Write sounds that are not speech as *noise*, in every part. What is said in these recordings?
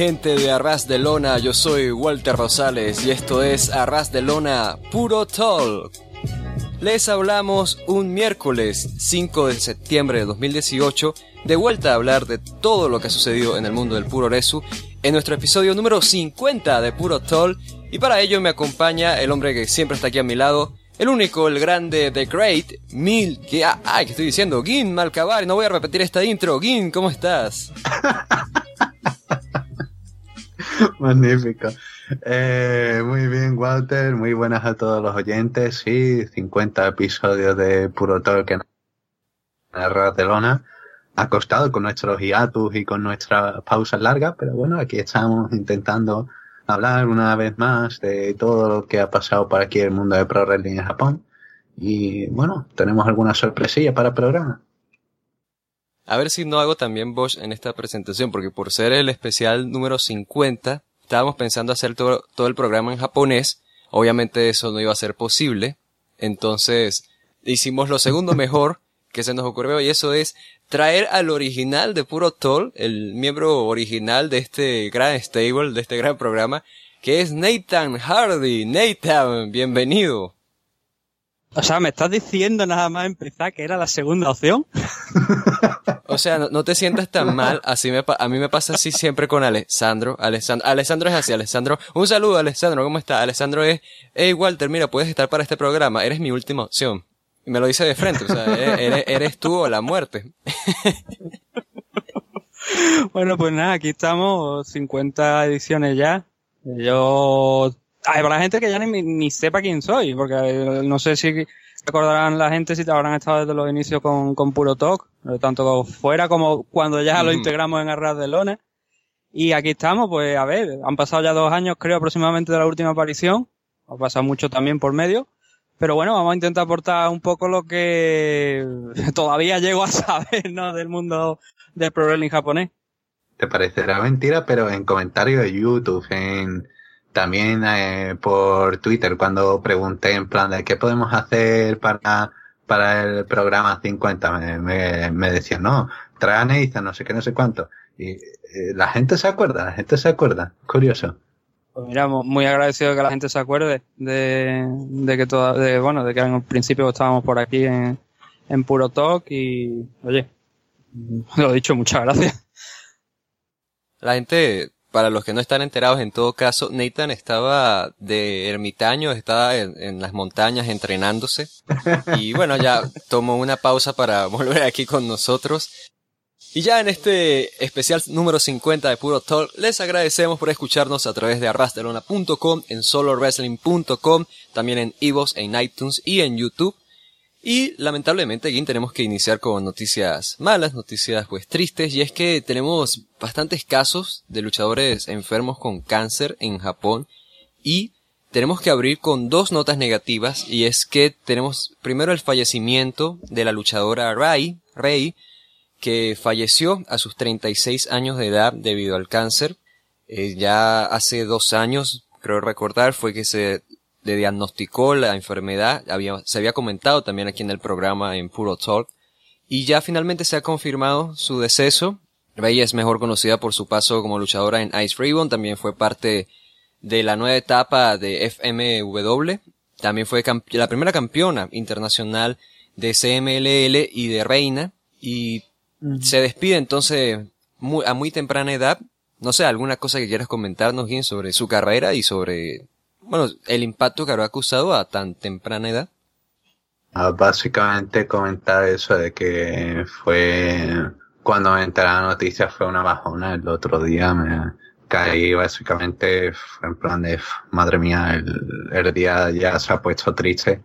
¿Qué tal gente de Arras de Lona? Yo soy Walter Rosales y esto es Arras de Lona Puro Talk. Les hablamos un miércoles 5 de septiembre de 2018 de vuelta a hablar de todo lo que ha sucedido en el mundo del Puro Resu en nuestro episodio número 50 de Puro Talk y para ello me acompaña el hombre que siempre está aquí a mi lado, el único, el grande, The Great, Mil, que, ah, ay, que estoy diciendo, Gin Malcabar, no voy a repetir esta intro, Gin, ¿cómo estás? *laughs* *laughs* Magnífico. Eh, muy bien, Walter. Muy buenas a todos los oyentes. Sí, 50 episodios de Puro Talk en Barcelona. Acostado con nuestros hiatus y con nuestras pausas largas, pero bueno, aquí estamos intentando hablar una vez más de todo lo que ha pasado por aquí en el mundo de Pro Wrestling en Japón. Y bueno, tenemos alguna sorpresilla para el programa. A ver si no hago también Bosch en esta presentación, porque por ser el especial número 50, estábamos pensando hacer todo, todo el programa en japonés. Obviamente eso no iba a ser posible. Entonces, hicimos lo segundo *laughs* mejor que se nos ocurrió y eso es traer al original de Puro Toll, el miembro original de este gran stable, de este gran programa, que es Nathan Hardy. Nathan, bienvenido. O sea, ¿me estás diciendo nada más empezar que era la segunda opción? *laughs* O sea, no, te sientas tan *laughs* mal. Así me, a mí me pasa así siempre con Alessandro. Alessandro, Alessandro es así. Alessandro, un saludo, Alessandro. ¿Cómo está? Alessandro es, hey Walter, mira, puedes estar para este programa. Eres mi última opción. Y me lo dice de frente. O sea, eres, eres tú o la muerte. *laughs* bueno, pues nada, aquí estamos, 50 ediciones ya. Yo hay para gente que ya ni, ni sepa quién soy, porque eh, no sé si recordarán la gente si te habrán estado desde los inicios con, con Puro Talk, eh, tanto fuera como cuando ya lo integramos en Arras de Lona. Y aquí estamos, pues a ver, han pasado ya dos años creo aproximadamente de la última aparición, ha pasado mucho también por medio, pero bueno, vamos a intentar aportar un poco lo que *laughs* todavía llego a saber, ¿no? Del mundo del pro wrestling japonés. Te parecerá mentira, pero en comentarios de YouTube, en también eh, por Twitter cuando pregunté en plan de qué podemos hacer para, para el programa 50, me, me, me decían, no, trae a Nathan, no sé qué, no sé cuánto. Y eh, la gente se acuerda, la gente se acuerda, curioso. Pues mira, muy agradecido que la gente se acuerde de, de que toda, de, bueno, de que en principio estábamos por aquí en, en Puro Talk y, oye, lo he dicho, muchas gracias. La gente para los que no están enterados, en todo caso, Nathan estaba de ermitaño, estaba en, las montañas entrenándose. Y bueno, ya tomó una pausa para *laughs* volver aquí con nosotros. Y ya en este especial número 50 de Puro Talk, les agradecemos por escucharnos a través de arrastrelona.com, en solowrestling.com, también en Evox, en iTunes y en YouTube. Y lamentablemente aquí tenemos que iniciar con noticias malas, noticias pues tristes, y es que tenemos bastantes casos de luchadores enfermos con cáncer en Japón. Y tenemos que abrir con dos notas negativas. Y es que tenemos primero el fallecimiento de la luchadora Rai, Rei, que falleció a sus 36 años de edad debido al cáncer. Eh, ya hace dos años, creo recordar, fue que se le diagnosticó la enfermedad, había, se había comentado también aquí en el programa en Puro Talk, y ya finalmente se ha confirmado su deceso. Ella es mejor conocida por su paso como luchadora en Ice Ribbon, también fue parte de la nueva etapa de FMW, también fue la primera campeona internacional de CMLL y de Reina, y se despide entonces a muy temprana edad. No sé, alguna cosa que quieras comentarnos, bien sobre su carrera y sobre bueno, el impacto que habrá acusado a tan temprana edad. Ah, básicamente comentar eso de que fue cuando me enteré la noticia fue una bajona el otro día me caí básicamente en plan de madre mía el, día ya se ha puesto triste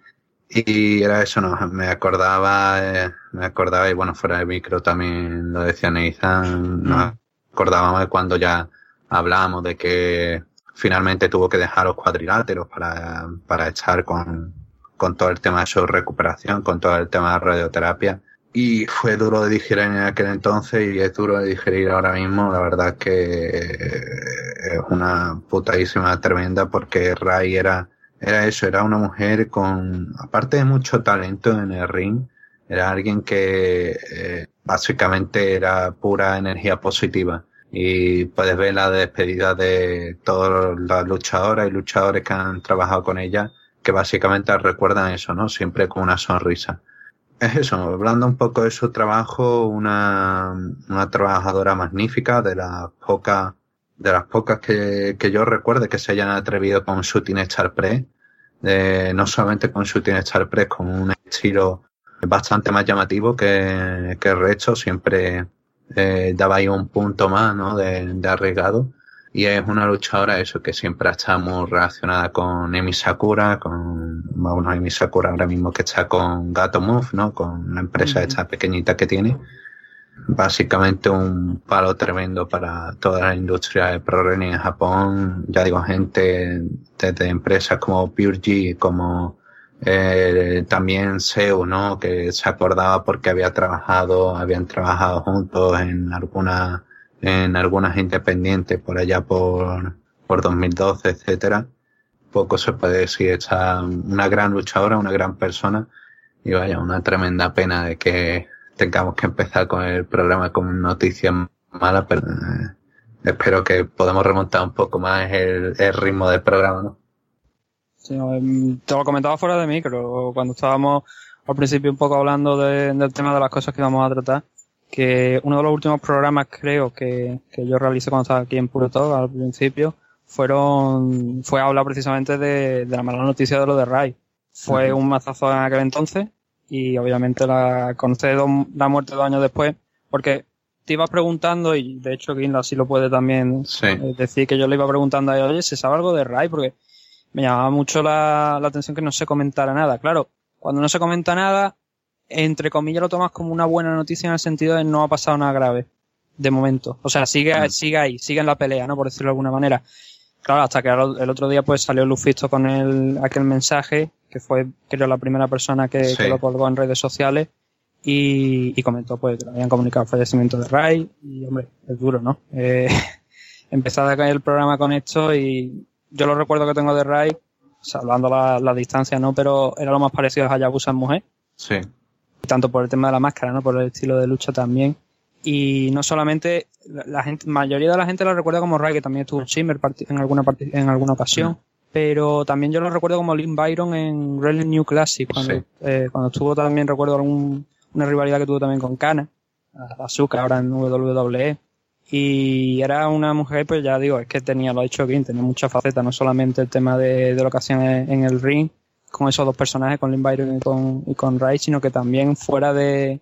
y era eso no me acordaba eh, me acordaba y bueno fuera del micro también lo decía Nathan nos acordábamos de cuando ya hablábamos de que finalmente tuvo que dejar los cuadriláteros para, para echar con, con todo el tema de su recuperación, con todo el tema de radioterapia. Y fue duro de digerir en aquel entonces y es duro de digerir ahora mismo. La verdad que es una putadísima tremenda porque Ray era, era eso, era una mujer con, aparte de mucho talento en el ring, era alguien que eh, básicamente era pura energía positiva y puedes ver la despedida de todas las luchadoras y luchadores que han trabajado con ella, que básicamente recuerdan eso, ¿no? Siempre con una sonrisa. Es eso, hablando un poco de su trabajo, una, una trabajadora magnífica, de las pocas, de las pocas que, que yo recuerde que se hayan atrevido con su Teenage Press, no solamente con su Teenage Press, con un estilo bastante más llamativo que, que el resto, siempre eh, daba ahí un punto más, ¿no? De, de arriesgado. Y es una luchadora, eso, que siempre está muy relacionada con Emi Sakura, con, bueno, Emi Sakura ahora mismo que está con Gato Move, ¿no? Con la empresa esta pequeñita que tiene. Básicamente un palo tremendo para toda la industria de pro en Japón. Ya digo, gente desde empresas como Pure G, como eh, también Seu, ¿no? Que se acordaba porque había trabajado, habían trabajado juntos en alguna, en algunas independientes por allá por, por 2012, etcétera. Poco se puede decir, está una gran luchadora, una gran persona y vaya, una tremenda pena de que tengamos que empezar con el programa con noticias malas, pero eh, espero que podamos remontar un poco más el, el ritmo del programa, ¿no? Em, te lo comentaba fuera de micro, cuando estábamos al principio un poco hablando del tema de las cosas que vamos a tratar, que uno de los últimos programas creo que, que yo realicé cuando estaba aquí en Puro Talk al principio fueron fue hablar precisamente de, de la mala noticia de lo de Rai. Fue un mazazo en aquel entonces y obviamente la conocer la muerte dos años después porque te ibas preguntando y de hecho Kim así lo puede también Sí. eh, decir que yo le iba preguntando a ella, oye, ¿se sabe algo de Rai? Porque me llamaba mucho la, la atención que no se comentara nada. Claro, cuando no se comenta nada, entre comillas lo tomas como una buena noticia en el sentido de no ha pasado nada grave. De momento. O sea, sigue, sigue ahí, sigue en la pelea, ¿no? Por decirlo de alguna manera. Claro, hasta que el otro día pues salió Lufisto con el, aquel mensaje, que fue creo la primera persona que, Sí. que lo colgó en redes sociales, y, y comentó pues que le habían comunicado el fallecimiento de Ray, y hombre, es duro, ¿no? Eh, *laughs* empezar el programa con esto y yo lo recuerdo que tengo de Ray, salvando la, la distancia, ¿no? Pero era lo más parecido a Hayabusa en mujer Sí. tanto por el tema de la máscara, ¿no? Por el estilo de lucha también. Y no solamente, la, la gente, mayoría de la gente lo recuerda como Ray, que también estuvo en Shimmer en alguna en alguna ocasión. Pero también yo lo recuerdo como Lynn Byron en Wrestling New Classic, cuando, Sí. eh, cuando estuvo también, recuerdo algún, una rivalidad que tuvo también con Kana, Azuka, ahora en WWE. Y era una mujer, pues ya digo, es que tenía, lo ha dicho Kim, tenía muchas facetas, no solamente el tema de, de lo que hacían en, el ring, con esos dos personajes, con Lynn Byron y con, y con Ray, sino que también fuera de,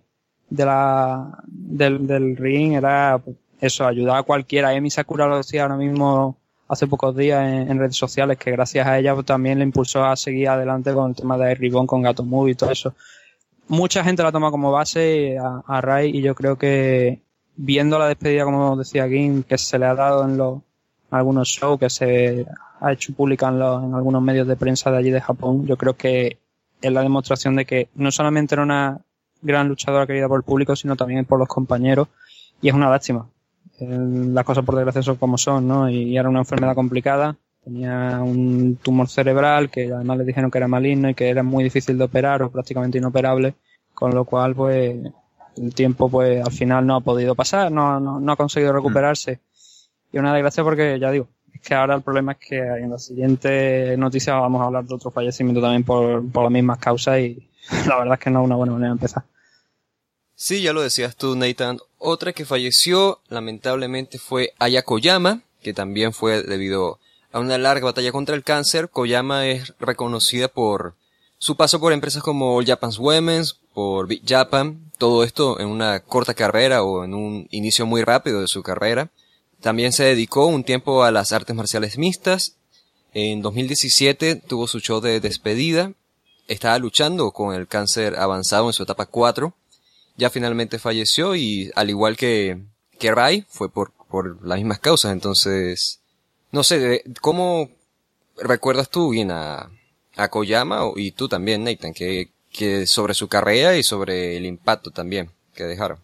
de la, del, del ring era pues, eso, ayudar a cualquiera. Emi Sakura lo decía ahora mismo hace pocos días en, en redes sociales, que gracias a ella pues, también le impulsó a seguir adelante con el tema de Ribbon, con Gato Movie y todo eso. Mucha gente la toma como base a, a Ray y yo creo que viendo la despedida, como decía Kim, que se le ha dado en los algunos shows, que se ha hecho pública en, los- en algunos medios de prensa de allí de Japón, yo creo que es la demostración de que no solamente era una gran luchadora querida por el público, sino también por los compañeros, y es una lástima. Eh, Las cosas por desgracia son como son, ¿no? Y era una enfermedad complicada, tenía un tumor cerebral que además le dijeron que era maligno y que era muy difícil de operar o prácticamente inoperable, con lo cual pues el tiempo pues al final no ha podido pasar, no, no, no ha conseguido recuperarse. Y una desgracia porque ya digo, es que ahora el problema es que en la siguiente noticia vamos a hablar de otro fallecimiento también por, por las mismas causas y *laughs* la verdad es que no es una buena manera de empezar. Sí, ya lo decías tú, Nathan. Otra que falleció, lamentablemente, fue Aya Koyama, que también fue debido a una larga batalla contra el cáncer. Koyama es reconocida por su paso por empresas como All Japan's Women's, por Big Japan, todo esto en una corta carrera o en un inicio muy rápido de su carrera. También se dedicó un tiempo a las artes marciales mixtas. En 2017 tuvo su show de despedida. Estaba luchando con el cáncer avanzado en su etapa 4 ya finalmente falleció y al igual que, que Rai fue por, por las mismas causas. Entonces, no sé, de- ¿cómo recuerdas tú bien a, a Koyama y tú también, Nathan, que, que sobre su carrera y sobre el impacto también que dejaron?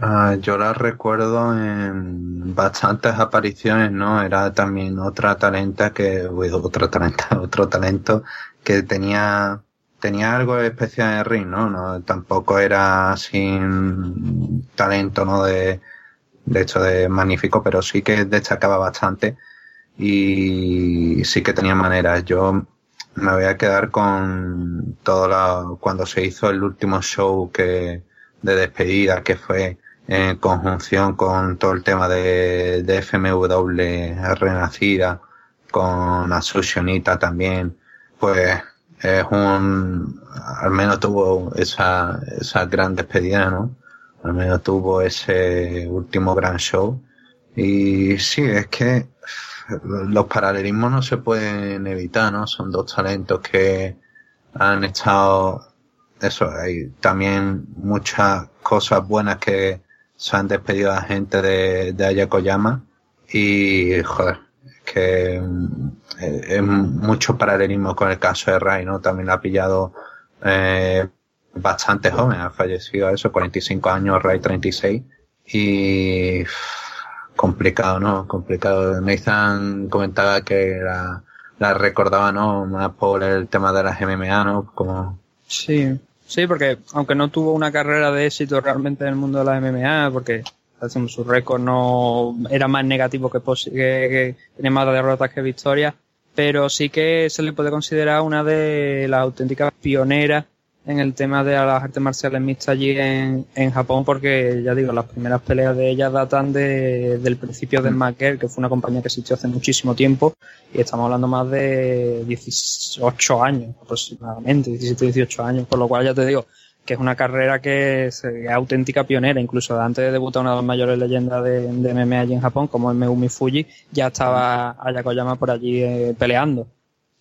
Ah, yo la recuerdo en bastantes apariciones, ¿no? Era también otra talenta que, otra talenta, *laughs* otro talento que tenía, tenía algo especial en el ring, ¿no? no tampoco era sin talento, ¿no? De, de hecho de magnífico, pero sí que destacaba bastante y sí que tenía maneras. Yo me voy a quedar con todo la, cuando se hizo el último show que de despedida que fue en conjunción con todo el tema de, de FMW renacida con Asusionita también pues es un al menos tuvo esa esa gran despedida no al menos tuvo ese último gran show. Y sí es que los paralelismos no se pueden evitar, ¿no? Son dos talentos que han estado, eso, hay también muchas cosas buenas que se han despedido a gente de, de Ayakoyama y, joder, que eh, es mucho paralelismo con el caso de Ray, ¿no? También lo ha pillado eh, bastante joven, ha fallecido a eso, 45 años, Ray 36 y complicado, ¿no? Complicado. Nathan comentaba que la, la recordaba, ¿no? Más por el tema de las MMA, ¿no? Como... Sí, sí, porque aunque no tuvo una carrera de éxito realmente en el mundo de las MMA, porque su récord no era más negativo que, que, que tenía más derrotas que victorias, pero sí que se le puede considerar una de las auténticas pioneras en el tema de las artes marciales mixtas allí en, en Japón porque ya digo las primeras peleas de ellas datan de, del principio del Maker que fue una compañía que existió hace muchísimo tiempo y estamos hablando más de 18 años aproximadamente 17 18 años por lo cual ya te digo que es una carrera que es, auténtica pionera incluso antes de debutar una de las mayores leyendas de, de MMA allí en Japón como es Megumi Fuji ya estaba Ayakoyama por allí eh, peleando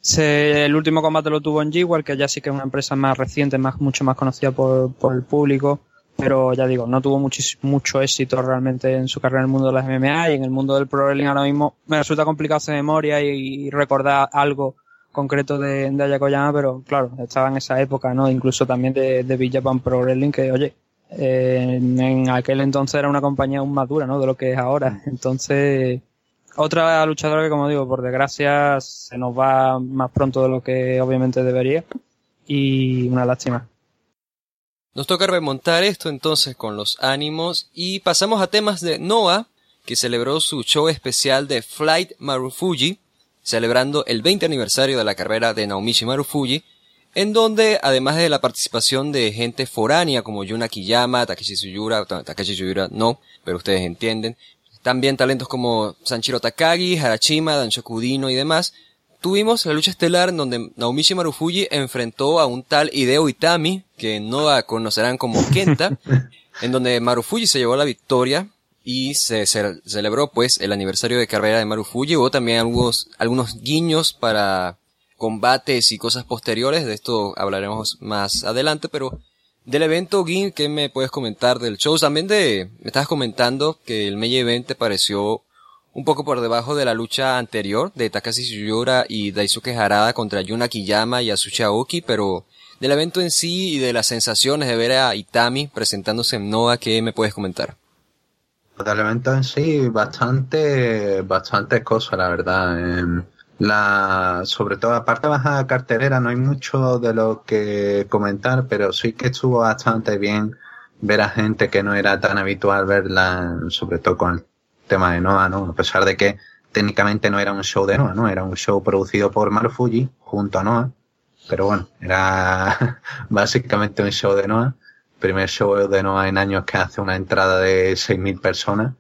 se, el último combate lo tuvo en G-War, que ya sí que es una empresa más reciente, más, mucho más conocida por, por el público, pero ya digo, no tuvo mucho éxito realmente en su carrera en el mundo de las MMA y en el mundo del pro wrestling ahora mismo me resulta complicado hacer memoria y, recordar algo concreto de, de Ayakoyama, pero claro, estaba en esa época, ¿no? Incluso también de, de Big Japan Pro Wrestling, que oye, eh, en aquel entonces era una compañía aún madura, ¿no? De lo que es ahora. *laughs* Entonces, otra luchadora que, como digo, por desgracia se nos va más pronto de lo que obviamente debería. Y una lástima. Nos toca remontar esto entonces con los ánimos y pasamos a temas de Noah, que celebró su show especial de Flight Marufuji, celebrando el 20 aniversario de la carrera de Naomichi Marufuji, en donde, además de la participación de gente foránea como Yuna Kiyama, Takeshi Suyura, Takeshi Suyura no, pero ustedes entienden, también talentos como Sanchiro Takagi, Harashima, Danshokudino y demás. Tuvimos la lucha estelar en donde Naomichi Marufuji enfrentó a un tal Hideo Itami, que no conocerán como Kenta, *laughs* en donde Marufuji se llevó la victoria y se, celebró pues el aniversario de carrera de Marufuji. Hubo también algunos, algunos guiños para combates y cosas posteriores, de esto hablaremos más adelante, pero del evento, Gin, ¿qué me puedes comentar del show? También de, me estabas comentando que el Meiji Event te pareció un poco por debajo de la lucha anterior de Takashi Suyura y Daisuke Harada contra Yuna Kiyama y Asushi Aoki, pero del evento en sí y de las sensaciones de ver a Itami presentándose en Noah, ¿qué me puedes comentar? Del evento en sí, bastante, bastantes cosas, la verdad. Em, la, sobre todo, aparte de baja cartelera, no hay mucho de lo que comentar, pero sí que estuvo bastante bien ver a gente que no era tan habitual verla, sobre todo con el tema de Noah, ¿no? A pesar de que técnicamente no era un show de Noah, ¿no? Era un show producido por Marufuji junto a Noah. Pero bueno, era *laughs* básicamente un show de Noah. Primer show de Noah en años que hace una entrada de 6.000 personas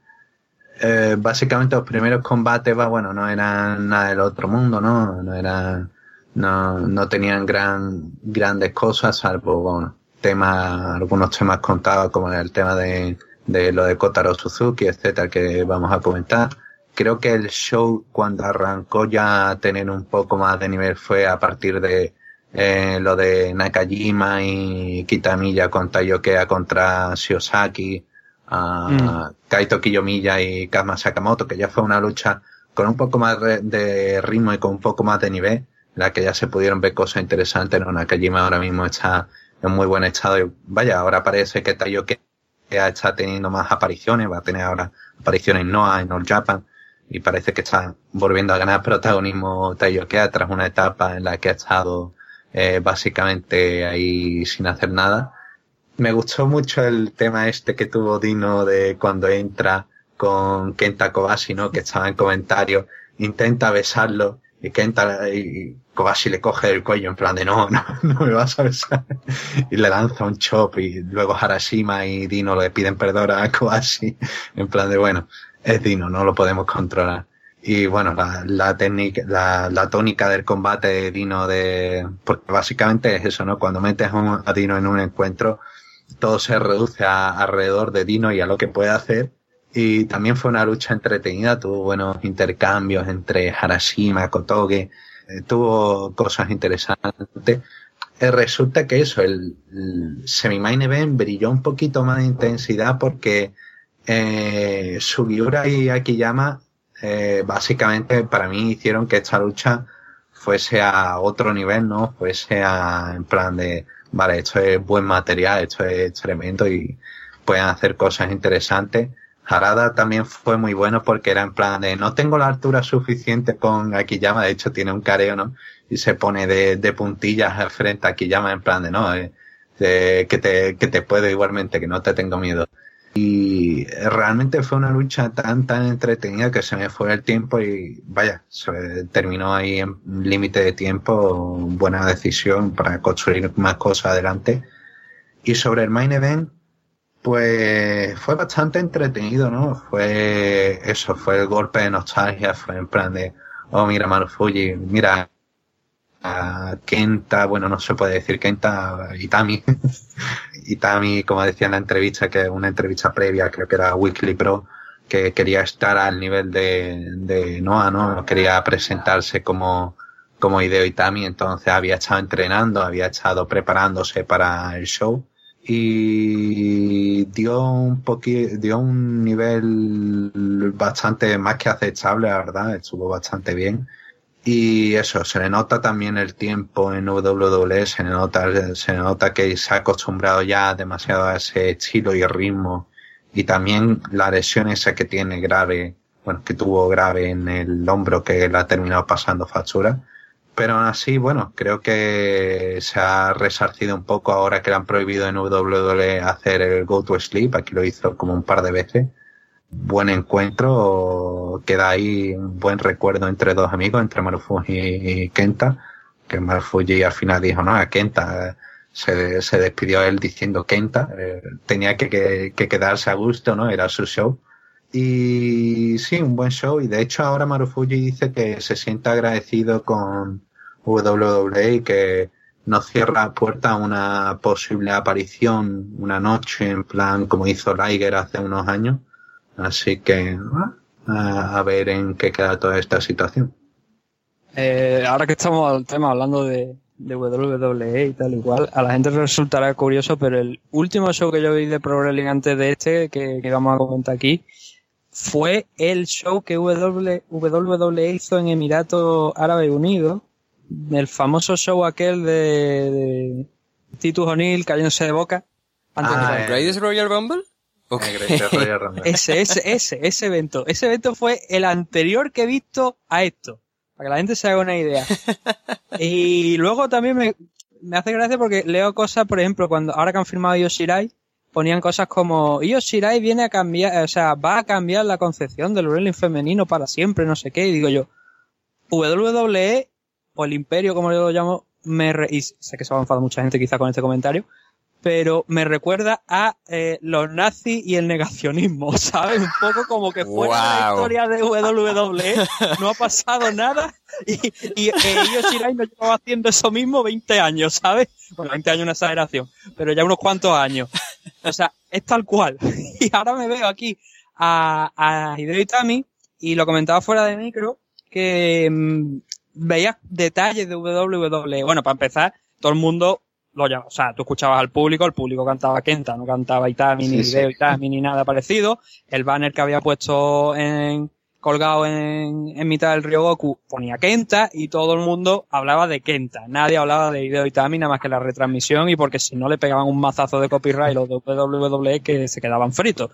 eh, básicamente los primeros combates, bueno, no eran nada del otro mundo, ¿no? No eran, no, no tenían gran, grandes cosas, salvo, bueno, temas, algunos temas contados como el tema de, de lo de Kotaro Suzuki, etcétera, que vamos a comentar. Creo que el show cuando arrancó ya a tener un poco más de nivel fue a partir de eh, lo de Nakajima y Kitamiya contra Yokea contra Shiosaki, a mm. Kaito Kiyomiya y Kazma Sakamoto, que ya fue una lucha con un poco más de ritmo y con un poco más de nivel, la que ya se pudieron ver cosas interesantes, ¿no? Nakajima ahora mismo está en muy buen estado y vaya, ahora parece que Tayoke está teniendo más apariciones, va a tener ahora apariciones en Noah, en All Japan, y parece que está volviendo a ganar protagonismo Taiyokea tras una etapa en la que ha estado eh, básicamente ahí sin hacer nada me gustó mucho el tema este que tuvo Dino de cuando entra con Kenta Kobashi, ¿no? Que estaba en comentarios, intenta besarlo y Kenta y Kobashi le coge el cuello en plan de no, no, *laughs* no me vas a besar y le lanza un chop y luego Harashima y Dino le piden perdón a Kobashi en plan de bueno, es Dino, no lo podemos controlar. Y bueno, la, la técnica, la, la tónica del combate de Dino de, porque básicamente es eso, ¿no? Cuando metes a Dino en un encuentro, todo se reduce a, alrededor de Dino y a lo que puede hacer. Y también fue una lucha entretenida, tuvo buenos intercambios entre Harashima, Kotoge, eh, tuvo cosas interesantes. Eh, resulta que eso, el, el semi-main event brilló un poquito más de intensidad porque eh, Sugiura y Akiyama eh, básicamente para mí hicieron que esta lucha fuese a otro nivel, ¿no? Fuese a, en plan de, vale, esto es buen material, esto es tremendo y pueden hacer cosas interesantes. Harada también fue muy bueno porque era en plan de, no tengo la altura suficiente con Akiyama, de hecho tiene un careo, ¿no? Y se pone de, de puntillas frente a Akiyama en plan de, no, eh, de, que te, que te puedo igualmente, que no te tengo miedo. Y realmente fue una lucha tan, tan entretenida que se me fue el tiempo y vaya, se terminó ahí en límite de tiempo, buena decisión para construir más cosas adelante. Y sobre el main event, pues fue bastante entretenido, ¿no? Fue eso, fue el golpe de nostalgia, fue en plan de, oh mira Marufuji, mira a Kenta, bueno, no se puede decir Kenta, Itami. Itami, *laughs* como decía en la entrevista, que una entrevista previa, creo que era Weekly Pro, que quería estar al nivel de, de Noah, ¿no? Quería presentarse como, como Hideo Itami, entonces había estado entrenando, había estado preparándose para el show y dio un poquito, dio un nivel bastante más que aceptable, la verdad, estuvo bastante bien y eso, se le nota también el tiempo en WWE, se le nota, se nota que se ha acostumbrado ya demasiado a ese estilo y ritmo. Y también la lesión esa que tiene grave, bueno, que tuvo grave en el hombro que le ha terminado pasando factura. Pero aún así, bueno, creo que se ha resarcido un poco ahora que le han prohibido en WWE hacer el Go to Sleep. Aquí lo hizo como un par de veces buen encuentro, queda ahí un buen recuerdo entre dos amigos, entre Marufuji y Kenta, que Marufuji al final dijo, no, a Kenta se, se despidió él diciendo Kenta, eh, tenía que, que, que, quedarse a gusto, ¿no? Era su show. Y sí, un buen show, y de hecho ahora Marufuji dice que se siente agradecido con WWE y que no cierra puerta a una posible aparición una noche en plan como hizo Liger hace unos años Así que a, a ver en qué queda toda esta situación. Eh, ahora que estamos al tema hablando de, de WWE y tal igual, a la gente resultará curioso, pero el último show que yo vi de Pro Wrestling antes de este, que, que vamos a comentar aquí, fue el show que WWE hizo en Emiratos Árabes Unidos, el famoso show aquel de, de Titus O'Neill cayéndose de boca. Antes ah, de Greatest Royal Rumble? Okay. *laughs* ese, ese, ese, ese evento. Ese evento fue el anterior que he visto a esto. Para que la gente se haga una idea. *laughs* y luego también me, me hace gracia porque leo cosas, por ejemplo, cuando ahora que han firmado Yoshirai, ponían cosas como Yoshirai viene a cambiar, o sea, va a cambiar la concepción del wrestling femenino para siempre, no sé qué. Y digo yo, WWE o el Imperio, como yo lo llamo, me re... y sé que se va a enfadar mucha gente quizá con este comentario, pero me recuerda a eh, los nazis y el negacionismo, *laughs* ¿sabes? Un poco como que fuera la historia de WWE, no ha pasado nada y, y eh, Shirai no llevaba haciendo eso mismo 20 años, ¿sabes? Bueno, 20 años una exageración, pero ya unos cuantos años. O sea, es tal cual. *laughs* Y ahora me veo aquí a, a Hideo Itami y lo comentaba fuera de micro que mmm, veía detalles de WWE. Bueno, para empezar, todo el mundo lo o sea, tú escuchabas al público, el público cantaba Kenta, no cantaba Itami, ni sí, Video. Itami, ni nada parecido. El banner que había puesto en, colgado en, en mitad del río Goku ponía Kenta y todo el mundo hablaba de Kenta. Nadie hablaba de Hideo Itami nada más que la retransmisión y porque si no le pegaban un mazazo de copyright los de WWE que se quedaban fritos.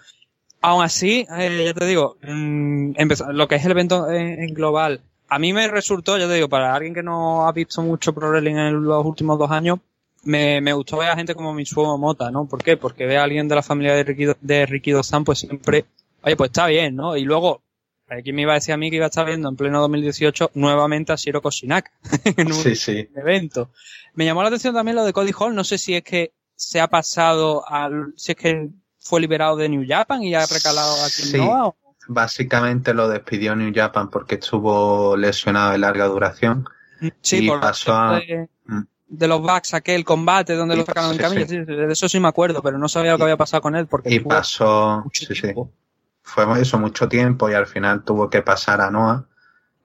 Aún así, eh, ya te digo, mmm, empezó, lo que es el evento en, en, global, a mí me resultó, ya te digo, para alguien que no ha visto mucho pro wrestling en los últimos dos años, me, me gustó ver a gente como Mitsuo Mota, ¿no? ¿Por qué? Porque ve a alguien de la familia de Rikido, de Rikido San, pues siempre Oye, pues está bien, ¿no? Y luego, aquí me iba a decir a mí que iba a estar viendo en pleno 2018 nuevamente a Shiro Koshinak *laughs* en un Sí, sí. evento. Me llamó la atención también lo de Cody Hall, no sé si es que se ha pasado al, si es que fue liberado de New Japan y ha recalado aquí en Sí. Noah, o- Básicamente lo despidió New Japan porque estuvo lesionado de larga duración. Sí, Y por pasó a- de. De los Bucks, aquel combate donde Y lo sacaron en sí, camilla, sí. sí, de eso sí me acuerdo, pero no sabía lo que había pasado con él porque Y pasó, sí, sí, fue eso mucho tiempo y al final tuvo que pasar a Noah.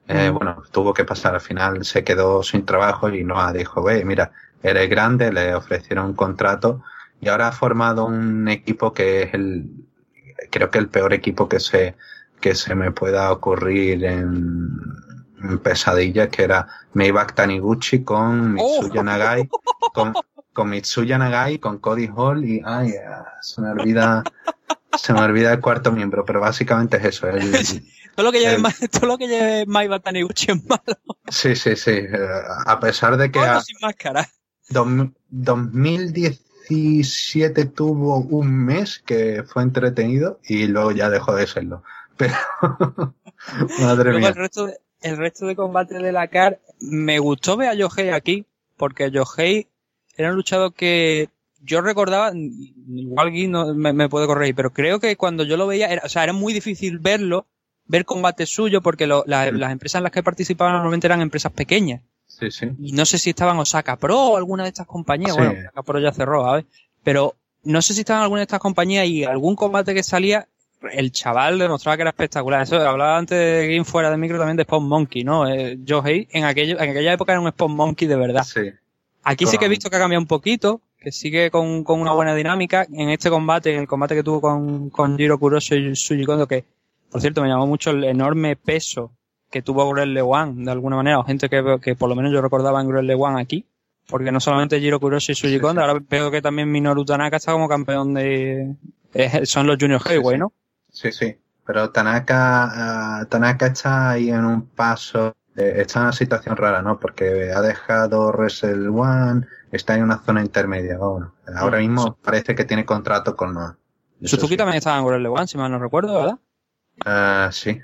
Eh, Mm. Bueno, tuvo que pasar, al final se quedó sin trabajo y Noah dijo, ve, mira, eres grande, le ofrecieron un contrato y ahora ha formado un equipo que es el, creo que el peor equipo que se, que se me pueda ocurrir en, en pesadillas, que era Maybach Taniguchi con Mitsuya Oh. Nagai, con, con Mitsuya Nagai, con Cody Hall y, ay, se me olvida, se me olvida el cuarto miembro, pero básicamente es eso, el, Todo lo que lleve, El- todo lo que lleve Maiba Taniguchi es malo. Sí, sí, sí. eh, A pesar de que a sin máscara. dos- 2017 tuvo un mes que fue entretenido y luego ya dejó de serlo. Pero, *laughs* madre Luego mía. el resto, de, el resto de combate de la CAR, me gustó ver a Yohei aquí, porque Yohei era un luchador que yo recordaba, igual Gui no, me, me puede corregir, pero creo que cuando yo lo veía, era, o sea, era muy difícil verlo, ver combate suyo, porque lo- la- las empresas en las que participaba normalmente eran empresas pequeñas. Sí, sí. Y no sé si estaban Osaka Pro o alguna de estas compañías. Bueno, Osaka Pro ya cerró, ¿sabes? Pero no sé si estaban alguna de estas compañías y algún combate que salía, el chaval demostraba que era espectacular. Eso hablaba antes de Game fuera de micro también de Spawn Monkey, ¿no? Eh, Yohei en, aquello, en aquella época era un Spawn Monkey de verdad. Sí. Aquí sí que he visto que ha cambiado un poquito, que sigue con, con una buena dinámica. En este combate, en el combate que tuvo con, con Jiro Kuroso y Suji Kondo, que por cierto me llamó mucho el enorme peso que tuvo Grelle One, de alguna manera, o gente que, que por lo menos yo recordaba en Grelle One aquí. Porque no solamente Jiro Kuroso y Suji Kondo, ahora veo que también Minoru Tanaka está como campeón de... eh, son los Junior Heavyweight. ¿no? Sí, sí. Pero Tanaka, ah, Tanaka está ahí en un paso, eh, está en una situación rara, ¿no? Porque ha dejado Wrestle One, está en una zona intermedia. Bueno, ahora Mm, mismo parece que tiene contrato con Noah. Suzuki sí. también estaba en Grelle One, si mal no recuerdo, ¿verdad? Ah, sí.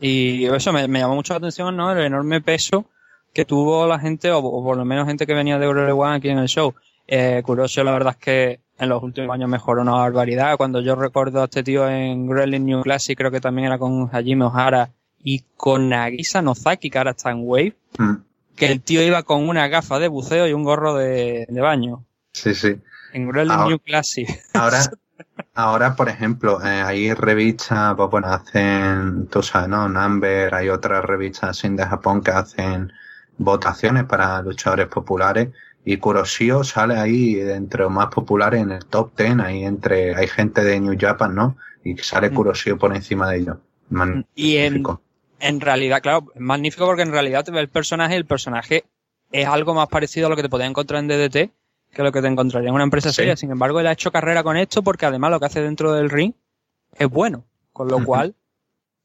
Y eso me, me llamó mucho la atención, ¿no? El enorme peso que tuvo la gente, o, o por lo menos gente que venía de Eurole One aquí en el show. Eh, Kuroshio, la verdad es que en los últimos años mejoró una barbaridad. Cuando yo recuerdo a este tío en Wrestling New Classic, creo que también era con Hajime Ohara y con Nagisa Nozaki, que ahora está en Wave, Mm, que el tío iba con una gafa de buceo y un gorro de, de baño. Sí, sí. En Wrestling Ahora- New Classic. Ahora, *laughs* ahora, por ejemplo, eh, hay revistas, pues bueno, hacen, tú sabes, ¿no? Number, hay otras revistas así de Japón que hacen votaciones para luchadores populares y Kuroshio sale ahí entre los más populares en el top 10, ahí entre, hay gente de New Japan, ¿no? Y sale Mm. Kuroshio por encima de ellos. Y en, Magnífico. en realidad, claro, es magnífico porque en realidad te ve el personaje, el personaje es algo más parecido a lo que te podías encontrar en DDT que lo que te encontraría en una empresa Sí. seria. Sin embargo, él ha hecho carrera con esto porque además lo que hace dentro del ring es bueno. Con lo cual,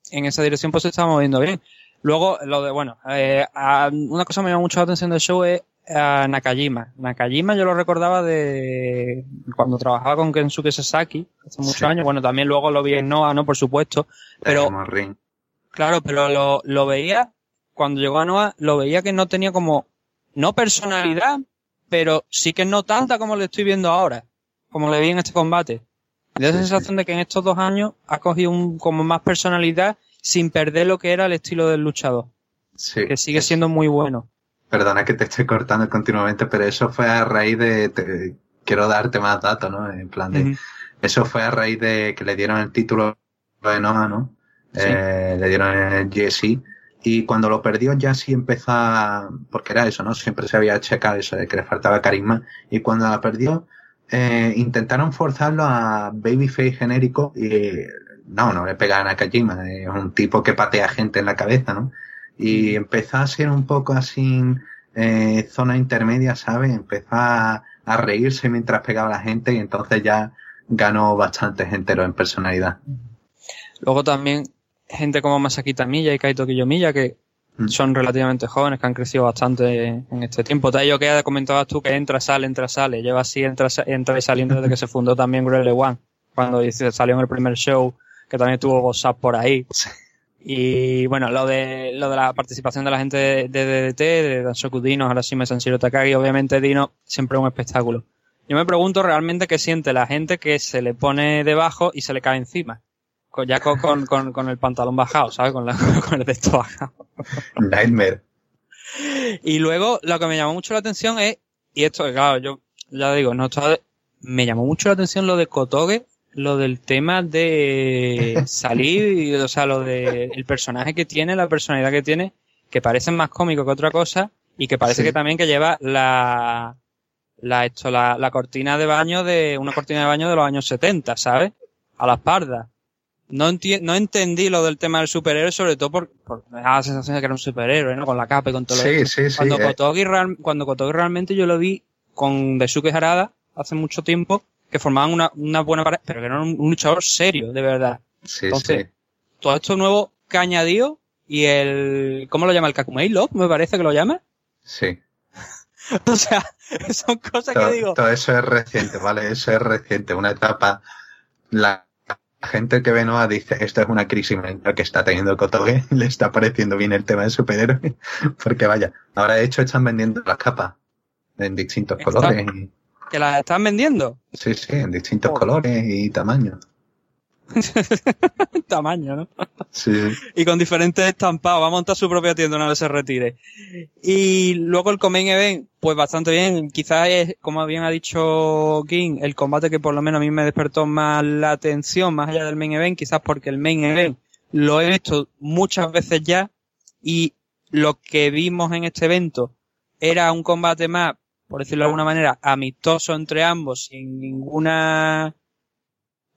en esa dirección pues se está moviendo bien. Luego, lo de, bueno, eh, a- una cosa que me llama mucho la atención del show es a Nakajima. Nakajima yo lo recordaba de cuando trabajaba con Kensuke Sasaki hace muchos Sí. años. Bueno, también luego lo vi en Noah, ¿no? Por supuesto. Pero. Claro, pero lo, lo veía, cuando llegó a Noah, lo veía que no tenía como, no personalidad, pero sí que no tanta como le estoy viendo ahora, como le vi en este combate. Me da sí. sensación de que en estos dos años ha cogido un, como más personalidad sin perder lo que era el estilo del luchador, Sí. que sigue siendo muy bueno. Perdona que te esté cortando continuamente, pero eso fue a raíz de, te- quiero darte más datos, ¿no? En plan de. Eso fue a raíz de que le dieron el título de Noah, ¿no? Sí. Eh, le dieron el GSI. Y cuando lo perdió ya sí empezó a, porque era eso, ¿no? Siempre se había checado eso de que le faltaba carisma. Y cuando la perdió, eh, intentaron forzarlo a babyface genérico y no, no le pegaban a Nakajima. Es un tipo que patea gente en la cabeza, ¿no? Y empezó a ser un poco así, eh, zona intermedia, ¿sabes? Empezó a, a reírse mientras pegaba a la gente y entonces ya ganó bastantes enteros en personalidad. Luego también gente como Masaki Miya y Kaito Kiyomiya que Mm. son relativamente jóvenes, que han crecido bastante en este tiempo. Tayo que comentabas tú que entra, sale, entra, sale. Lleva así, entra, entra y saliendo desde que se fundó también Grelle One. Cuando salió en el primer show que también tuvo WhatsApp por ahí. Y bueno, lo de, lo de la participación de la gente de, DDT, de Dansoku Dino, ahora sí me Sanshiro Takagi, obviamente Dino siempre es un espectáculo. Yo me pregunto realmente qué siente la gente que se le pone debajo y se le cae encima. Ya con, con, con, el pantalón bajado, ¿sabes? Con, la, *laughs* con el texto bajado. Nightmare. Y luego lo que me llamó mucho la atención es, y esto, claro, yo ya digo, no me llamó mucho la atención lo de Kotoge, lo del tema de salir, o sea, lo de el personaje que tiene, la personalidad que tiene, que parece más cómico que otra cosa, y que parece que también que lleva la, la, esto, la, la cortina de baño de, una cortina de baño de los años 70, ¿sabes? A la espalda. No, no entendí lo del tema del superhéroe, sobre todo por, por me daba la sensación de que era un superhéroe, ¿no? Con la capa y con todo sí, lo sí, sí, cuando, eh. Kotogi real, cuando Kotogi realmente yo lo vi con Daisuke Harada hace mucho tiempo, que formaban una, una buena pareja, pero que era un, luchador serio, de verdad. Sí, Entonces, sí. todo esto nuevo que añadió y el, ¿cómo lo llama? El Kakumei Love, me parece que lo llama. Sí. *laughs* o sea, son cosas todo, que digo. Todo eso es reciente, ¿vale? Eso es reciente. Una etapa, la gente que ve Noah dice, esto es una crisis mental que está teniendo Kotoge, *laughs* le está pareciendo bien el tema de superhéroe, *laughs* porque vaya, ahora de hecho están vendiendo las capas en distintos Está- colores. Que las están vendiendo. sí, sí, en distintos colores y tamaños. *laughs* Tamaño, ¿no? Sí, *laughs* y con diferentes estampados. Va a montar su propia tienda una vez se retire. Y luego el Comain Event, pues bastante bien. Quizás es, como bien ha dicho King, el combate que por lo menos a mí me despertó más la atención, más allá del Main Event, quizás porque el Main Event lo he visto muchas veces ya y lo que vimos en este evento era un combate más, por decirlo de alguna manera, amistoso entre ambos, sin ninguna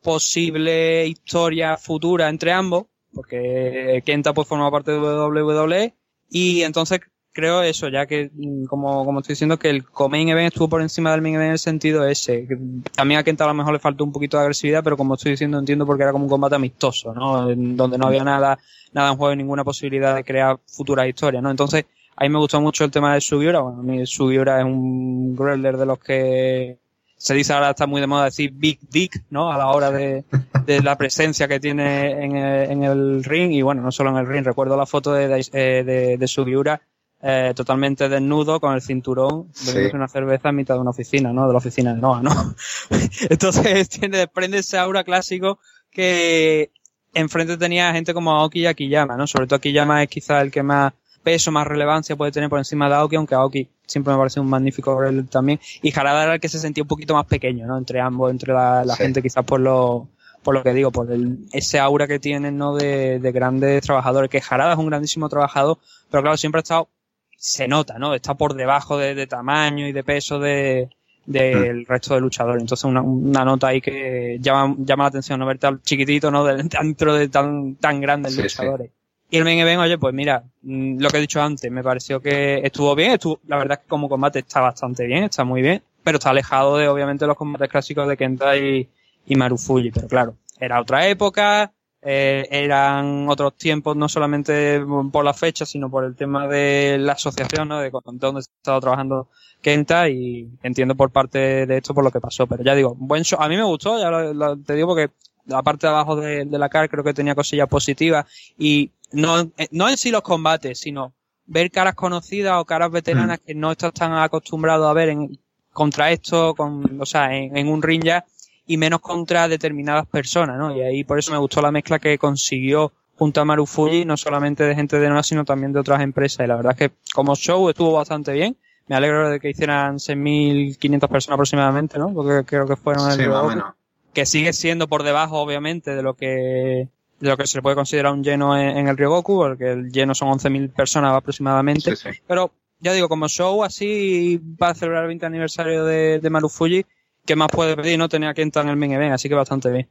posible historia futura entre ambos, porque Kenta pues forma parte de WWE y entonces creo eso, ya que mm, como, como estoy diciendo que el main event estuvo por encima del main event en el sentido ese. También a Kenta a lo mejor le faltó un poquito de agresividad, pero como estoy diciendo entiendo porque era como un combate amistoso, ¿no? En donde no había nada, nada en juego, ninguna posibilidad de crear futuras historias, ¿no? Entonces, a mí me gustó mucho el tema de Sugiura, bueno, a mí Sugiura es un growler de los que se dice ahora está muy de moda decir Big Dick, ¿no? A la hora de, de la presencia que tiene en el, en el ring y bueno, no solo en el ring, recuerdo la foto de, de, de, de Sugiura eh, totalmente desnudo con el cinturón bebiéndose Sí. una cerveza en mitad de una oficina, ¿no? De la oficina de Noah, ¿no? *laughs* Entonces tiene, desprende ese aura clásico que enfrente tenía gente como Aoki y Akiyama, ¿no? Sobre todo Akiyama es quizá el que más peso, más relevancia puede tener por encima de Aoki, aunque Aoki siempre me parece un magnífico también. Y Harada era el que se sentía un poquito más pequeño, ¿no? Entre ambos, entre la, la Sí. gente quizás por lo, por lo que digo, por el, ese aura que tienen, ¿no? De, de grandes trabajadores, que Harada es un grandísimo trabajador, pero claro, siempre ha estado, se nota, ¿no? Está por debajo de, de tamaño y de peso de, del resto de luchadores. Entonces una, una nota ahí que llama, llama la atención, ¿no? Ver tan chiquitito, ¿no? *laughs* De- Dentro de tan, tan grandes Sí, luchadores. Y el main event, oye, pues mira, mm, lo que he dicho antes, me pareció que estuvo bien, estuvo, la verdad es que como combate está bastante bien, está muy bien, pero está alejado de, obviamente, los combates clásicos de Kenta y, y Marufuji, pero claro, era otra época, eh, eran otros tiempos, no solamente por la fecha, sino por el tema de la asociación, ¿no? De dónde estaba trabajando Kenta y entiendo por parte de esto por lo que pasó, pero ya digo, buen show, a mí me gustó, ya lo, te digo porque la parte de abajo de, de la cara creo que tenía cosillas positivas y no, eh, no en sí los combates, sino ver caras conocidas o caras veteranas que no estás tan acostumbrado a ver en, contra esto, con, o sea, en, en un ring ya, y menos contra determinadas personas, ¿no? Y ahí por eso me gustó la mezcla que consiguió junto a Marufuji, no solamente de gente de Noah, sino también de otras empresas. Y la verdad es que como show estuvo bastante bien. Me alegro de que hicieran 6.500 personas aproximadamente, ¿no? Porque creo que fueron el sí, menos. que sigue siendo por debajo, obviamente, de lo que lo que se le puede considerar un lleno en, en el Ryogoku, porque el lleno son 11.000 personas aproximadamente. Sí, sí. Pero ya digo, como show así para celebrar el 20 aniversario de, de Marufuji, ¿qué más puede pedir? No tenía que entrar en el main event, así que bastante bien.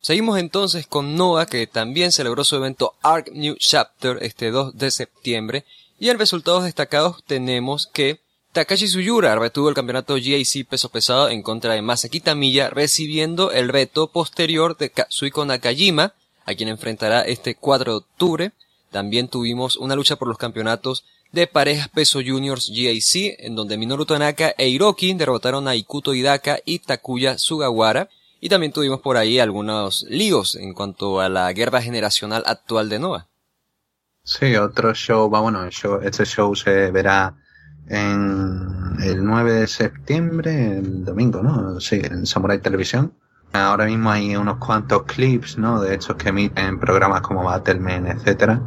Seguimos entonces con Noah, que también celebró su evento Arc New Chapter este 2 de septiembre. Y en resultados destacados tenemos que Takashi Suyura retuvo el campeonato GAC peso pesado en contra de Masaki Tamiya, recibiendo el reto posterior de Katsuhiko Nakajima, a quien enfrentará este 4 de octubre. También tuvimos una lucha por los campeonatos de parejas peso juniors GAC, en donde Minoru Tanaka e Hiroki derrotaron a Ikuto Hidaka y Takuya Sugawara. Y también tuvimos por ahí algunos líos en cuanto a la guerra generacional actual de Noah. Sí, otro show, bueno, este show se verá en el 9 de septiembre, el domingo, ¿no? Sí, en Samurai Televisión. Ahora mismo hay unos cuantos clips, ¿no? De hechos que emiten programas como Battleman, etcétera.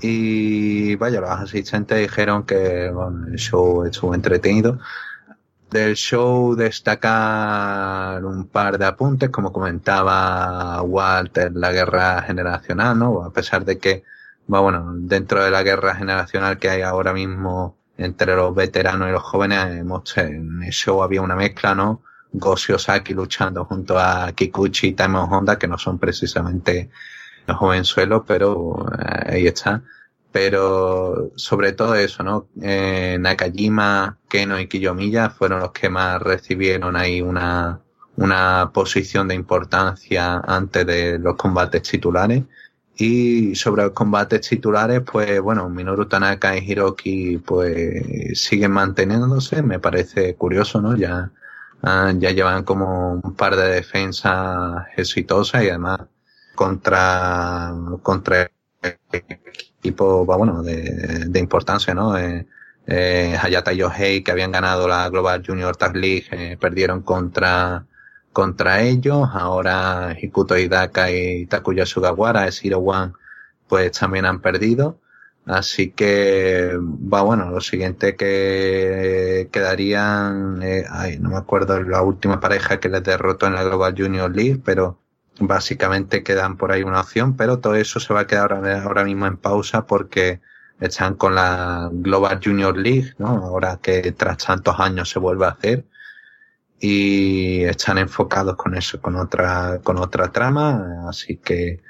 Y vaya, los asistentes dijeron que el show estuvo entretenido. Del show destacar un par de apuntes, como comentaba Walter, la guerra generacional, ¿no? A pesar de que, bueno, dentro de la guerra generacional que hay ahora mismo entre los veteranos y los jóvenes, en el show había una mezcla, ¿no? Goshi Saki luchando junto a Kikuchi y Taimo Honda, que no son precisamente los jovenzuelos, pero eh, ahí está. Pero sobre todo eso, ¿no? Eh, Nakajima, Keno y Kiyomiya fueron los que más recibieron ahí una, una posición de importancia antes de los combates titulares. Y sobre los combates titulares, pues bueno, Minoru Tanaka y Hiroki pues siguen manteniéndose, me parece curioso, ¿no? Ya, ah, ya llevan como un par de defensas exitosas y además contra, contra equipo, bueno, de, de importancia, ¿no? Eh, eh, Hayata Yohei, que habían ganado la Global Junior Tag League, eh, perdieron contra, contra ellos. Ahora Hikuto Hidaka y Takuya Sugawara, Zero One, pues también han perdido. Así que, va bueno, lo siguiente que quedarían, eh, ay, no me acuerdo la última pareja que les derrotó en la Global Junior League, pero básicamente quedan por ahí una opción, pero todo eso se va a quedar ahora, ahora mismo en pausa porque están con la Global Junior League, ¿no? Ahora que tras tantos años se vuelve a hacer y están enfocados con eso, con otra, con otra trama, así que,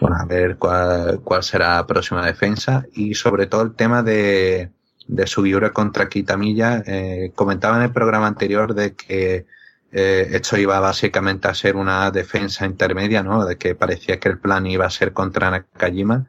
bueno, a ver cuál, cuál será la próxima defensa y sobre todo el tema de, de Sugiura contra Kitamilla, eh, comentaba en el programa anterior de que eh, esto iba básicamente a ser una defensa intermedia, ¿no? De que parecía que el plan iba a ser contra Nakajima.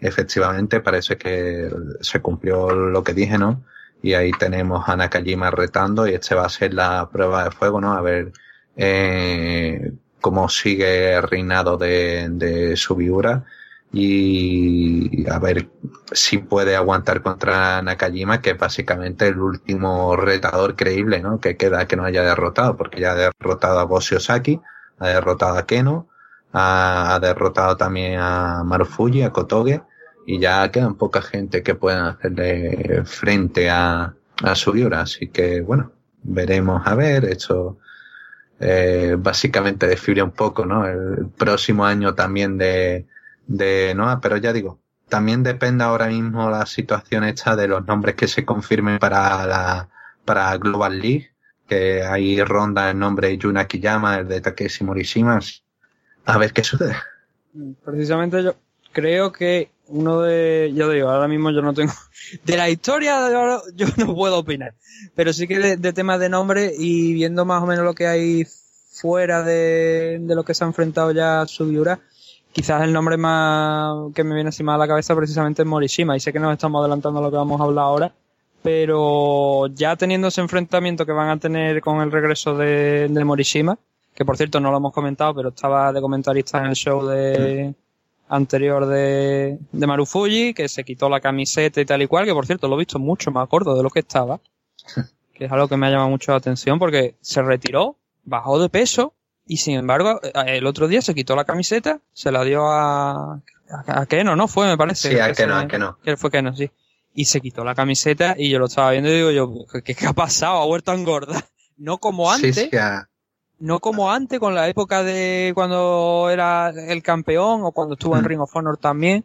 Efectivamente, parece que se cumplió lo que dije, ¿no? Y ahí tenemos a Nakajima retando y este va a ser la prueba de fuego, ¿no? A ver eh, cómo sigue el reinado de, de Subiura y a ver si puede aguantar contra Nakajima, que es básicamente el último retador creíble, ¿no? Que queda que no haya derrotado, porque ya ha derrotado a Boshi Osaki, ha derrotado a Keno, ha, ha derrotado también a Marufuji, a Kotoge, y ya quedan poca gente que pueda hacerle frente a, a Sugiura. Así que, bueno, veremos a ver. Esto eh, básicamente desfibra un poco, ¿no? El próximo año también de, de Noah, pero ya digo, también depende ahora mismo la situación hecha de los nombres que se confirmen para la para Global League, que ahí ronda el nombre de Yuna Kiyama, el de Takeshi Morishima. A ver qué sucede. Precisamente yo creo que uno de, yo digo, ahora mismo yo no tengo, *laughs* de la historia yo no puedo opinar, pero sí que de, temas de nombre y viendo más o menos lo que hay fuera de, de lo que se ha enfrentado ya Subiura, quizás el nombre más que me viene así más a la cabeza precisamente es Morishima y sé que nos estamos adelantando a lo que vamos a hablar ahora, pero ya teniendo ese enfrentamiento que van a tener con el regreso de, de Morishima, que por cierto no lo hemos comentado, pero estaba de comentarista en el show de, anterior de, de Marufuji, que se quitó la camiseta y tal y cual, que por cierto lo he visto mucho más gordo de lo que estaba, *laughs* que es algo que me ha llamado mucho la atención porque se retiró, bajó de peso y sin embargo eh, el otro día se quitó la camiseta, se la dio a, a, Keno, ¿no? Fue, me parece. Sí, a Keno, a Keno. Que fue Keno, sí. Y se quitó la camiseta y yo lo estaba viendo y digo yo, ¿qué, qué ha pasado? Ha vuelto a engordar. *laughs* No como antes. Sí, sí, no como antes, con la época de cuando era el campeón o cuando estuvo en. Ring of Honor también.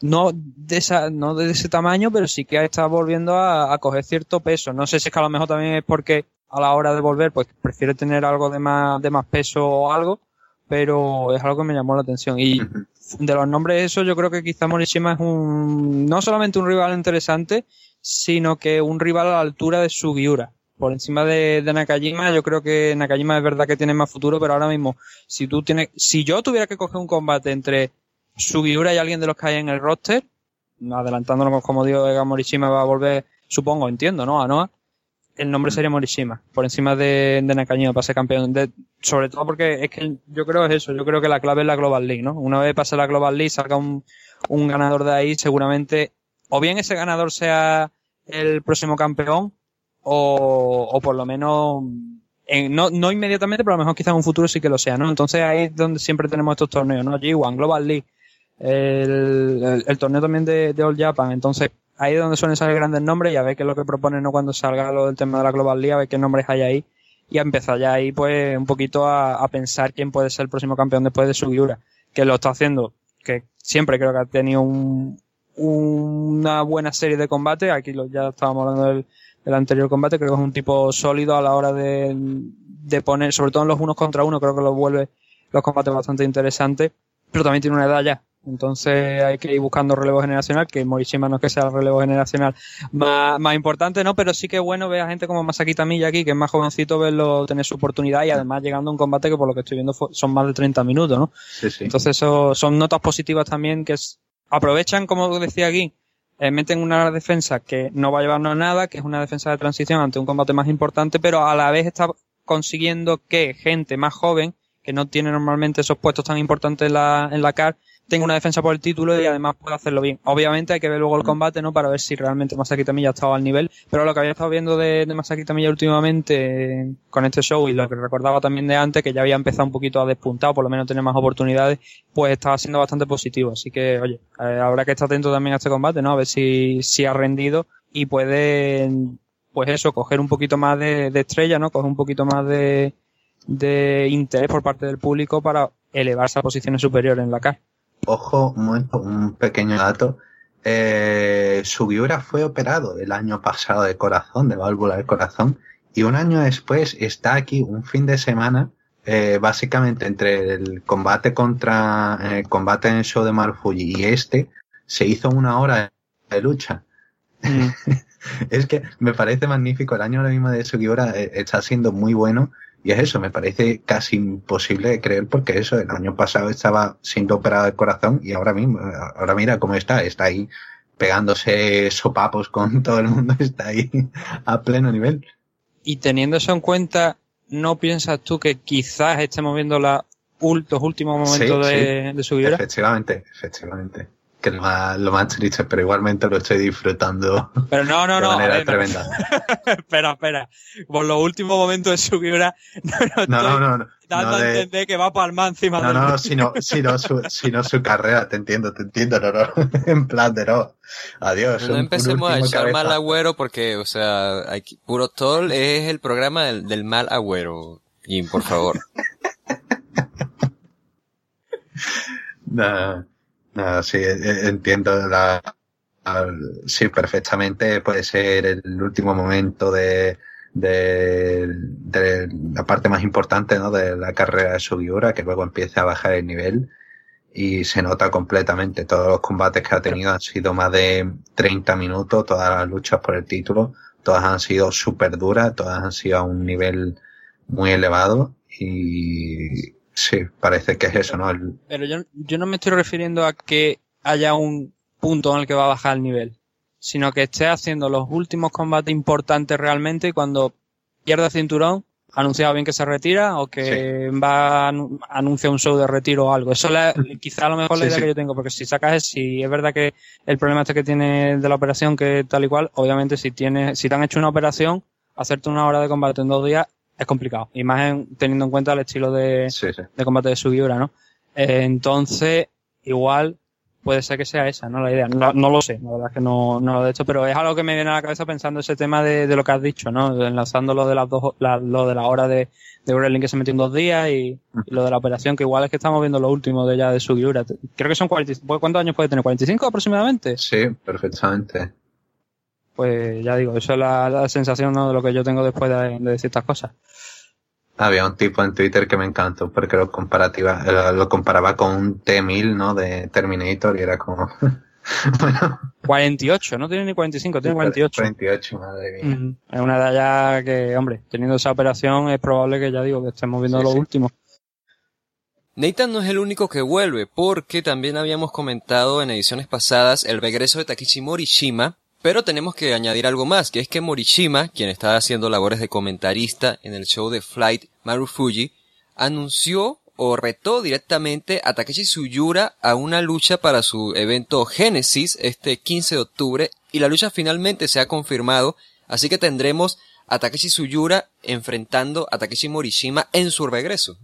No de esa, no de ese tamaño, pero sí que está volviendo a, a, coger cierto peso. No sé si es que a lo mejor también es porque a la hora de volver, pues prefiere tener algo de más, de más peso o algo, pero es algo que me llamó la atención. Y de los nombres eso, yo creo que quizá Morishima es un, no solamente un rival interesante, sino que un rival a la altura de Sugiura por encima de, de, Nakajima, yo creo que Nakajima es verdad que tiene más futuro, pero ahora mismo, si tú tienes, si yo tuviera que coger un combate entre Sugiura y alguien de los que hay en el roster, adelantándonos como digo, Morishima va a volver, supongo, entiendo, ¿no? A Noah, el nombre sería Morishima, por encima de, de Nakajima para ser campeón. Sobre todo porque es que yo creo es eso, yo creo que la clave es la Global League, ¿no? Una vez pase la Global League, salga un, un ganador de ahí, seguramente, o bien ese ganador sea el próximo campeón, o, o por lo menos, en, no, no inmediatamente, pero a lo mejor quizás en un futuro sí que lo sea, ¿no? Entonces ahí es donde siempre tenemos estos torneos, ¿no? G1, Global League, el, el, torneo también de, de All Japan, entonces ahí es donde suelen salir grandes nombres y a ver qué es lo que proponen ¿no? cuando salga lo del tema de la Global League, a ver qué nombres hay ahí y a empezar ya ahí pues un poquito a, a pensar quién puede ser el próximo campeón después de Sugiura, que lo está haciendo, que siempre creo que ha tenido un, una buena serie de combate, aquí lo, ya estábamos hablando del, del anterior combate, creo que es un tipo sólido a la hora de, de poner, sobre todo en los unos contra uno, creo que lo vuelve los combates bastante interesantes, pero también tiene una edad ya, entonces hay que ir buscando relevo generacional, que Morishima no es que sea el relevo generacional más, más importante, ¿no? Pero sí que es bueno ver a gente como Masaki Tamilla aquí, que es más jovencito, verlo tener su oportunidad y además llegando a un combate que por lo que estoy viendo son más de 30 minutos, ¿no? Sí, sí. Entonces eso son notas positivas también que es, aprovechan, como decía aquí, eh, meten una defensa que no va a llevarnos a nada, que es una defensa de transición ante un combate más importante, pero a la vez está consiguiendo que gente más joven, que no tiene normalmente esos puestos tan importantes en la, en la CAR, tenga una defensa por el título y además pueda hacerlo bien. Obviamente hay que ver luego el combate, ¿no? Para ver si realmente Masaki Tamilla estaba al nivel. Pero lo que había estado viendo de, de Masaki Tamilla últimamente con este show y lo que recordaba también de antes, que ya había empezado un poquito a despuntar, por lo menos tener más oportunidades, pues estaba siendo bastante positivo. Así que, oye, eh, habrá que estar atento también a este combate, ¿no? A ver si, si ha rendido y puede, pues eso, coger un poquito más de, de estrella, ¿no? Coger un poquito más de, de interés por parte del público para elevarse a posiciones superiores en la CAR ojo, un momento, un pequeño dato. Eh, Sugiura fue operado el año pasado de corazón, de válvula del corazón, y un año después está aquí un fin de semana, eh, básicamente entre el combate contra el eh, combate en el show de Marufuji y este, se hizo una hora de lucha. Mm. *laughs* es que me parece magnífico. El año ahora mismo de Sugiura eh, está siendo muy bueno y es eso, me parece casi imposible de creer porque eso, el año pasado estaba siendo operado de corazón y ahora mismo, ahora mira cómo está, está ahí pegándose sopapos con *laughs* todo el mundo, está ahí a pleno nivel. Y teniendo eso en cuenta, ¿no piensas tú que quizás estemos viendo la, los últimos momentos sí, de, sí. de su vida? Efectivamente, efectivamente que lo más, lo más triste, pero igualmente lo estoy disfrutando pero no, no, de no, manera ver, tremenda. No. *laughs* espera, espera. Por los últimos momentos de su vibra, *laughs* no, no, no, no, no, dando no a de, entender que va palmar encima no, del... no, sino, sino, su, *laughs* sino su carrera, te entiendo, te entiendo, no, no, en plan de no, adiós. No un- un empecemos a echar mal cabeza. agüero porque, o sea, hay que- puro tol es el programa del, del mal agüero. Y por favor. No, no, sí, eh, entiendo la, sí, perfectamente puede ser el último momento de, de, de la parte más importante, ¿no? De la carrera de Sugiura, que luego empieza a bajar el nivel y se nota completamente. Todos los combates que ha tenido han sido más de 30 minutos, todas las luchas por el título, todas han sido súper duras, todas han sido a un nivel muy elevado y sí, parece que es eso, ¿no? El, Pero yo, yo no me estoy refiriendo a que haya un punto en el que va a bajar el nivel, sino que esté haciendo los últimos combates importantes realmente y cuando pierda cinturón, anunciado bien que se retira o que va a anu- anuncia un show de retiro o algo. Eso es la- quizá a lo mejor la idea sí. que yo tengo, porque si sacas, si es verdad que el problema este que tiene de la operación, que tal y cual, obviamente si tienes, si te han hecho una operación, hacerte una hora de combate en dos días es complicado. Y más en- teniendo en cuenta el estilo de, sí, sí. de combate de Sugiura, ¿no? Eh, entonces, igual puede ser que sea esa, ¿no? La idea. No, no lo sé, la verdad es que no, no lo he hecho, pero es algo que me viene a la cabeza pensando ese tema de, de lo que has dicho, ¿no? Enlazando lo de las dos, la- lo de la hora de, de wrestling que se metió en dos días y, y lo de la operación, que igual es que estamos viendo lo último de ya de Sugiura. Creo que son 40, ¿cuántos años puede tener? ¿45 aproximadamente? Sí, perfectamente. Pues ya digo, eso es la, la sensación, ¿no? De lo que yo tengo después de, de decir estas cosas. Había un tipo en Twitter que me encantó porque lo comparativa, eh, lo comparaba con un T-1000, ¿no? De Terminator y era como, *laughs* bueno, 48, no tiene ni 45, tiene 48. 48, madre mía. Es una edad ya que, hombre, teniendo esa operación es probable que ya digo que estemos viendo Sí, lo sí. último. Nathan no es el único que vuelve, porque también habíamos comentado en ediciones pasadas el regreso de Takichi Morishima, pero tenemos que añadir algo más, que es que Morishima, quien estaba haciendo labores de comentarista en el show de Flight Marufuji, anunció o retó directamente a Takeshi Suyura a una lucha para su evento Genesis este 15 de octubre y la lucha finalmente se ha confirmado, así que tendremos a Takeshi Suyura enfrentando a Takeshi Morishima en su regreso.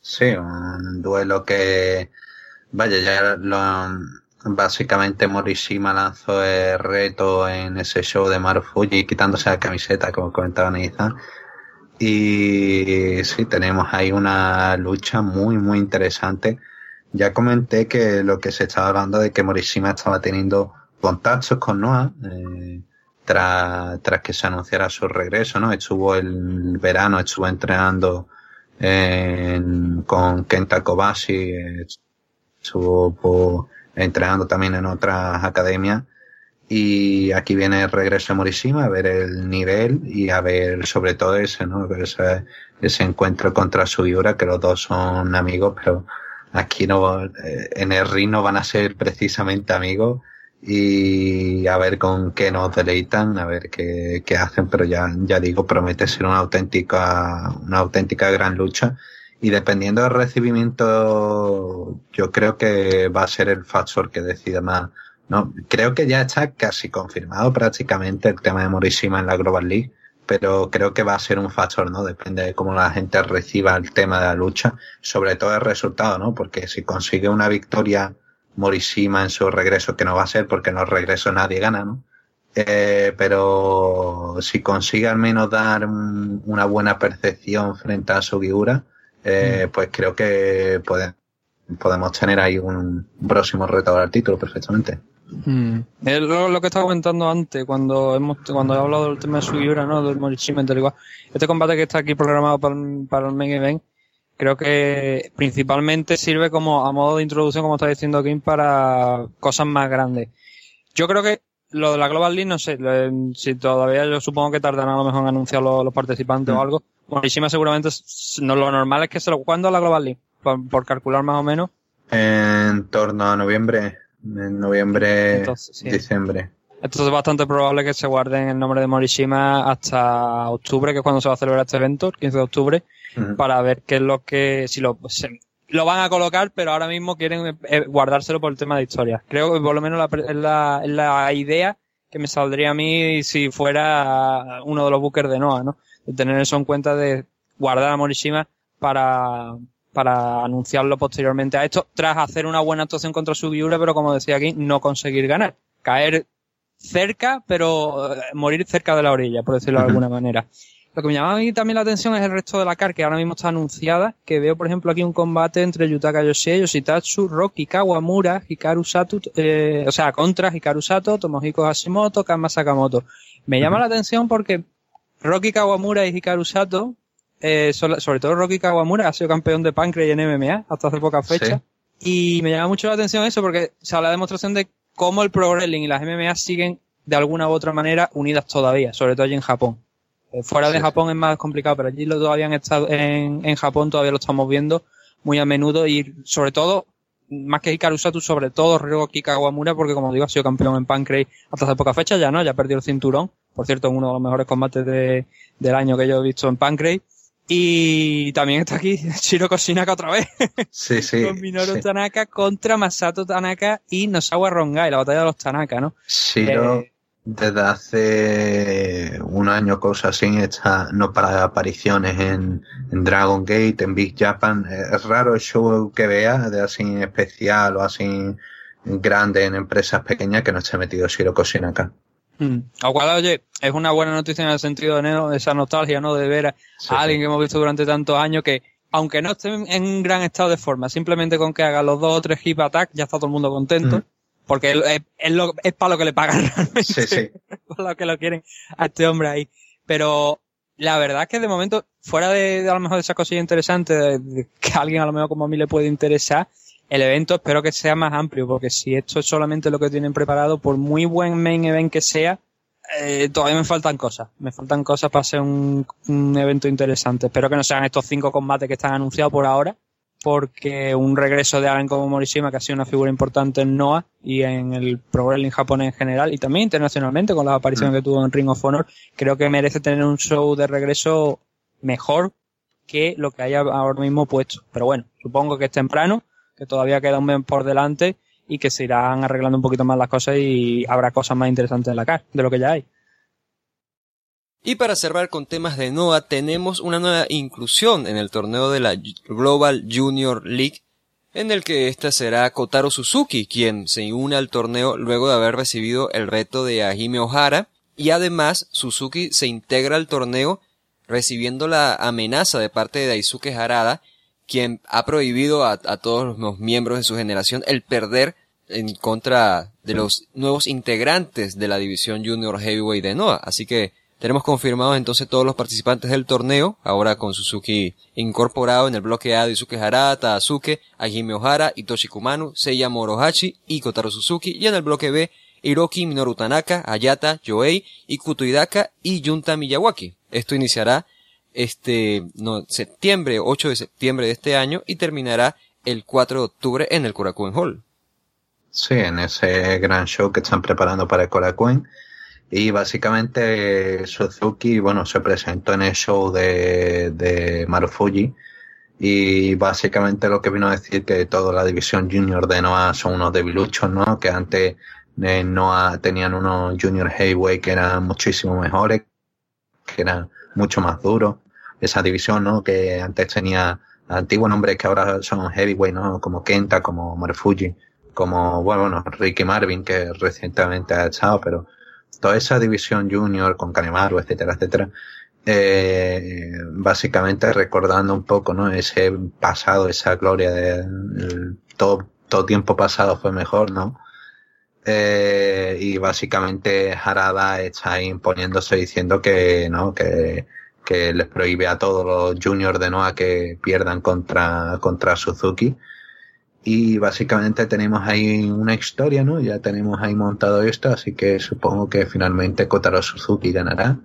Sí, un duelo que, vaya, ya lo, básicamente Morishima lanzó el reto en ese show de Marufuji quitándose la camiseta, como comentaba Nathan. Y sí, tenemos ahí una lucha muy, muy interesante. Ya comenté que lo que se estaba hablando de que Morishima estaba teniendo contactos con Noah, eh, tras, tras que se anunciara su regreso, ¿no? Estuvo el verano, estuvo entrenando con Kenta Kobashi, estuvo entrenando también en otras academias. Y aquí viene el regreso de Morishima a ver el nivel y a ver sobre todo ese, ¿no? Ese, ese encuentro contra Sugiura, que los dos son amigos, pero aquí no, eh, en el ring no van a ser precisamente amigos y a ver con qué nos deleitan, a ver qué, qué hacen, pero ya, ya digo, promete ser una auténtica, una auténtica gran lucha. Y dependiendo del recibimiento, yo creo que va a ser el factor que decida más. No, creo que ya está casi confirmado prácticamente el tema de Morishima en la Global League, pero creo que va a ser un factor, ¿no? Depende de cómo la gente reciba el tema de la lucha, sobre todo el resultado, ¿no? Porque si consigue una victoria Morishima en su regreso, que no va a ser porque en los regresos nadie gana, ¿no? Eh, pero si consigue al menos dar una buena percepción frente a su figura, eh, mm. pues creo que podemos tener ahí un próximo retador al título perfectamente. Mm. Es lo, que estaba comentando antes, cuando hemos cuando he hablado del tema de su figura, ¿no? Del Morishima, igual. Este combate que está aquí programado para, para el main event, creo que principalmente sirve como a modo de introducción, como está diciendo Kim, para cosas más grandes. Yo creo que lo de la Global League, no sé, si todavía yo supongo que tardarán a lo mejor en anunciar los, participantes o mm. algo. Buenísima seguramente, no, lo normal es que se lo, ¿cuándo la Global League? Por, calcular más o menos. En torno a noviembre, en noviembre, diciembre. Entonces es bastante probable que se guarden el nombre de Morishima hasta octubre, que es cuando se va a celebrar este evento, el 15 de octubre, para ver qué es lo que, si lo, lo van a colocar, pero ahora mismo quieren eh, guardárselo por el tema de historia. Creo que por lo menos la, la, la idea que me saldría a mí si fuera uno de los bookers de Noah, ¿no? Tener eso en cuenta de guardar a Morishima para, para anunciarlo posteriormente a esto, tras hacer una buena actuación contra Sugiura, pero como decía aquí, no conseguir ganar. Caer cerca, pero eh, morir cerca de la orilla, por decirlo de alguna manera. Lo que me llama a mí también la atención es el resto de la CAR, que ahora mismo está anunciada, que veo, por ejemplo, aquí un combate entre Yutaka Yoshie, Yoshitatsu, Rocky Kawamura, Hikaru Sato, eh, o sea, contra Hikaru Sato, Tomohiko Hashimoto, Kama Sakamoto. Me llama la atención porque Rocky Kawamura y Hikaru Sato, eh, sobre todo Rocky Kawamura, ha sido campeón de Pancrase en MMA hasta hace poca fecha. Y me llama mucho la atención eso porque o sea, la demostración de cómo el Pro Wrestling y las MMA siguen de alguna u otra manera unidas todavía, sobre todo allí en Japón. Eh, fuera de Japón es más complicado, pero allí lo todavía han estado en, en Japón, todavía lo estamos viendo muy a menudo y sobre todo, más que Hikaru Sato, sobre todo Ryoki Kawamura, porque como digo, ha sido campeón en Pancrase hasta hace poca fecha, ya no, ya perdió el cinturón. Por cierto, uno de los mejores combates de, del año que yo he visto en Pancrase. Y también está aquí *laughs* Shiro Koshinaka otra vez. Sí, sí. *laughs* Con Minoru Tanaka contra Masato Tanaka y Nosawa Rongai, la batalla de los Tanaka, ¿no? Shiro, eh, desde hace un año, cosas así, está, no para apariciones en, Dragon Gate, en Big Japan. Es raro el show que vea de así especial o así grande en empresas pequeñas que no esté metido Shiro Koshinaka. Mm. cual, oye, es una buena noticia en el sentido de esa nostalgia, ¿no? De ver a alguien que hemos visto durante tantos años que, aunque no esté en un gran estado de forma, simplemente con que haga los dos o tres hip attack, ya está todo el mundo contento. Mm. Porque es, es, para lo que le pagan *laughs* realmente. Sí, sí. *laughs* para lo que lo quieren a este hombre ahí. Pero la verdad es que de momento, fuera de, a lo mejor de esas cosillas interesantes, que a alguien a lo mejor como a mí le puede interesar, el evento espero que sea más amplio, porque si esto es solamente lo que tienen preparado, por muy buen main event que sea, eh, todavía me faltan cosas. Me faltan cosas para ser un, un evento interesante. Espero que no sean estos cinco combates que están anunciados por ahora, porque un regreso de alguien como Morishima, que ha sido una figura importante en Noah y en el Pro Wrestling japonés en general, y también internacionalmente con la aparición mm. que tuvo en Ring of Honor, creo que merece tener un show de regreso mejor que lo que hay ahora mismo puesto. Pero bueno, supongo que es temprano, que todavía queda un mes por delante y que se irán arreglando un poquito más las cosas y habrá cosas más interesantes en la CAR de lo que ya hay. Y para cerrar con temas de NOAA, tenemos una nueva inclusión en el torneo de la Global Junior League, en el que esta será Kotaro Suzuki, quien se une al torneo luego de haber recibido el reto de Ahime Ohara, y además Suzuki se integra al torneo recibiendo la amenaza de parte de Daisuke Harada, quien ha prohibido a, a todos los miembros de su generación el perder en contra de los nuevos integrantes de la división Junior Heavyweight de NOAA. Así que tenemos confirmados entonces todos los participantes del torneo, ahora con Suzuki incorporado en el bloque A de Suzuki Harada, Tadazuke, Hajime Ohara, Itoshi Kumano, Seiya Morohashi y Kotaro Suzuki, y en el bloque B, Hiroki Minoru Tanaka, Ayata, Yoei, Ikuto Hidaka y Junta Miyawaki. Esto iniciará este no, septiembre, 8 de septiembre de este año y terminará el 4 de octubre en el Korakuen Hall. Sí, en ese gran show que están preparando para el y básicamente Suzuki, bueno, se presentó en el show de, de Marufuji. Y básicamente lo que vino a decir que toda la división junior de Noah son unos debiluchos, ¿no? Que antes de Noah tenían unos junior heavyweight que eran muchísimo mejores, que eran mucho más duros. Esa división, ¿no? Que antes tenía antiguos nombres que ahora son heavyweight, ¿no? Como Kenta, como Marufuji, como, bueno, Ricky Marvin, que recientemente ha echado, pero toda esa división junior con Kanemaru, etcétera, etcétera, eh, básicamente recordando un poco, ¿no? Ese pasado, esa gloria de todo, todo tiempo pasado fue mejor, ¿no? Eh, y básicamente Harada está imponiéndose diciendo que, ¿no? Que, que les prohíbe a todos los juniors de Noah que pierdan contra, contra Suzuki y básicamente tenemos ahí una historia, ¿no? Ya tenemos ahí montado esto, así que supongo que finalmente Kotaro Suzuki ganará.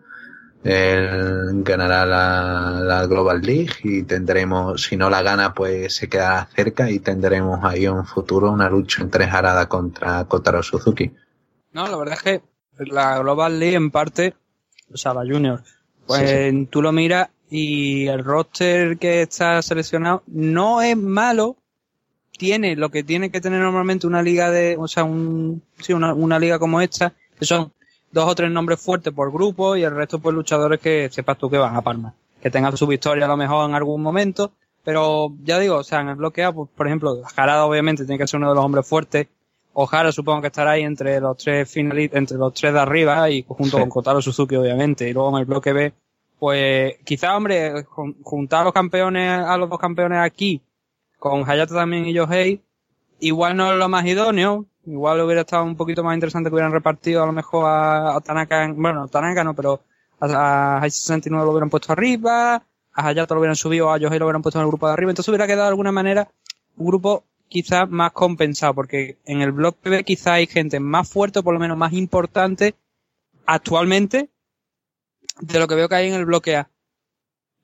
Él ganará la, la Global League y tendremos, si no la gana, pues se quedará cerca y tendremos ahí un futuro una lucha entre Harada contra Kotaro Suzuki. No, la verdad es que la Global League en parte, o sea, la Junior, pues tú lo miras y el roster que está seleccionado no es malo, tiene lo que tiene que tener normalmente una liga de, o sea, un, sí, una, una liga como esta, que son dos o tres nombres fuertes por grupo y el resto pues luchadores que sepas tú que van a Palma. Que tengan su victoria a lo mejor en algún momento, pero ya digo, o sea, en el bloque A, pues, por ejemplo, Jarada obviamente tiene que ser uno de los hombres fuertes. Ojara supongo que estará ahí entre los tres finalistas, entre los tres de arriba y junto con Kotaro Suzuki obviamente. Y luego en el bloque B, pues quizá, hombre, juntar a los campeones, a los dos campeones aquí con Hayato también y Yohei, igual no es lo más idóneo, igual hubiera estado un poquito más interesante que hubieran repartido a lo mejor a, Tanaka, bueno, Tanaka no, pero a, a 69 lo hubieran puesto arriba, a Hayato lo hubieran subido, a Yohei lo hubieran puesto en el grupo de arriba, entonces hubiera quedado de alguna manera un grupo quizás más compensado, porque en el bloque B quizás hay gente más fuerte, o por lo menos más importante, actualmente, de lo que veo que hay en el bloque A.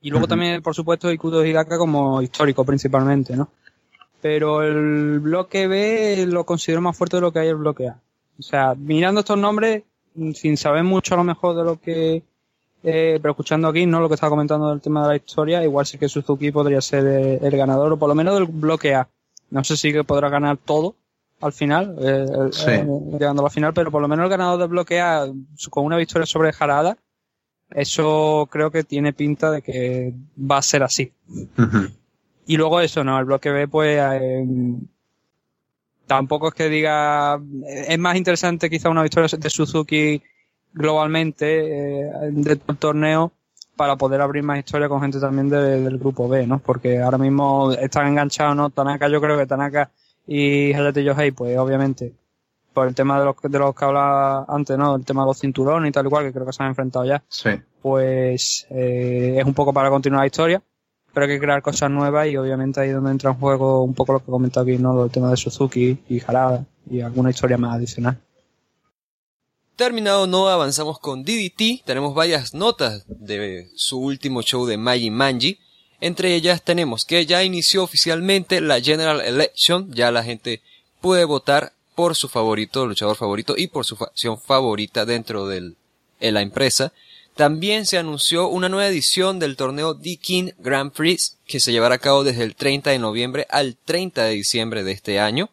Y luego también, por supuesto, Ikuto Hidaka como histórico principalmente, ¿no? Pero el bloque B lo considero más fuerte de lo que hay el bloque A. O sea, mirando estos nombres, sin saber mucho a lo mejor de lo que, eh, pero escuchando aquí, ¿no? Lo que estaba comentando del tema de la historia, igual sí que Suzuki podría ser eh, el ganador, o por lo menos del bloque A. No sé si podrá ganar todo al final, eh, eh, llegando a la final, pero por lo menos el ganador del bloque A, con una victoria sobre Jarada, eso creo que tiene pinta de que va a ser así. Y luego eso, ¿no? El bloque B, pues, eh, tampoco es que diga, es más interesante quizá una victoria de Suzuki globalmente eh, del torneo para poder abrir más historia con gente también del grupo B, ¿no? Porque ahora mismo están enganchados, ¿no? Tanaka, yo creo que Tanaka y Hayate Yohei, pues obviamente por el tema de los, de los que hablaba antes, ¿no? El tema de los cinturones y tal y cual, que creo que se han enfrentado ya. Sí. Pues eh, es un poco para continuar la historia, pero hay que crear cosas nuevas y obviamente ahí es donde entra en juego un poco lo que he comentado aquí, ¿no? El tema de Suzuki y Harada y alguna historia más adicional. Terminado no avanzamos con DDT, tenemos varias notas de su último show de Maji Manji. Entre ellas tenemos que ya inició oficialmente la General Election, ya la gente puede votar por su favorito, luchador favorito y por su facción favorita dentro de la empresa. También se anunció una nueva edición del torneo D-King Grand Prix que se llevará a cabo desde el 30 de noviembre al 30 de diciembre de este año.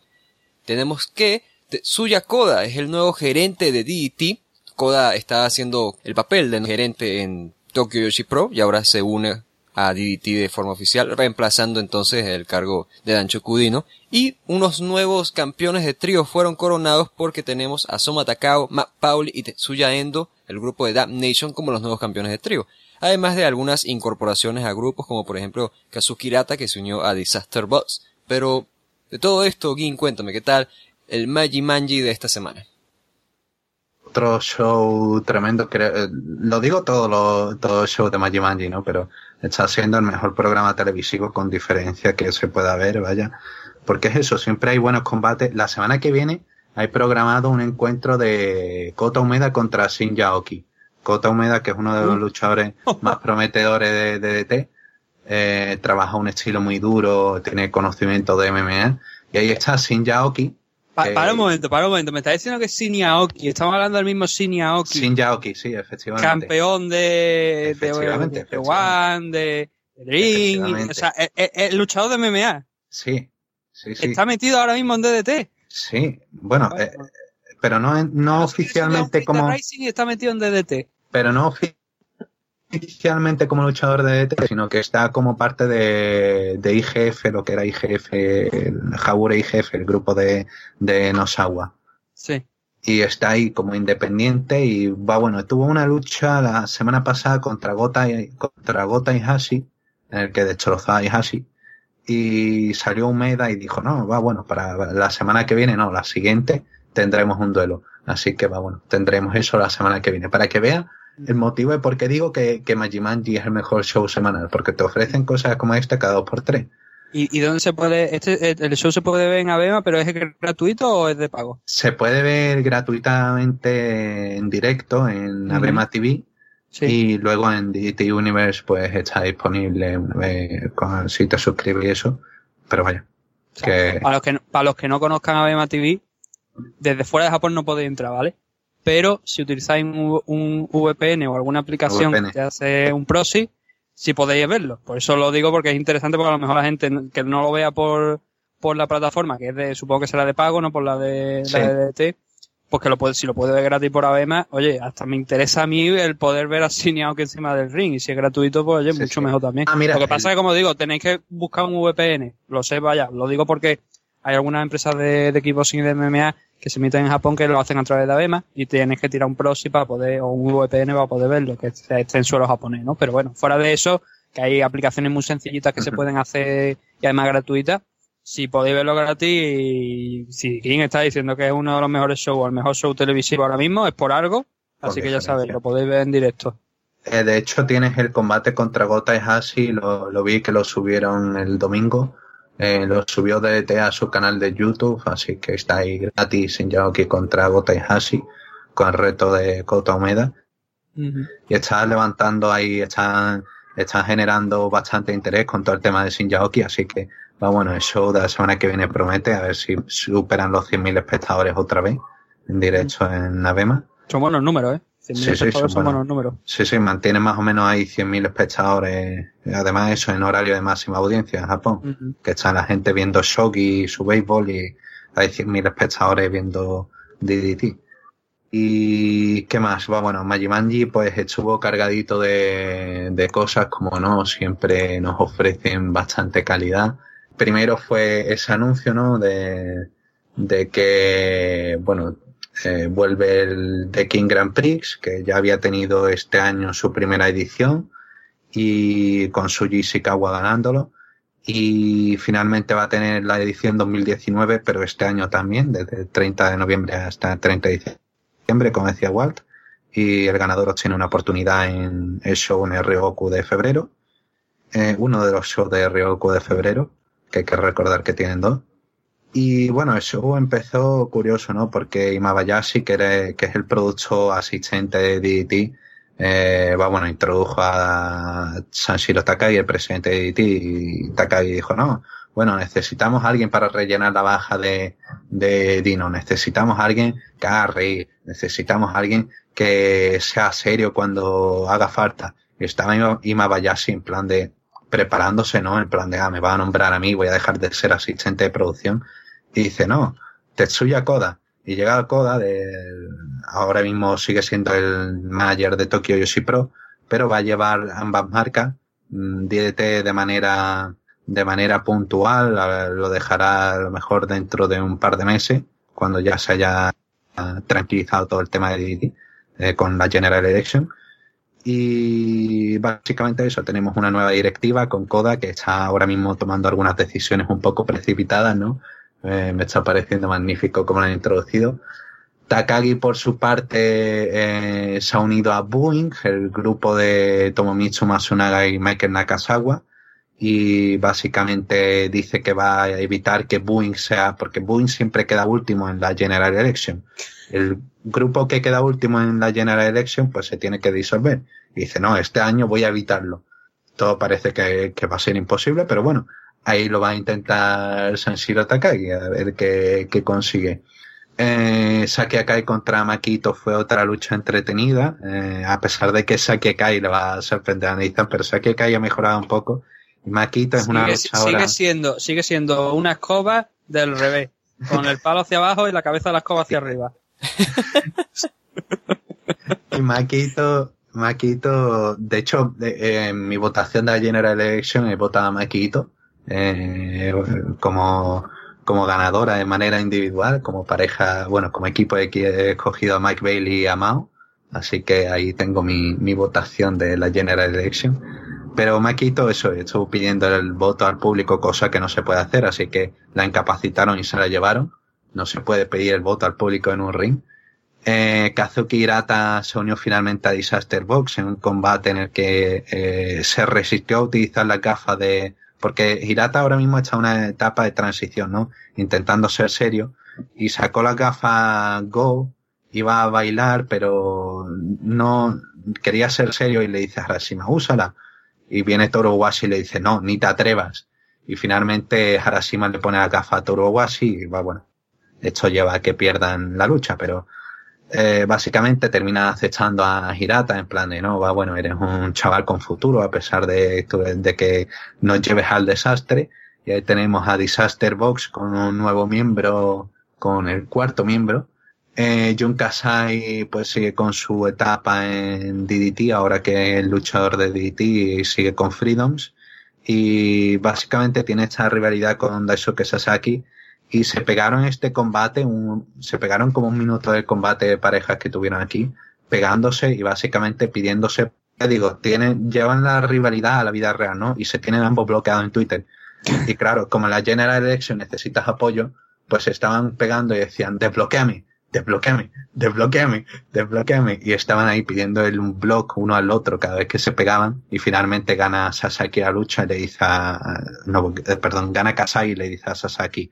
Tenemos que Suya Koda es el nuevo gerente de DDT. Koda está haciendo el papel de gerente en Tokyo Yoshi Pro y ahora se une a DDT de forma oficial, reemplazando entonces el cargo de Dancho Cudino. Y unos nuevos campeones de trío fueron coronados porque tenemos a Soma Takao, Matt Pauli y Tetsuya Endo, el grupo de Dap Nation, como los nuevos campeones de trío. Además de algunas incorporaciones a grupos como por ejemplo Kazuki Hirata que se unió a Disaster Bots. Pero de todo esto, Gin, cuéntame, ¿qué tal el Magi Manji de esta semana? Otro show tremendo, que, eh, lo digo todo lo, todo show de Magi Manji, ¿no? Pero está siendo el mejor programa televisivo con diferencia que se pueda ver, vaya. Porque es eso, siempre hay buenos combates. La semana que viene hay programado un encuentro de Kota Humeda contra Shin Yaoki. Kota Humeda, que es uno de los mm. luchadores *laughs* más prometedores de DDT, eh, trabaja un estilo muy duro, tiene conocimiento de MMA. Y ahí está Shin Yaoki, para un momento, para un momento. Me está diciendo que es Shin Yaoki. Estamos hablando del mismo Shin Yaoki. Shin Yaoki, sí, efectivamente. Campeón de, de, de, de One, de, Ring. O sea, el, luchador de MMA. Sí, sí, sí. Está metido ahora mismo en DDT. Sí, bueno, eh, pero no, no oficialmente como. Racing está metido en DDT. Pero no oficialmente como luchador de DDT, sino que está como parte de, de IGF, lo que era IGF, el Jabure IGF, el grupo de, de Nosawa. Sí. Y está ahí como independiente y va bueno, tuvo una lucha la semana pasada contra Gota y, contra Gota y Hashi, en el que destrozó a Hashi. Y salió Umeda y dijo, no, va bueno, para la semana que viene, no, la siguiente tendremos un duelo. Así que va bueno, tendremos eso la semana que viene. Para que vea el motivo es porque digo que, que Majimanji es el mejor show semanal, porque te ofrecen cosas como esta cada dos por tres. ¿Y, ¿Y dónde se puede, este, el show se puede ver en Abema, pero es gratuito o es de pago? Se puede ver gratuitamente en directo en Abema TV. Y luego en DT Universe pues está disponible una vez si te suscribes y eso. Pero vaya. que... Para, los que, para los que no conozcan Abema TV, desde fuera de Japón no podéis entrar, ¿vale? Pero si utilizáis un, VPN o alguna aplicación que hace un proxy, sí podéis verlo. Por eso lo digo porque es interesante porque a lo mejor la gente que no lo vea por, por la plataforma, que es de, supongo que será de pago, no por la de, la DDT, pues que lo puede, si lo puede ver gratis por ABEMA, oye, hasta me interesa a mí el poder ver a que encima del ring. Y si es gratuito, pues oye, mucho mejor también. Ah, lo que pasa es que, como digo, tenéis que buscar un VPN. Lo sé, vaya, lo digo porque hay algunas empresas de, de kickboxing y de MMA que se emiten en Japón que lo hacen a través de ABEMA y tienes que tirar un proxy para poder, o un VPN para poder verlo, que esté en suelo japonés, ¿no? Pero bueno, fuera de eso, que hay aplicaciones muy sencillitas que se pueden hacer y además gratuitas, si podéis verlo gratis y si quien está diciendo que es uno de los mejores shows o el mejor show televisivo ahora mismo, es por algo, así que ya sabéis, lo podéis ver en directo. Eh, de hecho, tienes el combate contra Gota y Hashi, lo, lo vi que lo subieron el domingo eh, lo subió DDT a su canal de YouTube, así que está ahí gratis en Yaoki contra Gota y Hashi, con el reto de Kota Omeda. Y está levantando ahí, están, están generando bastante interés con todo el tema de Shin Yaoki, así que va bueno, el show de la semana que viene promete, a ver si superan los 100.000 espectadores otra vez en directo en Navema. Son buenos números, ¿eh? Sí, sí, son, buenos números. Sí, sí, mantiene más o menos ahí 100.000 espectadores. Además, eso en horario de máxima audiencia en Japón. Que está la gente viendo shogi, su béisbol y hay 100.000 espectadores viendo DDT. Y qué más, bueno, Majimanji pues estuvo cargadito de, de cosas como no, siempre nos ofrecen bastante calidad. Primero fue ese anuncio, ¿no? De, de que, bueno, eh, vuelve el The King Grand Prix, que ya había tenido este año su primera edición, y con Suji Ishikawa ganándolo. Y finalmente va a tener la edición 2019, pero este año también, desde el 30 de noviembre hasta el 30 de diciembre, como decía Walt. Y el ganador tiene una oportunidad en el show en Ryoku de febrero. Eh, uno de los shows de Ryoku de febrero, que hay que recordar que tienen dos. Y bueno, eso empezó curioso, ¿no? Porque Imabayashi, que, que es el producto asistente de DDT, eh, va, bueno, introdujo a Sanshiro Takagi, el presidente de DDT, y Takagi dijo, no, bueno, necesitamos alguien para rellenar la baja de, de Dino, necesitamos alguien que haga reír, necesitamos alguien que sea serio cuando haga falta. Estaba Imabayashi en plan de preparándose, ¿no? En plan de, ah, me va a nombrar a mí, voy a dejar de ser asistente de producción. Y dice, no, Tetsuya Koda. Y llega Koda, ahora mismo sigue siendo el manager de Tokyo Yoshi Pro, pero va a llevar ambas marcas, mm, DDT de manera, de manera puntual, lo dejará a lo mejor dentro de un par de meses, cuando ya se haya tranquilizado todo el tema de DDT, eh, con la General Election. Y básicamente eso, tenemos una nueva directiva con Koda que está ahora mismo tomando algunas decisiones un poco precipitadas, ¿no? Eh, me está pareciendo magnífico como lo han introducido. Takagi, por su parte, eh, se ha unido a Boeing, el grupo de Tomomitsu Masunaga y Michael Nakasawa, y básicamente dice que va a evitar que Boeing sea, porque Boeing siempre queda último en la General Election. El grupo que queda último en la General Election, pues se tiene que disolver. Y dice, no, este año voy a evitarlo. Todo parece que, que va a ser imposible, pero bueno, ahí lo va a intentar Sanshiro Takagi, a ver qué, qué consigue. Eh, Saki Akai contra Makito fue otra lucha entretenida, eh, a pesar de que Saki Akai le va a sorprender a Nathan, pero Saki Akai ha mejorado un poco. Makito es una luchadora. Sigue siendo, sigue siendo una escoba del revés, con el palo hacia abajo y la cabeza de la escoba hacia arriba. *laughs* y Makito, Makito, de hecho, en mi votación de la General Election he votado a Makito, eh, como como ganadora de manera individual, como pareja, bueno, como equipo he escogido a Mike Bailey y a Mao, así que ahí tengo mi, mi votación de la General Election. Pero Maquito, eso, estuvo pidiendo el voto al público, cosa que no se puede hacer, así que la incapacitaron y se la llevaron. No se puede pedir el voto al público en un ring. Eh, Kazuki Hirata se unió finalmente a Disaster Box en un combate en el que eh, se resistió a utilizar la gafa de, porque Hirata ahora mismo está en una etapa de transición, ¿no? Intentando ser serio y sacó las gafas Go, iba a bailar, pero no quería ser serio y le dice a Harashima, úsala. Y viene Toro Washi y le dice, no, ni te atrevas. Y finalmente Harashima le pone la gafa a Toro Washi y va, bueno, esto lleva a que pierdan la lucha, pero eh, básicamente termina acechando a Hirata en plan de no, va, bueno, eres un chaval con futuro a pesar de, que nos lleves al desastre. Y ahí tenemos a Disaster Box con un nuevo miembro, con el cuarto miembro. Eh, Jun Kasai pues sigue con su etapa en DDT, ahora que es luchador de DDT y sigue con Freedoms. Y básicamente tiene esta rivalidad con Daisuke Sasaki, y se pegaron este combate, un, se pegaron como un minuto del combate de parejas que tuvieron aquí, pegándose y básicamente pidiéndose, ya digo, tienen, llevan la rivalidad a la vida real, ¿no? Y se tienen ambos bloqueados en Twitter. Y claro, como la General Election necesitas apoyo, pues se estaban pegando y decían, desbloqueame, desbloqueame, desbloqueame, desbloqueame. Y estaban ahí pidiendo el un block uno al otro cada vez que se pegaban. Y finalmente gana Sasaki la lucha y le dice a, no, eh, perdón, gana Kasai y le dice a Sasaki,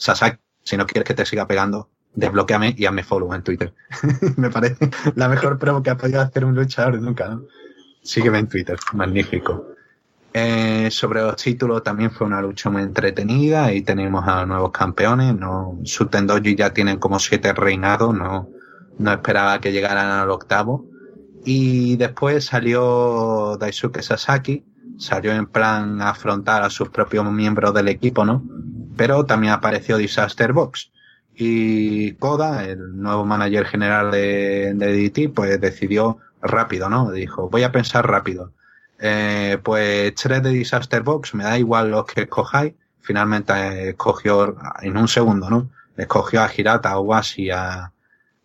Sasaki, si no quieres que te siga pegando, desbloqueame y hazme follow en Twitter. *laughs* Me parece la mejor prueba que ha podido hacer un luchador nunca, ¿no? Sígueme en Twitter, magnífico. Eh, sobre los títulos también fue una lucha muy entretenida y tenemos a nuevos campeones, no, Sutendoji ya tienen como siete reinados, no, no esperaba que llegaran al octavo. Y después salió Daisuke Sasaki, salió en plan a afrontar a sus propios miembros del equipo, ¿no? Pero también apareció Disaster Box. Y Koda, el nuevo manager general de, de DT, pues decidió rápido, ¿no? Dijo, voy a pensar rápido. Eh, pues tres de Disaster Box, me da igual los que escojáis. Finalmente escogió en un segundo, ¿no? Escogió a Hirata, a Washi a,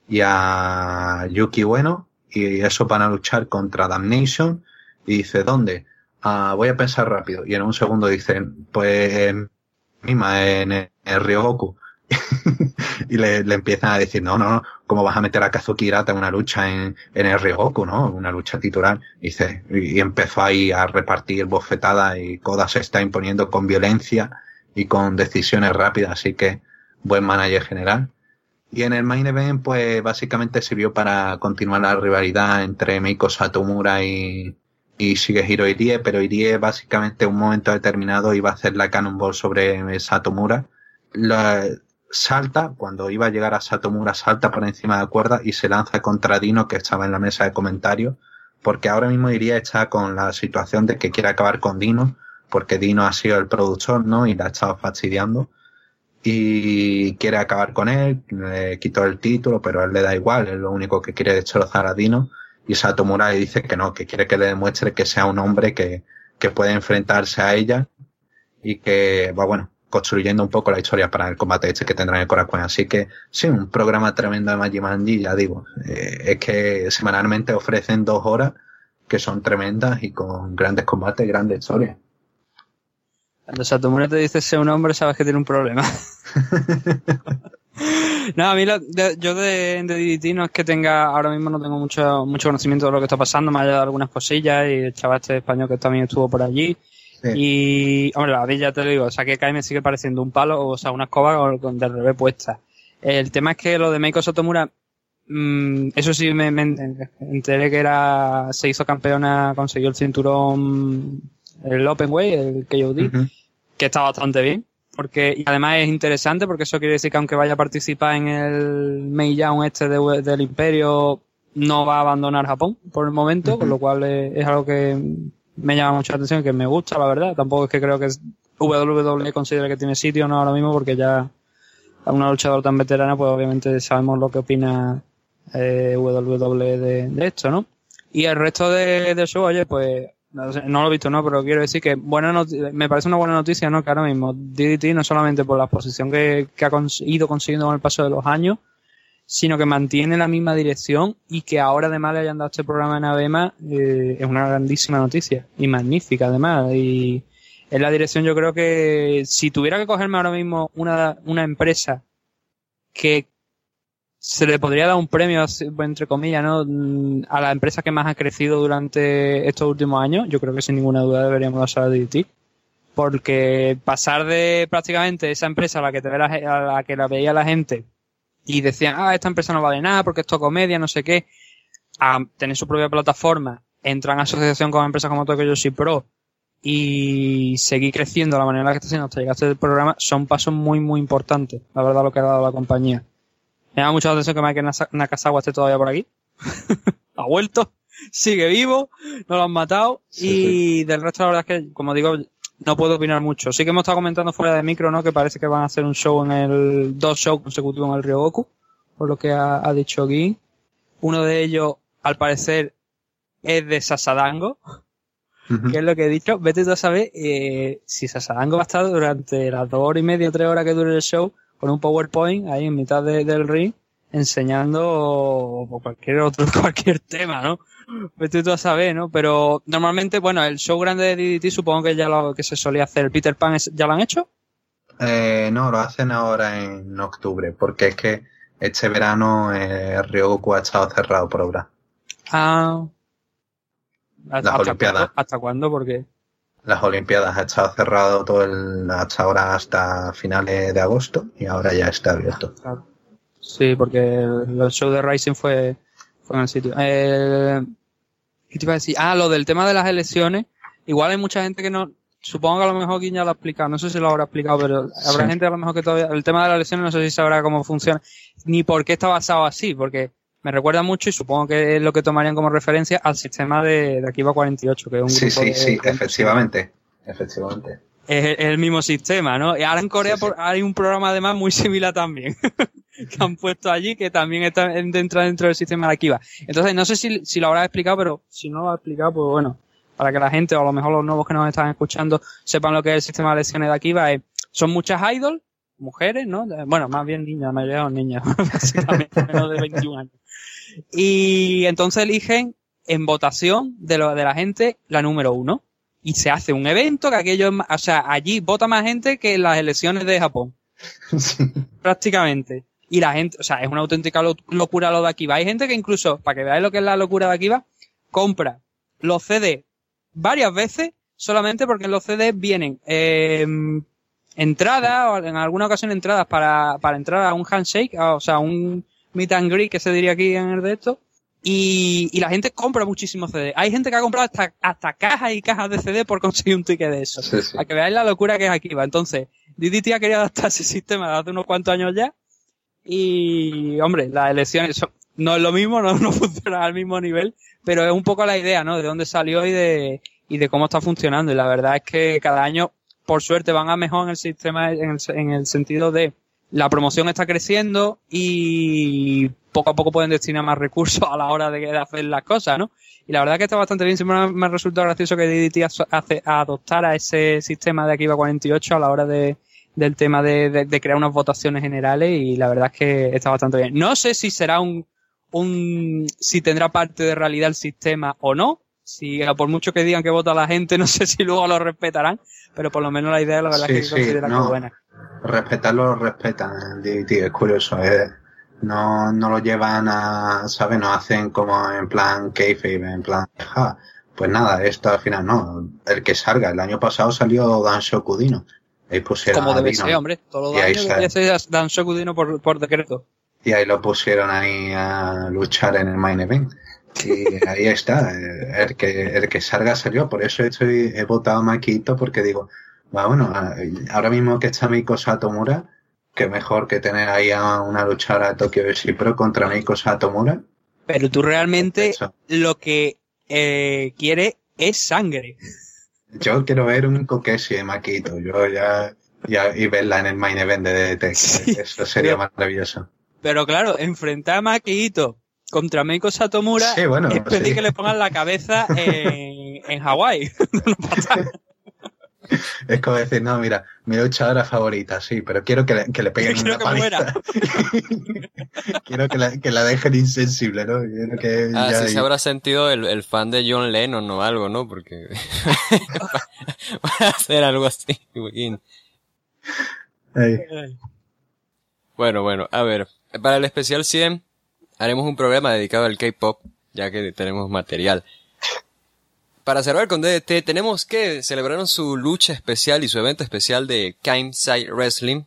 y a Yuki Bueno. Y eso para luchar contra Damnation. Y dice, ¿dónde? Ah, voy a pensar rápido. Y en un segundo dice, pues misma en el Ryogoku. *laughs* y le, empiezan a decir, no, no, no, ¿cómo vas a meter a Kazuki Hirata en una lucha en, en el Ryogoku, no? Una lucha titular. Y, y, empezó ahí a repartir bofetadas y Koda se está imponiendo con violencia y con decisiones rápidas, así que buen manager general. Y en el main event, pues básicamente sirvió para continuar la rivalidad entre Meiko Satomura y, y sigue Hiro Irie, pero Irie básicamente en un momento determinado iba a hacer la Cannonball sobre Satomura. La, salta, cuando iba a llegar a Satomura, salta por encima de la cuerda y se lanza contra Dino, que estaba en la mesa de comentarios, porque ahora mismo iría está con la situación de que quiere acabar con Dino, porque Dino ha sido el productor, ¿no? Y la ha estado fastidiando. Y quiere acabar con él, le quitó el título, pero a él le da igual, es lo único que quiere destrozar a Dino. Y Satomura le dice que no, que quiere que le demuestre que sea un hombre que, que puede enfrentarse a ella y que va, bueno, construyendo un poco la historia para el combate este que tendrá en el Korakuen. Así que sí, un programa tremendo de Majimanji, ya digo. Eh, es que semanalmente ofrecen dos horas que son tremendas y con grandes combates, grandes historias. Cuando Satomura te dice ser un hombre, sabes que tiene un problema. *laughs* no, a mí yo de, de, DDT no es que tenga, ahora mismo no tengo mucho, mucho conocimiento de lo que está pasando, más allá de algunas cosillas y el chaval este español que también estuvo por allí. Y, hombre, la ya te lo digo, o sea, que Kai me sigue pareciendo un palo, o sea, una escoba con de revés puesta. El tema es que lo de Meiko Sotomura, mmm, eso sí me, enteré que era, se hizo campeona, consiguió el cinturón, el Open Way, el KOD, que está bastante bien. Porque, y además es interesante porque eso quiere decir que aunque vaya a participar en el Mei este del Imperio, no va a abandonar Japón por el momento, con lo cual es algo que me llama mucho la atención, que me gusta, la verdad. Tampoco es que creo que WWE considere que tiene sitio no ahora mismo, porque ya a una luchadora tan veterana, pues obviamente sabemos lo que opina eh, WWE de, esto, ¿no? Y el resto de, del show, oye, pues no, lo he visto, ¿no? Pero quiero decir que buena me parece una buena noticia, ¿no? Que ahora mismo DDT, no solamente por la posición que, que ha ido consiguiendo con el paso de los años, sino que mantiene la misma dirección y que ahora además le hayan dado este programa en Abema eh, es una grandísima noticia y magnífica además y en la dirección yo creo que si tuviera que cogerme ahora mismo una, una empresa que se le podría dar un premio entre comillas ¿no? a la empresa que más ha crecido durante estos últimos años yo creo que sin ninguna duda deberíamos pasar a DDT porque pasar de prácticamente esa empresa a la que te ve la, que la veía la gente y decían, ah, esta empresa no vale nada porque esto comedia, no sé qué, a tener su propia plataforma, entran en asociación con empresas como Tokyo Yoshi Pro y seguir creciendo de la manera en la que está haciendo hasta llegar a este programa, son pasos muy, muy importantes, la verdad, lo que ha dado la compañía. Me da mucha atención que Mike Nakasawa esté todavía por aquí. *laughs* ha vuelto, sigue vivo, no lo han matado y del resto la verdad es que, como digo, no puedo opinar mucho. Sí que hemos estado comentando fuera de micro, ¿no? Que parece que van a hacer un show en el, dos shows consecutivos en el Ryogoku, por lo que ha, dicho Gui. Uno de ellos, al parecer, es de Sasadango, que es lo que he dicho. Vete tú a saber eh, si Sasadango va a estar durante las dos horas y media, tres horas que dure el show, con un PowerPoint ahí en mitad del ring, enseñando cualquier otro, *laughs* cualquier tema, ¿no? Vete tú a saber, ¿no? Pero normalmente, bueno, el show grande de DDT supongo que ya lo que se solía hacer. ¿El Peter Pan ya lo han hecho? Eh, no, lo hacen ahora en octubre, porque es que este verano eh, Ryogoku ha estado cerrado por obra. Ah. Las Olimpiadas. ¿Hasta cuándo? Porque las Olimpiadas ha estado cerrado todo el, hasta ahora hasta finales de agosto y ahora ya está abierto. Sí, porque el show de Rising fue fue en el sitio. Eh, ¿Qué te iba a decir? Ah, lo del tema de las elecciones. Igual hay mucha gente que no, supongo que a lo mejor Guiña lo ha explicado, no sé si lo habrá explicado, pero habrá gente a lo mejor que todavía, el tema de las elecciones no sé si sabrá cómo funciona, ni por qué está basado así, porque me recuerda mucho y supongo que es lo que tomarían como referencia al sistema de, de Akiba 48, que es un Sí, sí, sí, efectivamente, efectivamente. Es el mismo sistema, ¿no? Y ahora en Corea hay un programa además muy similar también. *laughs* que han puesto allí que también está dentro, dentro del sistema de Akiva. Entonces, no sé si, si lo habrá explicado, pero si no lo ha explicado, pues bueno, para que la gente, o a lo mejor los nuevos que nos están escuchando, sepan lo que es el sistema de lecciones de Akiva. son muchas idols, mujeres, ¿no? Bueno, más bien niñas, la mayoría son niñas, *laughs* básicamente, menos de 21 años. Y entonces eligen en votación de, lo, de la gente la número uno. Y se hace un evento que aquello, o sea, allí vota más gente que en las elecciones de Japón. *laughs* Prácticamente. Y la gente, o sea, es una auténtica locura lo de Akiva. Hay gente que incluso, para que veáis lo que es la locura de Akiva, compra los CD varias veces solamente porque en los CD vienen eh, entradas, o en alguna ocasión entradas para, para entrar a un handshake, o sea, un meet and greet que se diría aquí en el de esto. Y, y la gente compra muchísimos CD. Hay gente que ha comprado hasta, hasta cajas y cajas de CD por conseguir un ticket de eso. Para que veáis la locura que es Akiva. Entonces, DDT ha querido adaptar ese sistema hace unos cuantos años ya. Y, hombre, las elecciones no es lo mismo, no, *laughs* no funciona al mismo nivel, pero es un poco la idea, ¿no? De dónde salió y de, y de cómo está funcionando. Y la verdad es que cada año, por suerte, van a mejor en el sistema, en el, en el sentido de la promoción está creciendo y poco a poco pueden destinar más recursos a la hora de hacer las cosas, ¿no? Y la verdad que está bastante bien. Siempre me ha resultado gracioso que DDT hace, adoptara ese sistema de Akiba 48 a la hora de, del tema de, de, crear unas votaciones generales y la verdad es que está bastante bien. No sé si será un, un, si tendrá parte de realidad el sistema o no. Si por mucho que digan que vota la gente, *laughs* no sé si luego lo respetarán, pero por lo menos la idea la verdad es que sí, considera no. buena. Respetarlo lo respetan, es curioso, es, no, no lo llevan a, ¿sabes? No hacen como en plan kayfabe, en plan, ja, pues nada, esto al final no. El que salga, el año pasado salió Dan Shokudino. Ahí pusieron Como debe ser, hombre. Todos los años ser Dan Shokudino por, por decreto. Y ahí lo pusieron ahí a luchar en el main event. Y ahí está. El que, el que salga salió. Por eso estoy, he votado a Maquito porque digo, bueno, ahora mismo que está Miko Satomura, que mejor que tener ahí a una luchadora de Tokyo Versi Pro contra Meiko Satomura. Pero tú realmente lo que eh, quiere es sangre. Yo quiero ver un Kokeshi de Makito, yo ya, ya, y verla en el main event de DDT. Eso sería maravilloso. Pero claro, enfrentar a Makito contra Meiko Satomura sí, bueno, es pedir que le pongan la cabeza en, en Hawái. *laughs* Es como decir, no, mira, mi luchadora favorita, sí, pero quiero que le, que le peguen *laughs* quiero una que paliza. *laughs* quiero que la, que la dejen insensible, ¿no? Quiero que ah, sí se habrá sentido el, el, fan de John Lennon o algo, ¿no? Porque va a hacer algo así. Bueno, bueno, a ver, para el especial 100 haremos un programa dedicado al K-pop, ya que tenemos material para cerrar con DDT, tenemos que celebraron su lucha especial y su evento especial de Kaimsai Wrestling.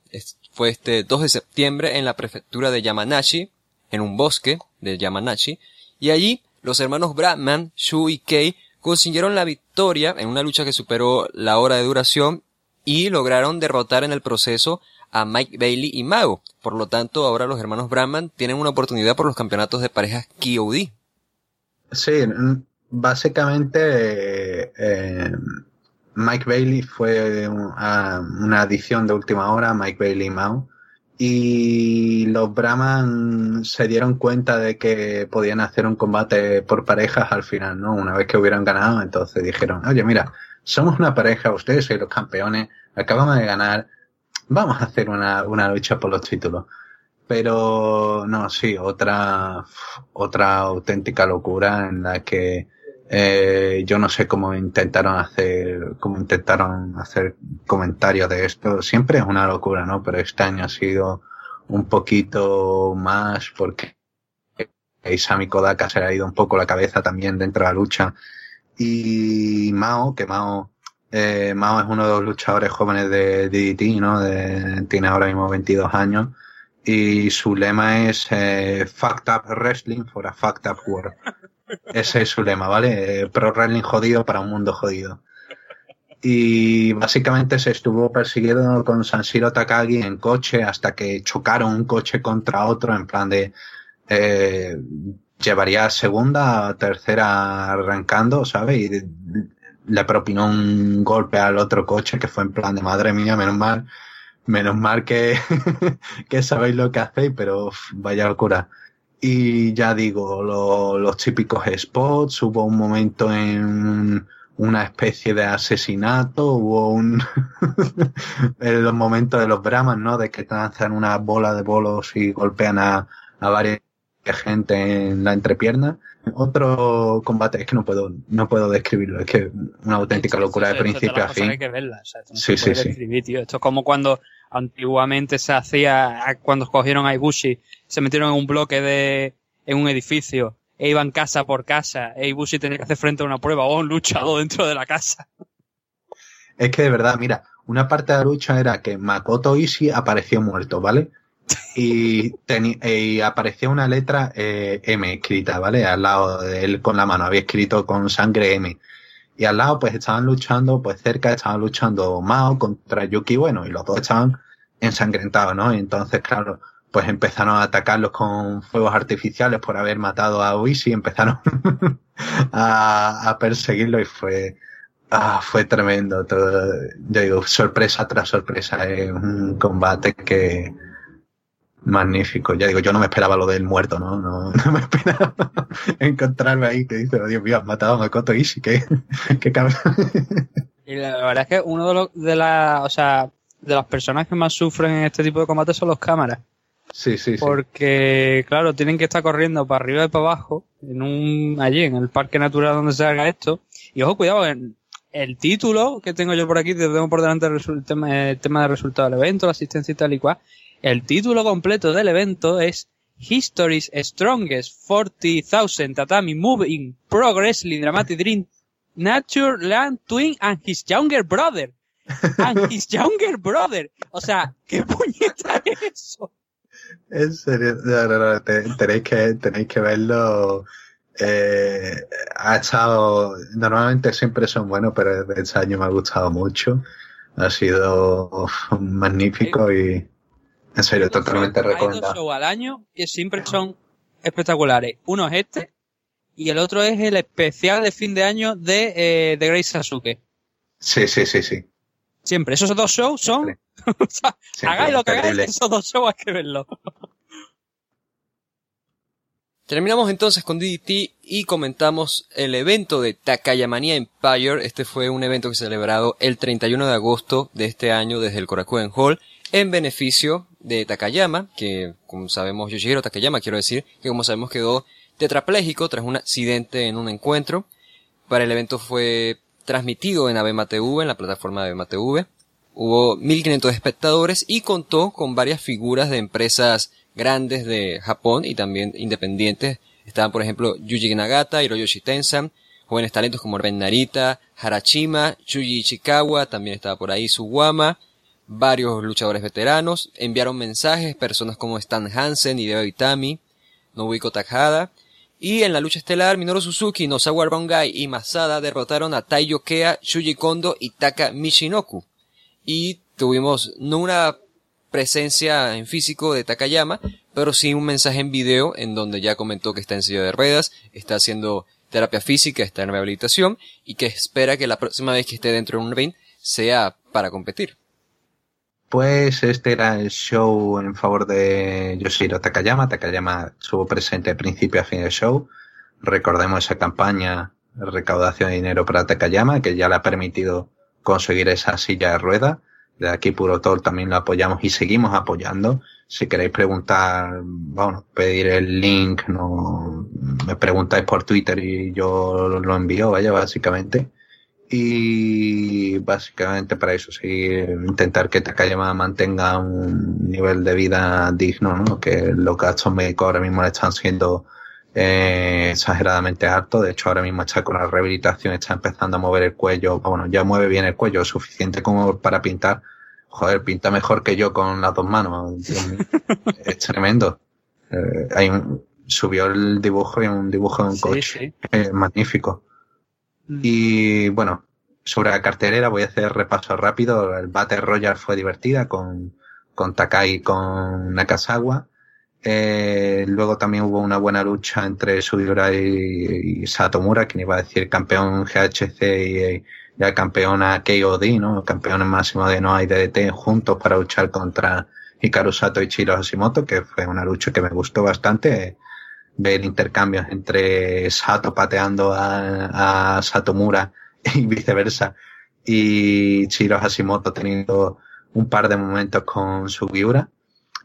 Fue este 2 de septiembre en la prefectura de Yamanashi, en un bosque de Yamanashi. Y allí, los hermanos Bradman, Shu y Kei consiguieron la victoria en una lucha que superó la hora de duración y lograron derrotar en el proceso a Mike Bailey y Mago. Por lo tanto, ahora los hermanos Bradman tienen una oportunidad por los campeonatos de parejas KOD. Sí, básicamente eh, Mike Bailey fue una adición de última hora, Mike Bailey y Mao, y los Brahman se dieron cuenta de que podían hacer un combate por parejas al final, ¿no? Una vez que hubieran ganado, entonces dijeron, oye, mira, somos una pareja, ustedes sois los campeones, acabamos de ganar, vamos a hacer una, una lucha por los títulos. Pero no, sí, otra, otra auténtica locura en la que eh, yo no sé cómo intentaron hacer, cómo intentaron hacer comentarios de esto. Siempre es una locura, ¿no? Pero este año ha sido un poquito más porque Isami Kodaka se le ha ido un poco la cabeza también dentro de la lucha. Y Mao, que Mao, eh, Mao es uno de los luchadores jóvenes de DDT, ¿no? De, tiene ahora mismo 22 años. Y su lema es eh, Fucked Up Wrestling for a Fucked Up World. *laughs* Ese es su lema, ¿vale? Eh, pro Wrestling jodido para un mundo jodido. Y básicamente se estuvo persiguiendo con Sanshiro Takagi en coche hasta que chocaron un coche contra otro en plan de eh, llevaría segunda, tercera arrancando, ¿sabes? Y le propinó un golpe al otro coche que fue en plan de madre mía, menos mal, menos mal que, *laughs* que sabéis lo que hacéis, pero vaya locura. Y ya digo, los típicos spots, hubo un momento en una especie de asesinato, hubo un *laughs* en los momentos de los Brahmas, ¿no? De que lanzan una bola de bolos y golpean a, a varias gente en la entrepierna. Otro combate es que no puedo, no puedo describirlo, es que una auténtica locura de principio a fin. Hay que verla, sí, sí, sí. Tío. Esto es como cuando antiguamente se hacía, cuando cogieron a Ibushi, se metieron en un bloque de, en un edificio, e iban casa por casa, e Ibushi tenía que hacer frente a una prueba, o un luchador *laughs* dentro de la casa. Es que de verdad, mira, una parte de la lucha era que Makoto Ishii apareció muerto, ¿vale? Y, y aparecía una letra eh, M escrita, ¿vale? Al lado de él con la mano, había escrito con sangre M. Y al lado, pues estaban luchando, pues cerca estaban luchando Mao contra Yuki Bueno, y los dos estaban ensangrentados, ¿no? Y entonces, claro, pues empezaron a atacarlos con fuegos artificiales por haber matado a Oishi, empezaron *laughs* a, a perseguirlo y fue, ah, fue tremendo. Todo, yo digo, sorpresa tras sorpresa, es un combate que, magnífico. Ya digo, yo no me esperaba lo del muerto, ¿no? No, *laughs* no me esperaba encontrarme ahí que dice, oh, Dios mío, has matado a Makoto Ishii, qué, *laughs* qué cabrón. Y la verdad es que uno de los, de la, o sea, de las personas que más sufren en este tipo de combates son los cámaras. Sí, sí, sí. Porque, claro, tienen que estar corriendo para arriba y para abajo, en un, allí, en el parque natural donde se haga esto. Y ojo, cuidado, en el título que tengo yo por aquí, tengo por delante el, tema, el tema de resultado del evento, la asistencia y tal y cual. El título completo del evento es History's Strongest 40,000 Tatami Moving Pro Wrestling Dramatic Dream Nature Land Twin and His Younger Brother. *laughs* And His Younger Brother. O sea, ¿qué *laughs* puñeta es eso? En serio, no, no, no, tenéis que, tenéis que verlo. Eh, ha estado, normalmente siempre son buenos, pero este año me ha gustado mucho. Ha sido magnífico y, en serio, totalmente recomendado. Hay dos shows al año que siempre son espectaculares. Uno es este y el otro es el especial de fin de año de, eh, de Grace Sasuke. Sí, sí, sí, sí. Siempre. Esos dos shows son... *laughs* o sea, hagáis lo que hagáis, esos dos shows hay que verlo. Terminamos entonces con DDT y comentamos el evento de Takayamania Empire. Este fue un evento que se celebrado el 31 de agosto de este año desde el Korakuen Hall en beneficio de Takayama, que como sabemos, Yoshihiro Takayama quiero decir, que como sabemos quedó tetrapléjico tras un accidente en un encuentro. Para el evento fue transmitido en Abema TV, en la plataforma de Abema TV. Hubo 1500 espectadores y contó con varias figuras de empresas grandes de Japón y también independientes. Estaban, por ejemplo, Yuji Nagata, Hiroyoshi Tensan, jóvenes talentos como Ren Narita, Harashima, Chuji Ichikawa, también estaba por ahí Suwama, varios luchadores veteranos, enviaron mensajes, personas como Stan Hansen, Deva Itami, Nobuko Takahada, y en la lucha estelar, Minoru Suzuki, Nosawa Bangai y Masada derrotaron a Taiyo Kea, Shuji Kondo y Taka Michinoku. Y tuvimos no una presencia en físico de Takayama, pero sí un mensaje en video en donde ya comentó que está en silla de ruedas, está haciendo terapia física, está en rehabilitación y que espera que la próxima vez que esté dentro de un ring sea para competir. Pues este era el show en favor de Yoshiro Takayama. Takayama estuvo presente al principio a fin del show. Recordemos esa campaña de recaudación de dinero para Takayama que ya le ha permitido conseguir esa silla de rueda. De aquí Puro Tol también lo apoyamos y seguimos apoyando. Si queréis preguntar, bueno, pedir el link, no, me preguntáis por Twitter y yo lo envío, vaya, básicamente y básicamente para eso seguir intentar que Takayama mantenga un nivel de vida digno, ¿no? que los gastos médicos ahora mismo le están siendo eh, exageradamente altos, de hecho ahora mismo está con la rehabilitación, está empezando a mover el cuello, bueno, ya mueve bien el cuello, suficiente como para pintar, joder, pinta mejor que yo con las dos manos, *laughs* es tremendo. Eh, hay un, subió el dibujo y un dibujo de un coche, magnífico. Mm. Y bueno, sobre la cartelera voy a hacer repaso rápido. El Battle Royale fue divertida con, con Takai y con Nakasawa. Eh, luego también hubo una buena lucha entre Sugiura y, Satomura, quien iba a decir campeón GHC y, ya campeona KOD, ¿no? Campeones máximo de No hay DDT juntos para luchar contra Hikaru Sato y Chiro Hashimoto, que fue una lucha que me gustó bastante ver intercambios entre Sato pateando a, a Satomura *laughs* y viceversa. Y Chiro Hashimoto teniendo un par de momentos con Sugiura.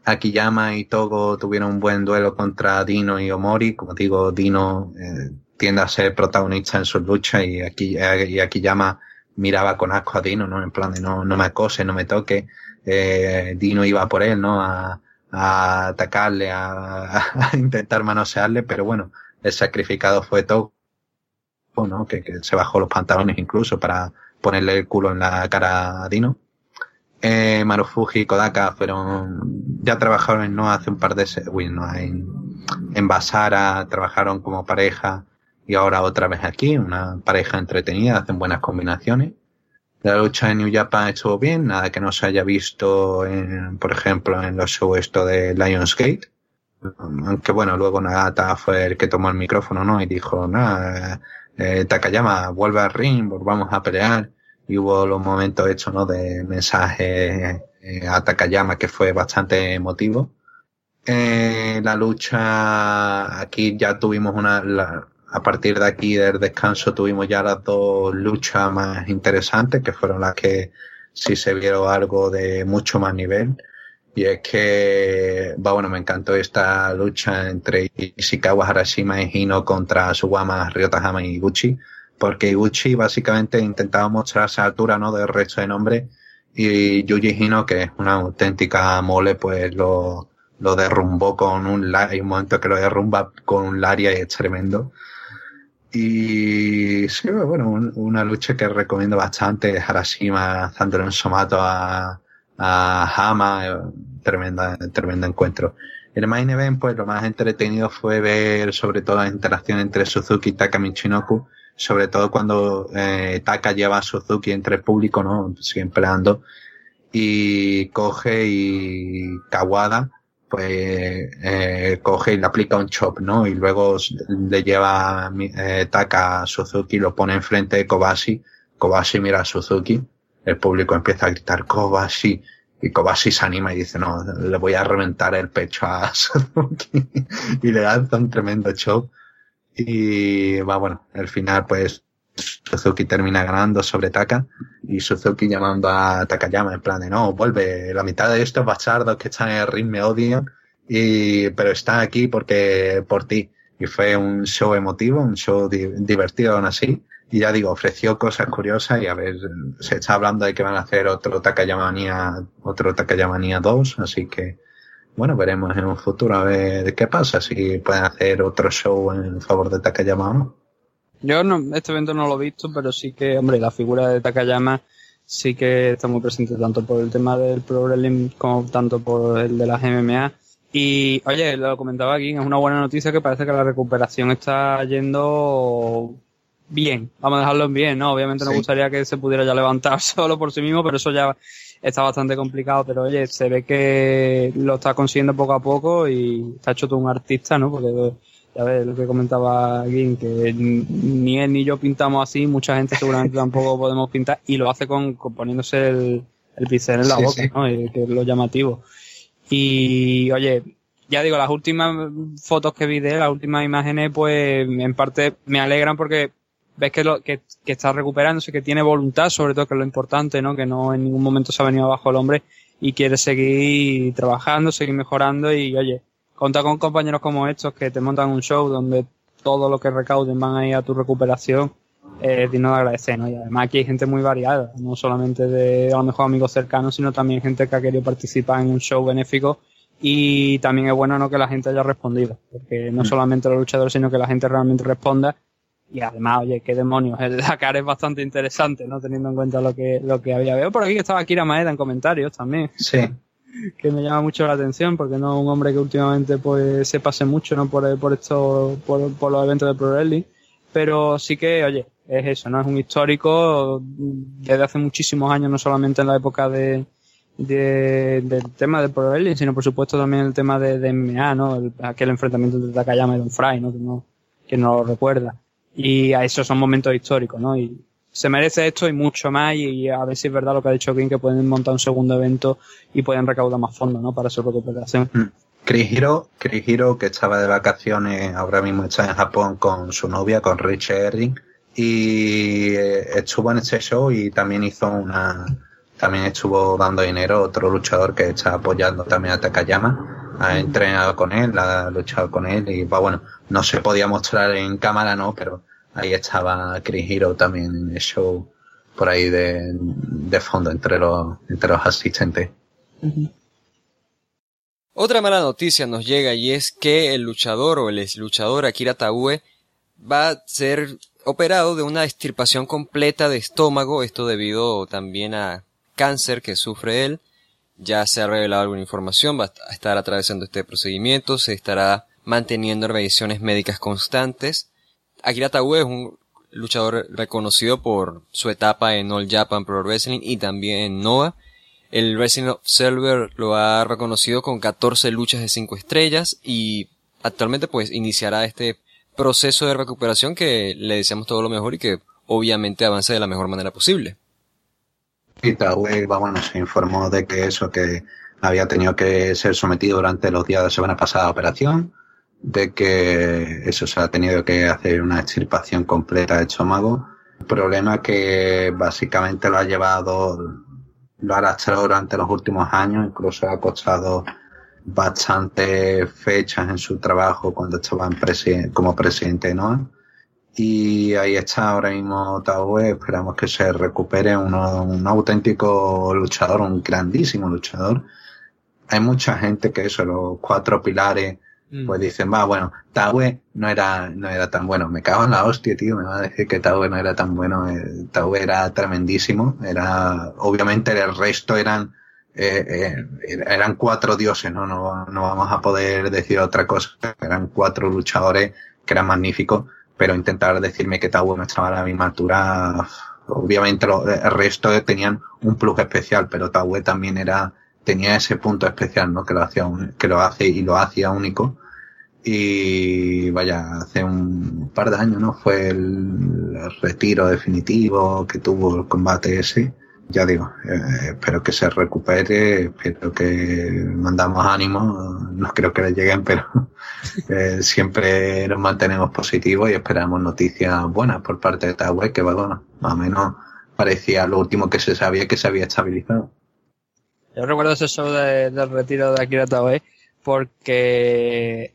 Akiyama y Togo tuvieron un buen duelo contra Dino y Omori. Como digo, Dino eh, tiende a ser protagonista en sus luchas y, aquí, eh, y Akiyama miraba con asco a Dino, ¿no? En plan de no, no me acose, no me toque. Eh, Dino iba por él, ¿no? A atacarle, a, a, *laughs* intentar manosearle, pero bueno, el sacrificado fue Togo, ¿no? Que, que, se bajó los pantalones incluso para ponerle el culo en la cara a Dino. Eh, Marufuji y Kodaka fueron, ya trabajaron en No hace un par de, en Basara, trabajaron como pareja y ahora otra vez aquí, una pareja entretenida, hacen buenas combinaciones. La lucha de New Japan estuvo bien, nada que no se haya visto, en, por ejemplo, en los shows de Lionsgate. Aunque bueno, luego Nagata fue el que tomó el micrófono, ¿no? Y dijo, nada, eh, Takayama, vuelve al ring, vamos a pelear. Y hubo los momentos hechos, ¿no? De mensaje eh, a Takayama que fue bastante emotivo. Eh, la lucha, aquí ya tuvimos una, la, a partir de aquí del descanso tuvimos ya las dos luchas más interesantes, que fueron las que sí se vieron algo de mucho más nivel. Y es que, bueno, me encantó esta lucha entre Ishikawa Harashima y Hino contra Suwama Ryotahama y Iguchi, porque Iguchi básicamente intentaba mostrar esa altura, ¿no? Del resto de nombre, y Yuji Hino, que es una auténtica mole, pues lo, lo derrumbó con un, hay un momento que lo derrumba con un Laria y es tremendo. Y sí, bueno, una lucha que recomiendo bastante, Harashima dándole un somato a, a Hama, eh, tremenda, tremendo encuentro. El main event, pues lo más entretenido fue ver sobre todo la interacción entre Suzuki y Taka Michinoku, sobre todo cuando eh, Taka lleva a Suzuki entre el público, ¿no? Siguen peleando. Y coge y Kawada pues eh, coge y le aplica un chop, ¿no? Y luego le lleva eh, Taka a Suzuki, lo pone enfrente de Kobashi, Kobashi mira a Suzuki, el público empieza a gritar Kobashi, y Kobashi se anima y dice, no, le voy a reventar el pecho a *laughs* Suzuki, y le lanza un tremendo chop, y va, bueno, al final pues Suzuki termina ganando sobre Taka y Suzuki llamando a Takayama en plan de no, vuelve, la mitad de estos bastardos que están en el ring me odian y, pero están aquí porque, por ti. Y fue un show emotivo, un show divertido aún así. Y ya digo, ofreció cosas curiosas y a ver, se está hablando de que van a hacer otro Takayama otro Takayama 2, así que, bueno, veremos en un futuro a ver qué pasa, si pueden hacer otro show en favor de Takayama. Yo no, este evento no lo he visto, pero sí que, hombre, la figura de Takayama sí que está muy presente tanto por el tema del Pro Wrestling como tanto por el de las MMA. Y, oye, lo comentaba aquí, es una buena noticia que parece que la recuperación está yendo bien. Vamos a dejarlo en bien, ¿no? Obviamente nos gustaría que se pudiera ya levantar *laughs* solo por sí mismo, pero eso ya está bastante complicado. Pero, oye, se ve que lo está consiguiendo poco a poco y está hecho todo un artista, ¿no? Porque ya ves lo que comentaba Gin, que ni él ni yo pintamos así, mucha gente seguramente tampoco *laughs* podemos pintar y lo hace con, poniéndose el, el pincel en la boca, ¿no? Y, que es lo llamativo. Y oye, ya digo, las últimas fotos que vi de él, las últimas imágenes, pues en parte me alegran porque ves que, lo, que, que está recuperándose, que tiene voluntad, sobre todo que es lo importante, ¿no? Que no en ningún momento se ha venido abajo el hombre y quiere seguir trabajando, seguir mejorando y oye, contar con compañeros como estos que te montan un show donde todo lo que recauden van a ir a tu recuperación, es digno de agradecer, ¿no? Y además aquí hay gente muy variada, no solamente de a lo mejor amigos cercanos, sino también gente que ha querido participar en un show benéfico y también es bueno no que la gente haya respondido, porque no mm. solamente los luchadores, sino que la gente realmente responda y además, oye, qué demonios, *laughs* el Dakar es bastante interesante, ¿no? Teniendo en cuenta lo que, lo que había. Veo por aquí que estaba Kira Maeda en comentarios también. Sí que me llama mucho la atención porque no es un hombre que últimamente pues se pase mucho no por, por esto por, los eventos de Pro Wrestling. Pero sí que oye es eso no es un histórico desde hace muchísimos años no solamente en la época de, de del tema de Pro Wrestling sino por supuesto también el tema de, de MMA no aquel enfrentamiento entre Takayama y Don Fry no que no que no lo recuerda. Y a esos son momentos históricos no y se merece esto y mucho más y, a ver si es verdad lo que ha dicho King que pueden montar un segundo evento y pueden recaudar más fondos ¿no? para su recuperación. Mm. Chris Hiro, que estaba de vacaciones, ahora mismo está en Japón con su novia, con Rich Herring, y eh, estuvo en este show y también hizo una, también estuvo dando dinero otro luchador que está apoyando también a Takayama, ha entrenado con él, ha luchado con él y va bueno, no se podía mostrar en cámara, no, pero ahí estaba Chris Hero también en el show por ahí de, de fondo entre los, entre los asistentes. Otra mala noticia nos llega y es que el luchador o el ex luchador Akira Taue va a ser operado de una extirpación completa de estómago, esto debido también a cáncer que sufre él. Ya se ha revelado alguna información, va a estar atravesando este procedimiento, se estará manteniendo revisiones médicas constantes Akira Taue es un luchador reconocido por su etapa en All Japan Pro Wrestling y también en Noah. El Wrestling Observer lo ha reconocido con 14 luchas de 5 estrellas y actualmente pues iniciará este proceso de recuperación que le deseamos todo lo mejor y que obviamente avance de la mejor manera posible. Y Taue, se informó de que eso, que había tenido que ser sometido durante los días de semana pasada a operación, de que eso se ha tenido que hacer una extirpación completa de estómago. Problema que básicamente lo ha llevado, lo ha arrastrado durante los últimos años, incluso ha costado bastantes fechas en su trabajo cuando estaba en como presidente ¿no? Y ahí está ahora mismo Taue, esperamos que se recupere uno, un auténtico luchador, un grandísimo luchador. Hay mucha gente que eso, los cuatro pilares. Pues dicen, va, bueno, Taue no era, no era tan bueno. Me cago en la hostia, tío, me va a decir que Taue no era tan bueno. Eh, Taue era tremendísimo. Era, obviamente el resto eran, eh, eh, eran cuatro dioses, ¿no? ¿no? No vamos a poder decir otra cosa. Eran cuatro luchadores que eran magníficos pero intentar decirme que Tau no estaba a la misma altura, obviamente el resto tenían un plus especial, pero Taue también era, tenía ese punto especial, ¿no? Que lo hacía, que lo hace y lo hacía único. Y vaya, hace un par de años, ¿no? Fue el retiro definitivo que tuvo el combate ese ya digo, eh, espero que se recupere, espero que mandamos ánimos, no creo que le lleguen, pero *laughs* eh, siempre nos mantenemos positivos y esperamos noticias buenas por parte de Tawai, que bueno, más o menos parecía lo último que se sabía que se había estabilizado. Yo recuerdo ese show del retiro de Akira Tawai porque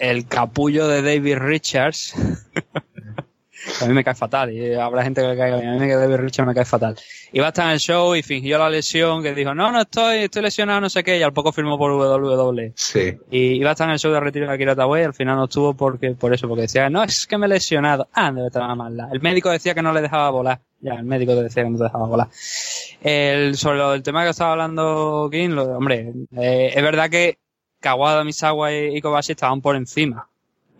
el capullo de David Richards *laughs* a mí me cae fatal y habrá gente que le caiga A mí me David Richard me cae fatal. Iba a estar en el show y fingió la lesión que dijo, no, no estoy, estoy lesionado, no sé qué, y al poco firmó por WWE. Sí. Y iba a estar en el show de retiro de Akira Tawai y al final no estuvo porque, por eso, porque decía, no, es que me he lesionado. Ah, debe estar mal. El médico decía que no le dejaba volar. Ya, el médico decía que no te dejaba volar. El, sobre el tema que estaba hablando King, lo, hombre, eh, es verdad que Kawada, Misawa y Kobashi estaban por encima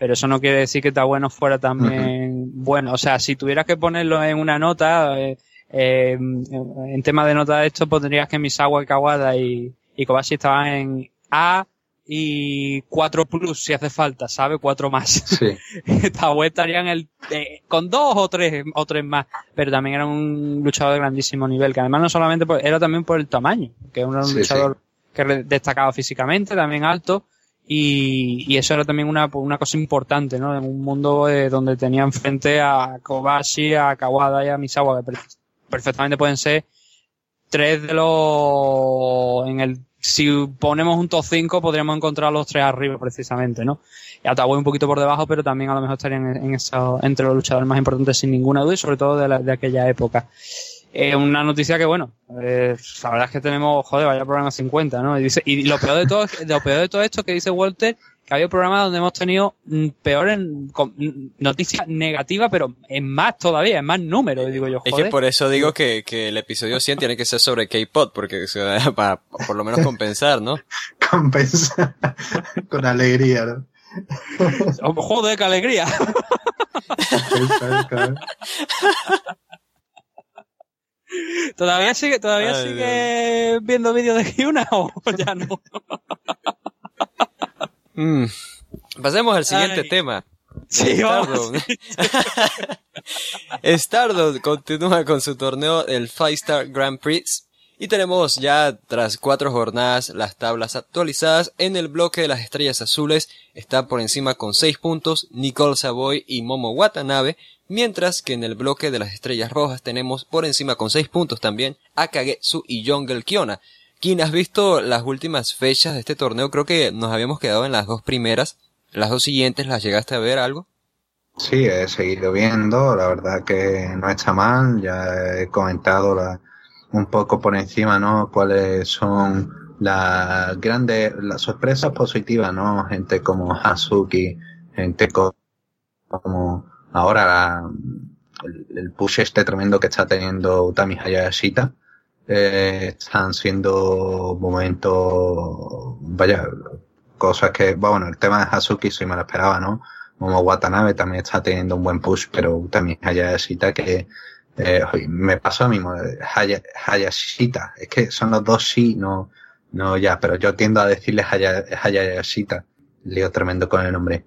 pero eso no quiere decir que está bueno fuera también bueno. O sea, si tuvieras que ponerlo en una nota, eh, eh, en tema de nota de esto, pondrías que Misawa, Kawada y, y Kobashi estaban en A y 4 plus si hace falta, ¿sabe? 4 más. Sí. *laughs* Taue estaría en el, eh, con dos o tres, o tres más, pero también era un luchador de grandísimo nivel, que además no solamente era también por el tamaño, que era un luchador que destacaba físicamente, también alto, y, y, eso era también una, una cosa importante, ¿no? En un mundo eh, donde tenían frente a Kobashi, a Kawada y a Misawa, que perfectamente pueden ser tres de los, en el, si ponemos un top 5 podríamos encontrar los tres arriba precisamente, ¿no? Y Atahualpa un poquito por debajo, pero también a lo mejor estarían en, en eso, entre los luchadores más importantes sin ninguna duda y sobre todo de, la, de aquella época. Eh, una noticia que, bueno, eh, la verdad es que tenemos, joder, vaya programa 50, ¿no? Y, dice, y lo peor de todo, lo peor de todo esto que dice Walter, que había programas donde hemos tenido mm, peores mm, noticias negativas, pero en más todavía, en más números, digo yo. Joder. Es que por eso digo que, que el episodio 100 tiene que ser sobre K-pop, porque *laughs* para por lo menos compensar, ¿no? *laughs* compensar con alegría, ¿no? Oh, joder, qué alegría. *laughs* ¿Todavía sigue, todavía sigue viendo vídeos de Hyuna o ya no? mm. Pasemos al siguiente tema. Sí, Stardust. *laughs* continúa con su torneo, el Five Star Grand Prix. Y tenemos ya, tras cuatro jornadas, las tablas actualizadas. En el bloque de las estrellas azules está por encima con seis puntos Nicole Savoy y Momo Watanabe, mientras que en el bloque de las estrellas rojas tenemos por encima con 6 puntos también a Kagetsu y Jungle Kiona. Quien has visto las últimas fechas de este torneo, creo que nos habíamos quedado en las dos primeras. Las dos siguientes, ¿las llegaste a ver algo? Sí, he seguido viendo, la verdad que no está mal, ya he comentado un poco por encima, ¿no? Cuáles son las grandes, las sorpresas positivas, ¿no? Gente como Hazuki, gente como ahora el, push este tremendo que está teniendo Utami Hayashita eh, están siendo momentos, vaya, cosas que, bueno, el tema de Hazuki sí me lo esperaba, ¿no? Momo Watanabe también está teniendo un buen push, pero también Hayashita que eh, me pasó a mí mismo, Hayashita, es que son los dos sí, no, no ya, pero yo tiendo a decirle Hayashita, lío tremendo con el nombre.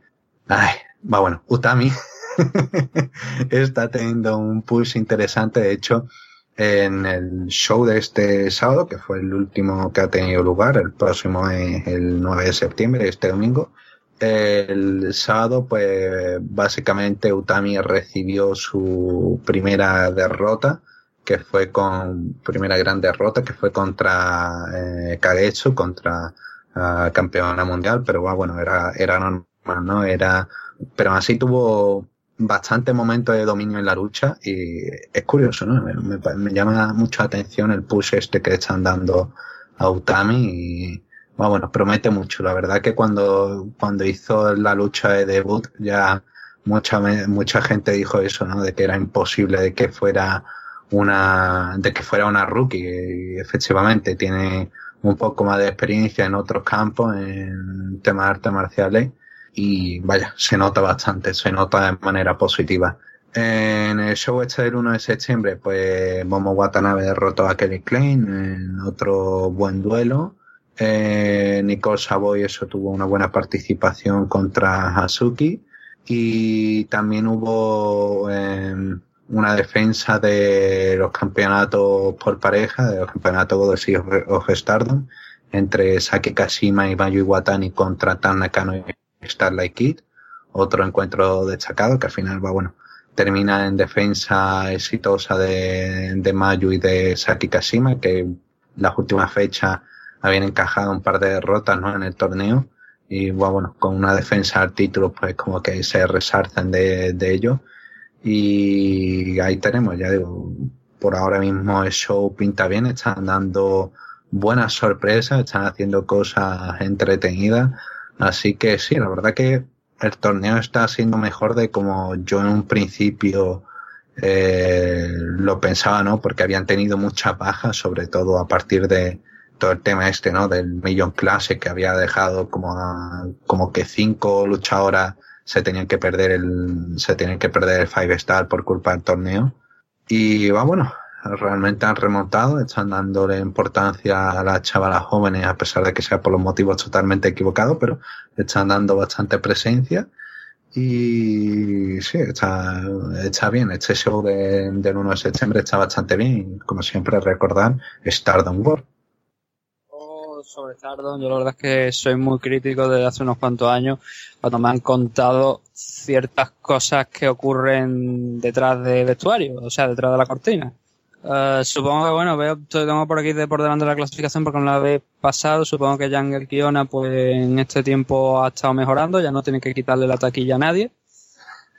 Ay, va bueno, Utami *laughs* *laughs* está teniendo un push interesante, de hecho, en el show de este sábado, que fue el último que ha tenido lugar, el próximo es el 9 de septiembre, este domingo. El sábado, pues básicamente Utami recibió su primera derrota, que fue con, primera gran derrota, que fue contra eh, contra uh, campeona mundial, pero bueno, era, era normal, ¿no? Era, pero así tuvo bastante momento de dominio en la lucha y es curioso, ¿no? Me, llama mucho atención el push este que están dando a Utami y bueno, promete mucho. La verdad que cuando, cuando hizo la lucha de debut ya mucha, mucha gente dijo eso, ¿no? De que era imposible de que fuera una, de que fuera una rookie y efectivamente tiene un poco más de experiencia en otros campos, en temas de artes marciales y vaya, se nota bastante, se nota de manera positiva. En el show este del 1 de septiembre, pues Momo Watanabe derrotó a Kelly Klein en otro buen duelo. Eh, Nicole Savoy, eso tuvo una buena participación contra Hazuki. Y también hubo eh, una defensa de los campeonatos por pareja, de los campeonatos Goddess of Stardom, entre Saki Kashima y Mayu Iwatani contra Tan Nakano y Starlight Kid, otro encuentro destacado que al final va, bueno, termina en defensa exitosa de, de Mayu y de Saki Kashima, que las últimas fechas habían encajado un par de derrotas ¿no? en el torneo. Y bueno, con una defensa al título pues como que se resarcen de, de ello. Y ahí tenemos, ya digo, por ahora mismo el show pinta bien, están dando buenas sorpresas, están haciendo cosas entretenidas Así que sí, la verdad que el torneo está siendo mejor de como yo en un principio eh, lo pensaba, ¿no? Porque habían tenido mucha baja, sobre todo a partir de todo el tema este, ¿no? Del Million Classic que había dejado como como que cinco luchadoras se tenían que perder el se tenían que perder el Five Star por culpa del torneo y va bueno realmente han remontado, están dándole importancia a las chavalas jóvenes, a pesar de que sea por los motivos totalmente equivocados, pero están dando bastante presencia. Y sí, está, bien. Este show de, del 1 de septiembre está bastante bien. Como siempre, recordar Stardom World. Oh, sobre Stardom, yo la verdad es que soy muy crítico desde hace unos cuantos años, cuando me han contado ciertas cosas que ocurren detrás de vestuario, o sea, detrás de la cortina. Uh, supongo que, bueno, veo, tengo por aquí de por delante la clasificación porque no la vez pasado. Supongo que Jangel Kiona, pues en este tiempo ha estado mejorando, ya no tiene que quitarle la taquilla a nadie.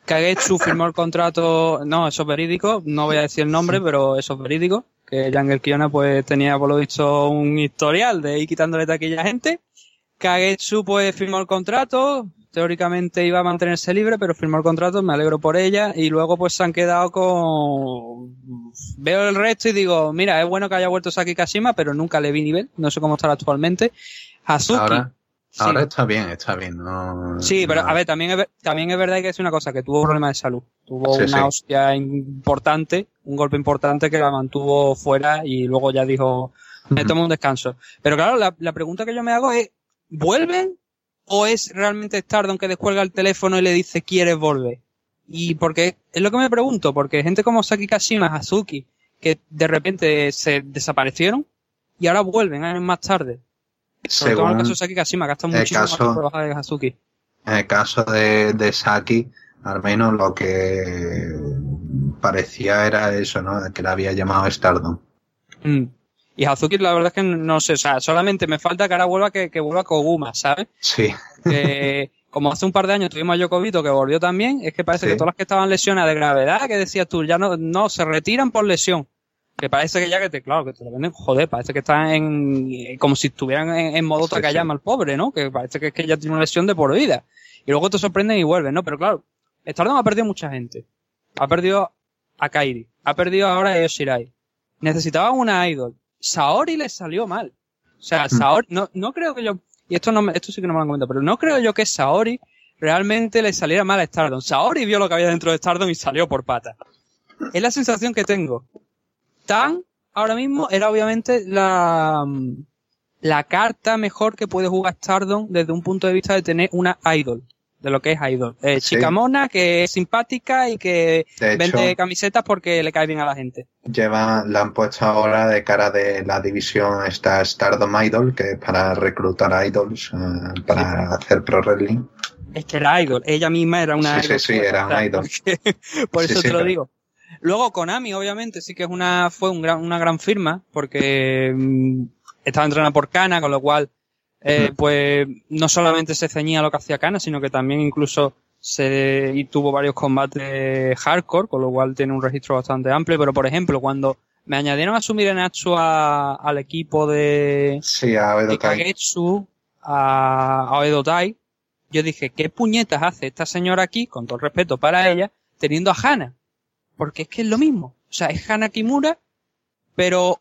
Kagetsu *laughs* firmó el contrato, no, eso es verídico, no voy a decir el nombre, pero eso es verídico. Que Jangel Kiona, pues tenía por lo visto un historial de ir quitándole taquilla a gente. Kagetsu, pues firmó el contrato, teóricamente iba a mantenerse libre, pero firmó el contrato, me alegro por ella, y luego pues se han quedado con... Veo el resto y digo, mira, es bueno que haya vuelto Saki Kashima, pero nunca le vi nivel, no sé cómo estará actualmente. Hazuki. Ahora, ahora está bien, está bien. No, sí, pero a ver, también es, también es verdad que es una cosa, que tuvo problemas de salud. Tuvo una hostia importante, un golpe importante que la mantuvo fuera y luego ya dijo, me tomo un descanso. Pero claro, la, la pregunta que yo me hago es, ¿vuelven o es realmente Stardom que descuelga el teléfono y le dice quieres volver. Y porque es lo que me pregunto, porque gente como Saki Kashima, Hazuki, que de repente se desaparecieron y ahora vuelven años más tarde. Sobre todo en el caso de Saki Kashima, gasta muchísimo más trabajo de Hazuki. En el caso de, de Saki, al menos lo que parecía era eso, ¿no? Que le había llamado Stardom. Mm. Y Hazuki, la verdad es que no sé, o sea, solamente me falta que ahora vuelva que, que vuelva Koguma, ¿sabes? Sí. *laughs* Que, como hace un par de años tuvimos a Yokovito que volvió también, es que parece que todas las que estaban lesionadas de gravedad, que decías tú, ya no, no, se retiran por lesión. Que parece que ya que te, claro, que te lo venden, joder, parece que están en, como si estuvieran en, modo sí, Takayama sí. el pobre, ¿no? Que parece que es que ya tiene una lesión de por vida. Y luego te sorprenden y vuelven, ¿no? Pero claro, Stardom ha perdido mucha gente. Ha perdido a Kairi. Ha perdido ahora a Yoshirai. Necesitaba una idol Saori le salió mal. O sea, mm. Saori, no, no creo que yo, y esto no esto sí que no me lo han comentado, pero no creo yo que Saori realmente le saliera mal a Stardom. Saori vio lo que había dentro de Stardom y salió por pata. Es la sensación que tengo. Tan, ahora mismo, era obviamente la, la carta mejor que puede jugar Stardom desde un punto de vista de tener una idol de lo que es Idol. Eh, Sí. Chica mona, que es simpática y que De vende hecho, camisetas porque le cae bien a la gente. lleva, la han puesto ahora de cara de la división esta Stardom Idol, que es para reclutar idols, eh, para hacer pro wrestling. Es que era Idol. Ella misma era una Sí, idol. sí, sí, era una idol. *laughs* Por eso te lo digo. Luego Konami, obviamente, sí que es una, fue un gran, una gran firma, porque mm, estaba entrenada por Kana, con lo cual, eh, Mm. pues, no solamente se ceñía a lo que hacía Kana, sino que también incluso se, y tuvo varios combates hardcore, con lo cual tiene un registro bastante amplio, pero por ejemplo, cuando me añadieron a Sumire Natsu a- al equipo de, Sí, a de. Kagetsu a, yo dije, ¿qué puñetas hace esta señora aquí, con todo el respeto para ella, teniendo a Hana? Porque es que es lo mismo. O sea, es Hana Kimura, pero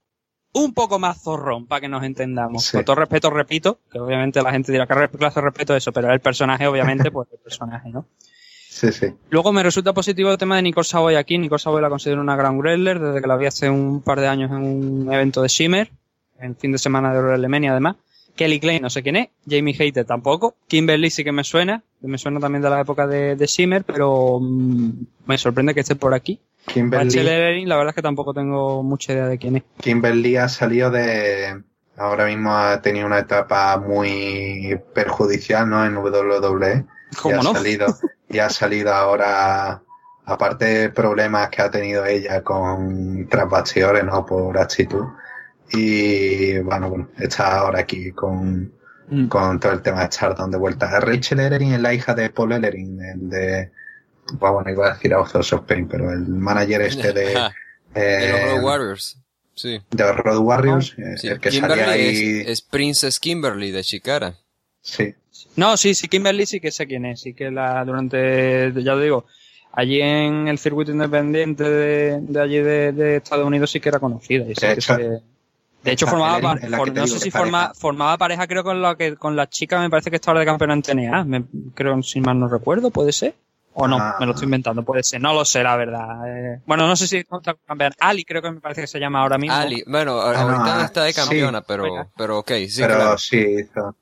un poco más zorrón, para que nos entendamos. Sí. Con todo respeto, repito, que obviamente la gente dirá, ¿qué clase respeto eso? Pero el personaje, obviamente, pues el personaje, ¿no? Sí, sí. Luego me resulta positivo el tema de Nicole Savoy aquí. Nicole Savoy la considero una gran wrestler desde que la vi hace un par de años en un evento de Shimmer, en fin de semana de WrestleMania además. Kelly Klein no sé quién es, Jamie Hayter tampoco, Kimberly sí que me suena, que me suena también de la época de, de Shimmer, pero mm, me sorprende que esté por aquí. Rachel Kimberly, Ellering, la verdad es que tampoco tengo mucha idea de quién es. Kimberly ha salido de, ahora mismo ha tenido una etapa muy perjudicial, ¿no? En WWE. y ¿Cómo ha no? salido y ha salido ahora aparte de problemas que ha tenido ella con tras bastidores no por actitud y bueno, bueno está ahora aquí con, Mm. con todo el tema de Stardom de vuelta Rachel Ellering es la hija de Paul Ellering el de bueno, bueno, iba a decir Authors of Pain pero el manager este de *laughs* eh, de los Road Warriors. Sí. de los Road Warriors eh, sí. el que Kimberly salía ahí es, es Princess Kimberly de Chikara. sí No, sí, sí, Kimberly sí que sé quién es. Sí que la, durante, ya lo digo, allí en el circuito independiente de, de allí de, de Estados Unidos sí que era conocida. y sí De que hecho, se- de hecho, formaba, for- no sé si forma, pareja. formaba pareja creo con la que, con la chica me parece que está ahora de campeona en TNA. Me, creo, si mal no recuerdo, puede ser. O no, Ah. me lo estoy inventando, puede ser. No lo sé, la verdad. Eh, bueno, no sé si está campeona. Ali creo que me parece que se llama ahora mismo. Ali, bueno, Ah, ahorita no, no está de sí. campeona, pero, pero ok, sí, pero claro. sí hizo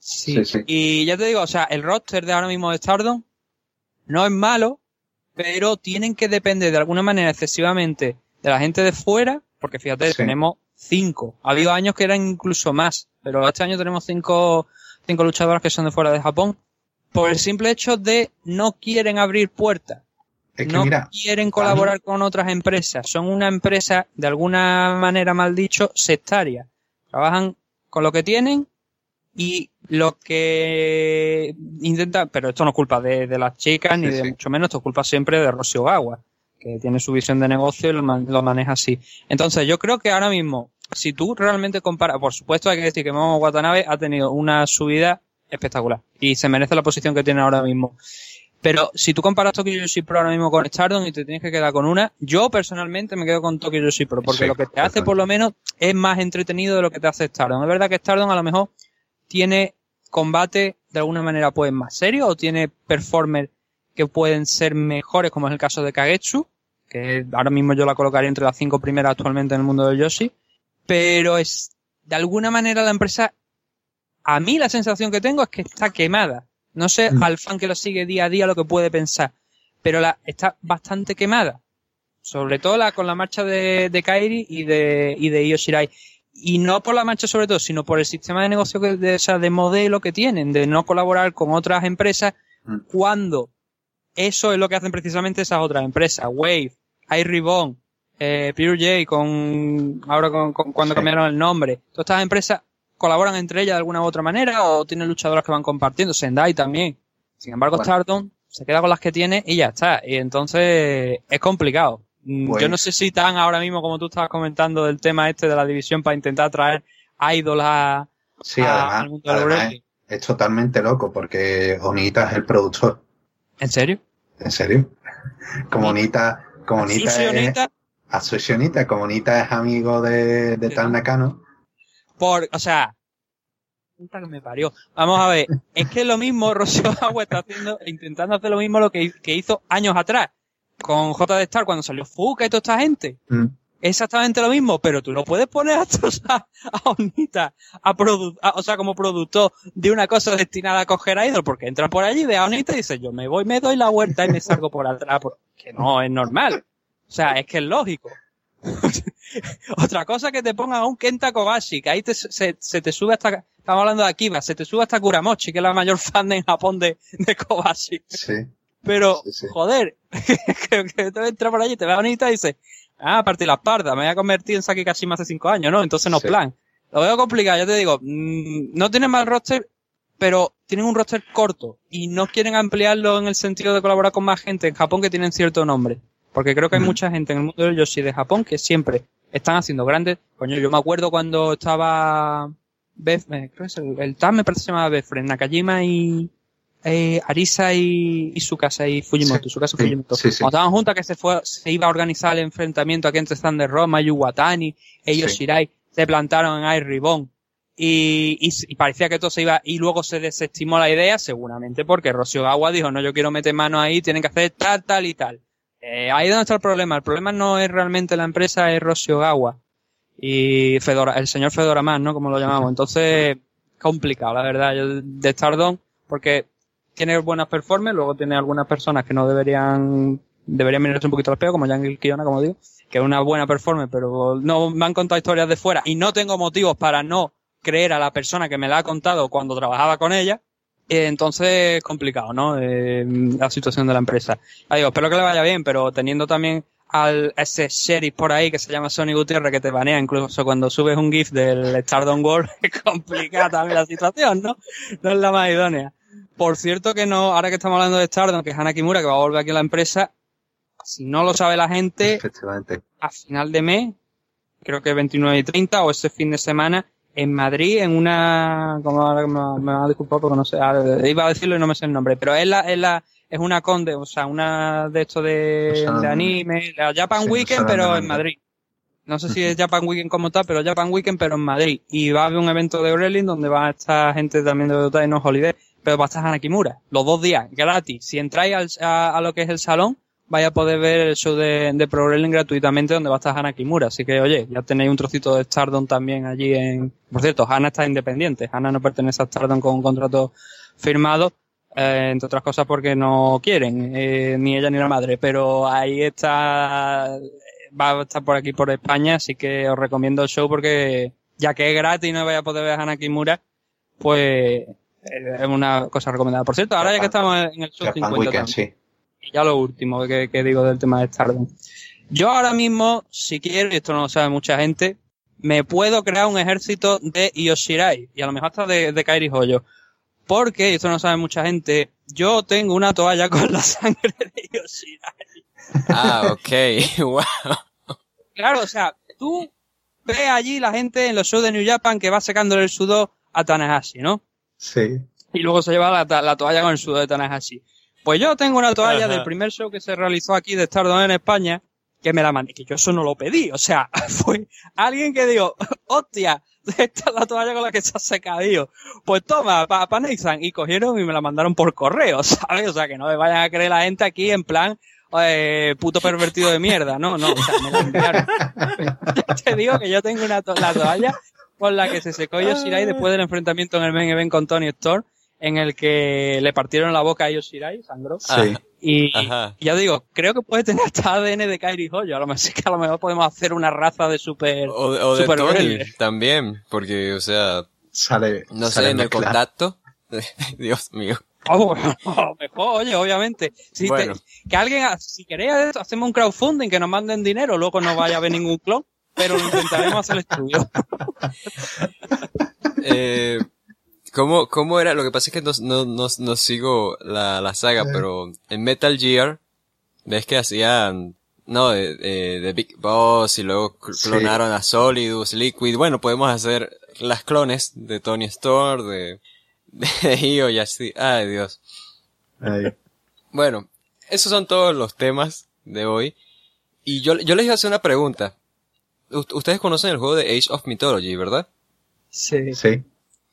Sí. Sí, sí. Y ya te digo, o sea, el roster de ahora mismo de Stardom no es malo, pero tienen que depender de alguna manera excesivamente de la gente de fuera, porque fíjate, Sí. tenemos cinco. Ha habido años que eran incluso más, pero este año tenemos cinco, cinco luchadoras que son de fuera de Japón, por el simple hecho de no quieren abrir puertas. es que no mira quieren colaborar con otras empresas. Son una empresa, de alguna manera mal dicho, sectaria. Trabajan con lo que tienen y lo que intentan, pero esto no es culpa de, de las chicas, ni de sí. mucho menos, esto es culpa siempre de Rosy Ogawa, que tiene su visión de negocio y lo, lo maneja así. Entonces, yo creo que ahora mismo, si tú realmente comparas, por supuesto hay que decir que Momo Watanabe ha tenido una subida espectacular y se merece la posición que tiene ahora mismo. Pero si tú comparas Tokyo Yoshi Pro ahora mismo con Stardom y te tienes que quedar con una, yo personalmente me quedo con Tokyo Yoshi Pro, porque Sí, lo que te hace por lo menos es más entretenido de lo que te hace Stardom. Es verdad que Stardom a lo mejor tiene combate de alguna manera pues más serio o tiene performers que pueden ser mejores, como es el caso de Kagetsu, que ahora mismo yo la colocaría entre las cinco primeras actualmente en el mundo del Yoshi, pero es de alguna manera la empresa, a mí la sensación que tengo es que está quemada. No sé Mm. al fan que lo sigue día a día lo que puede pensar, pero la está bastante quemada. Sobre todo la, con la marcha de, de Kairi y de, y de Io Shirai. Y no por la marcha sobre todo, sino por el sistema de negocio que, de, o sea, de modelo que tienen, de no colaborar con otras empresas Mm. cuando eso es lo que hacen precisamente esas otras empresas. Wave, iRibbon, eh, Pure J, con, ahora con, con- cuando Sí. cambiaron el nombre. Todas estas empresas colaboran entre ellas de alguna u otra manera o tienen luchadoras que van compartiendo. Sendai también. Sin embargo, Bueno. Stardom se queda con las que tiene y ya está. Y entonces es complicado. Mm, Pues- Yo no sé si tan ahora mismo como tú estabas comentando del tema este de la división para intentar traer idols a, sí a- además, al mundo además es totalmente loco porque Onita es el productor ¿En serio? ¿En serio? Como Onita, como Onita es, Onita, Onita, como Onita es amigo de, de. Tal Nakano, por, o sea, puta que me parió. Vamos a ver, es que lo mismo *laughs* Rocío Agua está haciendo, intentando hacer lo mismo lo que, que hizo años atrás con JD Star cuando salió Fuca y toda esta gente. Mm. Exactamente lo mismo, pero tú no puedes poner a, *laughs* a, a Onita a a, o sea, como productor de una cosa destinada a coger a Idol, porque entra por allí, ve a Onita y dice, yo me voy, me doy la vuelta y me salgo por atrás, porque no es normal. O sea, es que es lógico. *laughs* Otra cosa que te pongan a un Kenta Kobashi, que ahí te, se, se, te sube hasta, estamos hablando de Akiba, se te sube hasta Kuramochi, que es la mayor fan en Japón de, de Kobashi. Sí. Pero, Sí, sí. joder, *laughs* que, que te entra por allí, te ve bonita y dice, ah, partí la parda, me voy a convertir en Saki Kashima hace cinco años, ¿no? Entonces no Sí. plan. Lo veo complicado, ya te digo, mm, no tienen mal roster, pero tienen un roster corto y no quieren ampliarlo en el sentido de colaborar con más gente en Japón que tienen cierto nombre. Porque creo que hay mucha gente en el mundo del Yoshi de Japón que siempre están haciendo grandes. Coño, yo me acuerdo cuando estaba Bef, eh, creo que es el, el TAM me parece que se llamaba Befren, Nakajima y eh, Arisa y, y Tsukasa y Fujimoto, Sí, Tsukasa y Fujimoto. sí, sí. Cuando estaban juntas que se fue, se iba a organizar el enfrentamiento aquí entre Thunder Roma, Yuwatani, ellos Sí. Shirai, se plantaron en Air Ribbon. Y, y, y parecía que todo se iba, y luego se desestimó la idea, seguramente porque Rocío Gawa dijo, no, yo quiero meter mano ahí, tienen que hacer tal, tal y tal. Eh, ahí donde está el problema. El problema no es realmente la empresa, es Rocío Gawa. Y Fedora, el señor Fedora más, ¿no? Como lo llamamos. Entonces, complicado, la verdad. Yo, de Stardom, porque tiene buenas performances, luego tiene algunas personas que no deberían, deberían mirarse un poquito al peo, como Yangel Kiona, como digo, que es una buena performance, pero no me han contado historias de fuera y no tengo motivos para no creer a la persona que me la ha contado cuando trabajaba con ella. Entonces, complicado, ¿no? Eh, la situación de la empresa. Digo, espero que le vaya bien, pero teniendo también al ese sheriff por ahí que se llama Sony Gutiérrez que te banea incluso cuando subes un GIF del Stardom World, *laughs* es complicada también la situación, ¿no? No es la más idónea. Por cierto que no, ahora que estamos hablando de Stardom, que es Hana Kimura, que va a volver aquí a la empresa, si no lo sabe la gente, a final de mes, creo que 29 y 30 o ese fin de semana, en Madrid, en una, como ahora me, me va a disculpar porque no sé, iba a decirlo y no me sé el nombre, pero es la, es la, es una conde, o sea, una de estos de, O sea, de anime, la Japan sí, Weekend, pero en. Madrid. No sé si es Japan Weekend como tal, pero Japan Weekend, pero en Madrid. Y va a haber un evento de Gremlin donde va a estar gente también de Dota y no Holiday, pero va a estar Hana Kimura. Los dos días, gratis. Si entráis al- a, a lo que es el salón, vais a poder ver el show de, de Pro Wrestling gratuitamente donde va a estar Hana Kimura. Así que, oye, ya tenéis un trocito de Stardom también allí en... Por cierto, Hana está independiente. Hana no pertenece a Stardom con un contrato firmado, eh, entre otras cosas porque no quieren, eh, ni ella ni la madre. Pero ahí está... Va a estar por aquí, por España, así que os recomiendo el show porque ya que es gratis y no vais a poder ver a Hana Kimura, pues eh, es una cosa recomendada. Por cierto, ahora ya que estamos en el show Japan 50 Weekend, también. sí. Y ya lo último que, que digo del tema de Stardom. Yo ahora mismo, si quiero, y esto no lo sabe mucha gente, me puedo crear un ejército de Yoshirai. Y a lo mejor hasta de, de Kairi Hoyo. Porque, y esto no lo sabe mucha gente, yo tengo una toalla *laughs* con la sangre de Yoshirai. Ah, ok. *laughs* wow. Claro, o sea, tú ves allí la gente en los shows de New Japan que va secándole el sudor a Tanahashi, ¿no? Sí. y luego se lleva la, la toalla con el sudor de Tanahashi. Pues yo tengo una toalla Ajá. del primer show que se realizó aquí de Stardom en España, que me la mandé, que yo eso no lo pedí, o sea, *laughs* fue alguien que dijo, *laughs* hostia, esta es la toalla con la que se ha secado, pues toma, pa, pa Nathan, y cogieron y me la mandaron por correo, *laughs* ¿sabes? O sea, que no me vayan a creer la gente aquí en plan, eh, puto pervertido de mierda, no, no, o sea, me la enviaron. Te digo que yo tengo una to- la toalla con la que se secó Yoshirai después del enfrentamiento en el main event con Tony Storm, en el que le partieron la boca a Yoshirai, sangró. Sí. Y, Ajá. y ya digo, creo que puede tener hasta ADN de Kairi Hoyo. A lo mejor sí que a lo mejor podemos hacer una raza de super. O, o de Super Tony también, porque, o sea, Sale. no sale sé, en el contacto. *laughs* Dios mío. Oh, bueno, *laughs* mejor, oye, obviamente. Si te- que alguien, ha- si queréis hacemos un crowdfunding, que nos manden dinero, luego no vaya a haber ningún clon, pero lo intentaremos hacer el estudio. *laughs* Eh, ¿cómo, ¿Cómo era? Lo que pasa es que no, no, no, no sigo la, la saga, pero en Metal Gear, ves que hacían, no, de, de, de Big Boss y luego cl- Sí. clonaron a Solidus, Liquid. Bueno, podemos hacer las clones de Tony Storm, de, de *laughs* Io y así. Ay, Dios. Ahí. Bueno, esos son todos los temas de hoy. Y yo, yo les iba a hacer una pregunta. U- Ustedes conocen el juego de Age of Mythology, ¿verdad? Sí. Sí.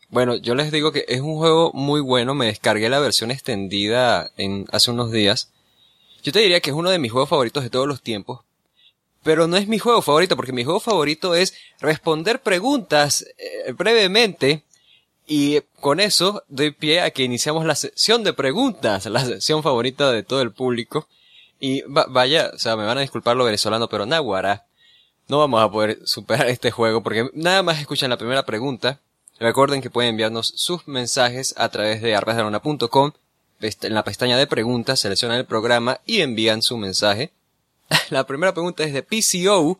Bueno, yo les digo que es un juego muy bueno, me descargué la versión extendida en, hace unos días. Yo te diría que es uno de mis juegos favoritos de todos los tiempos, pero no es mi juego favorito, porque mi juego favorito es responder preguntas eh, brevemente y con eso doy pie a que iniciamos la sesión de preguntas, la sesión favorita de todo el público. Y vaya, o sea, me van a disculpar lo venezolano, pero Naguará, no vamos a poder superar este juego porque nada más escuchan la primera pregunta. Recuerden que pueden enviarnos sus mensajes a través de arbesdarona.com. En la pestaña de preguntas seleccionan el programa y envían su mensaje. *laughs* La primera pregunta es de PCO,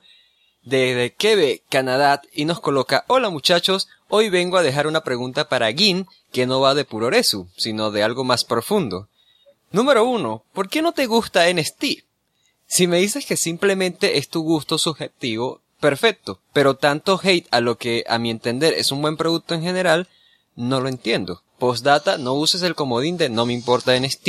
de Quebec, Canadá, y nos coloca, hola muchachos, hoy vengo a dejar una pregunta para Gin que no va de Puroresu, sino de algo más profundo. Número uno, ¿por qué no te gusta NST? Si me dices que simplemente es tu gusto subjetivo, perfecto, pero tanto hate a lo que a mi entender es un buen producto en general, no lo entiendo. Postdata, no uses el comodín de no me importa NST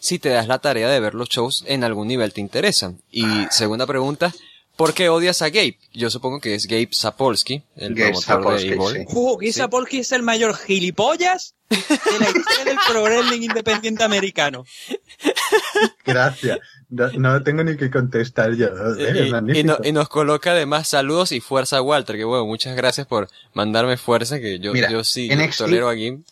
si te das la tarea de ver los shows en algún nivel te interesan. Y segunda pregunta, ¿Por qué odias a Gabe? Yo supongo que es Gabe Sapolsky, el Gabe promotor de Evil. Uh, Gabe Sapolsky es el mayor gilipollas de la historia del pro independiente americano. Gracias. No, tengo ni que contestar yo. Y, nos coloca además saludos y fuerza a Walter, que bueno, muchas gracias por mandarme fuerza, que yo, yo sí tolero a Gim.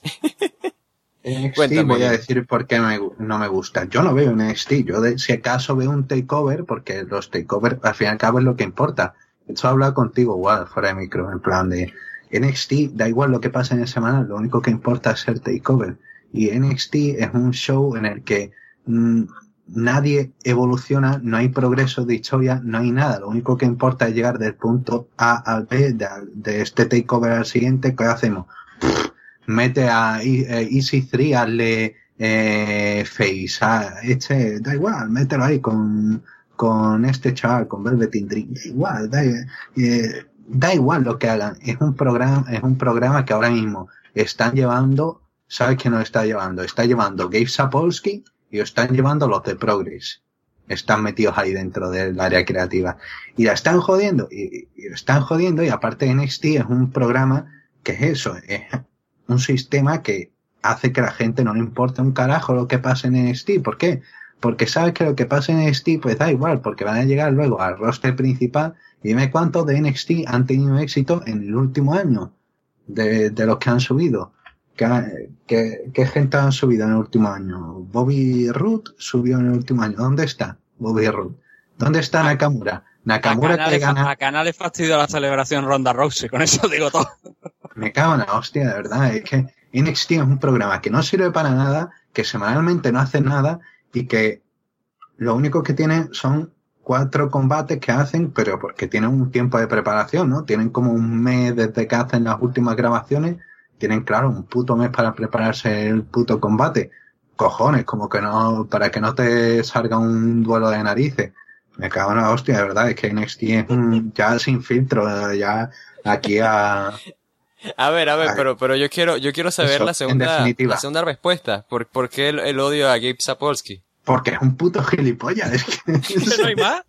NXT voy a decir por qué no me gusta. Yo no veo NXT. Yo si acaso veo un takeover, porque los takeovers al fin y al cabo es lo que importa. De hecho, he hablado contigo igual, fuera de micro, en plan de NXT, da igual lo que pasa en el semana, lo único que importa es el takeover. Y NXT es un show en el que mm, nadie evoluciona, no hay progreso de historia, no hay nada. Lo único que importa es llegar del punto A al B, de, de este takeover al siguiente. ¿Qué hacemos? mete a eh, Easy 3, hazle eh, Face, a este, da igual, mételo ahí con, con este chaval, con Velvet Dream, da igual, da, eh, da igual lo que hagan, es un programa, es un programa que ahora mismo están llevando, ¿sabes qué nos está llevando? Está llevando Gabe Sapolsky y lo están llevando los de Progress. Están metidos ahí dentro del área creativa. Y la están jodiendo, y, y están jodiendo, y aparte NXT es un programa que es eso, es un sistema que hace que la gente no le importe un carajo lo que pase en NXT. ¿Por qué? Porque sabes que lo que pasa en NXT pues da igual, porque van a llegar luego al roster principal y dime cuántos de NXT han tenido éxito en el último año de, de los que han subido. ¿Qué, qué, gente han subido en el último año? Bobby Root subió en el último año. ¿Dónde está Bobby Root? ¿Dónde está Nakamura? Nakamura que gana... A Canales fastidio la celebración Ronda Rousey, con eso digo todo. Me cago en la hostia, de verdad. Es que NXT es un programa que no sirve para nada, que semanalmente no hace nada y que lo único que tiene son cuatro combates que hacen, pero porque tienen un tiempo de preparación, ¿no? Tienen como un mes desde que hacen las últimas grabaciones, tienen claro un puto mes para prepararse el puto combate. Cojones, como que no, para que no te salga un duelo de narices. Me cago en la hostia, de verdad, es que NXT es ya sin filtro, ya aquí a, a ver, a ver, pero, pero yo quiero, yo quiero saber la segunda, la segunda respuesta. ¿Por, por qué el, odio a Gabe Sapolsky? Porque es un puto gilipollas. Es que... *laughs* ¿No hay más?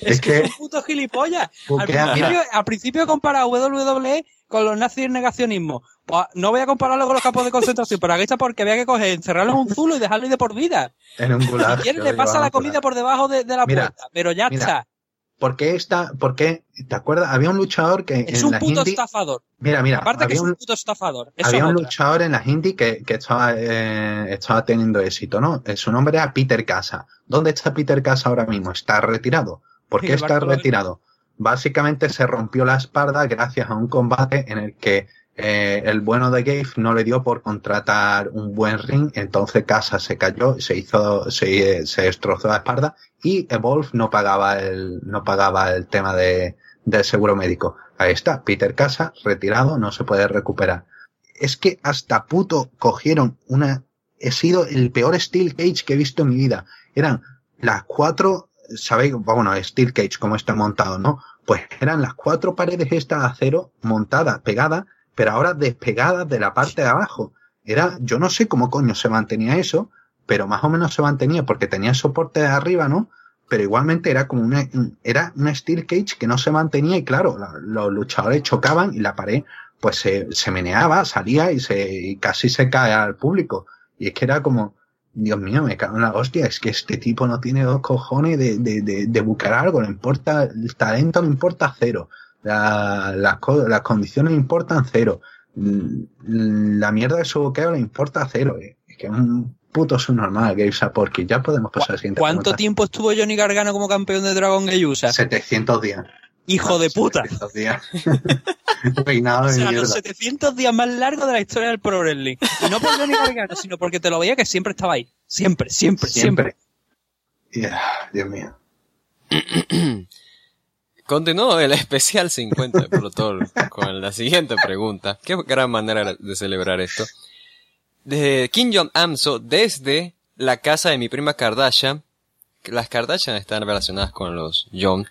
Es, que, es un puto gilipollas. Al principio, al principio compara WWE con los nazis y negacionismo. Pues no voy a compararlo con los campos de concentración, pero aquí porque había que coger, encerrarlo en un zulo y dejarlo ahí de por vida. En un gulag. Si le pasa la comida por debajo de, la puerta, pero ya está. ¿Por qué está, por qué, te acuerdas? Había un luchador que es un puto estafador. Mira, mira. Aparte que es un puto estafador. había un luchador en la indie que, que estaba, eh, estaba teniendo éxito, ¿no? Eh, su nombre era Peter Casa. ¿Dónde está Peter Casa ahora mismo? Está retirado. ¿Por qué está retirado? Básicamente se rompió la espalda gracias a un combate en el que eh, el bueno de Gabe no le dio por contratar un buen ring, entonces Casa se cayó, se hizo, se, se destrozó la espalda y Evolve no pagaba el, no pagaba el tema de, del seguro médico. Ahí está, Peter Casa, retirado, no se puede recuperar. Es que hasta puto cogieron una, he sido el peor Steel Cage que he visto en mi vida. Eran las cuatro, sabéis, bueno, Steel Cage como está montado, ¿no? Pues eran las cuatro paredes estas de acero montadas, pegadas, pero ahora despegadas de la parte de abajo. Era, yo no sé cómo coño se mantenía eso, pero más o menos se mantenía porque tenía soporte de arriba, ¿no? Pero igualmente era como una, era una steel cage que no se mantenía y claro, los luchadores chocaban y la pared pues se, se meneaba, salía y se y casi se cae al público. Y es que era como, Dios mío, me cago en la hostia, es que este tipo no tiene dos cojones de, de, de, de buscar algo, le importa, el talento no importa cero, la, las, las condiciones importan cero, la mierda de su boqueo le importa cero, eh. es que es un puto subnormal Gabe Porque ya podemos pasar al siguiente ¿Cuánto tiempo estuvo Johnny Gargano como campeón de Dragon Gate USA? 700 días. ¡Hijo de puta! 700 días. *laughs* Reinado O de sea, mierda. los 700 días más largos de la historia del Pro Wrestling. Y no por Johnny Gargano, sino porque te lo veía que siempre estaba ahí. Siempre, siempre, siempre. siempre. Yeah, Dios mío. *clears throat* Continuó el especial 50 de Protol con la siguiente pregunta. Qué gran manera de celebrar esto. De Kim Jong-amso desde la casa de mi prima Kardashian. Las Kardashian están relacionadas con los Jong.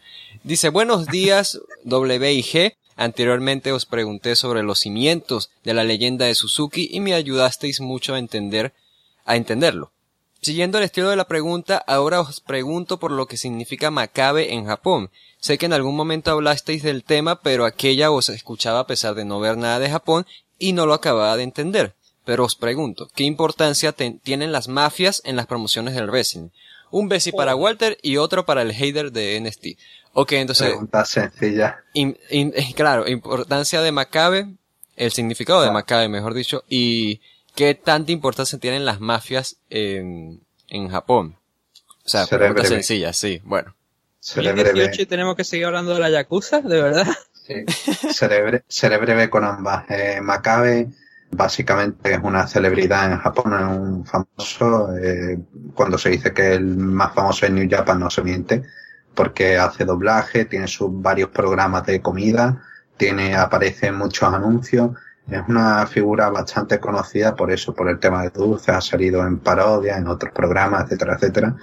Dice, buenos días W y G. Anteriormente os pregunté sobre los cimientos de la leyenda de Suzuki y me ayudasteis mucho a entender, a entenderlo. Siguiendo el estilo de la pregunta, ahora os pregunto por lo que significa Makabe en Japón. Sé que en algún momento hablasteis del tema, pero aquella os escuchaba a pesar de no ver nada de Japón y no lo acababa de entender. Pero os pregunto, ¿qué importancia tienen las mafias en las promociones del wrestling? Un besi para Walter y otro para el hater de NXT. Ok, entonces, Pregunta sencilla. in- in- *laughs* claro, importancia de Macabe, el significado de Claro. Macabe, mejor dicho, y qué tanta importancia tienen las mafias en, en Japón. O sea, Seré pregunta breve. sencilla, sí, bueno. Seré breve. 2018 y tenemos que seguir hablando de la Yakuza, de verdad. Sí. Seré, bre- seré breve con ambas. Eh, Makabe básicamente es una celebridad en Japón, es un famoso. eh, cuando se dice que el más famoso es New Japan no se miente, porque hace doblaje, tiene sus varios programas de comida, tiene, aparece en muchos anuncios. Es una figura bastante conocida por eso, por el tema de dulces, ha salido en parodias, en otros programas, etcétera, etcétera.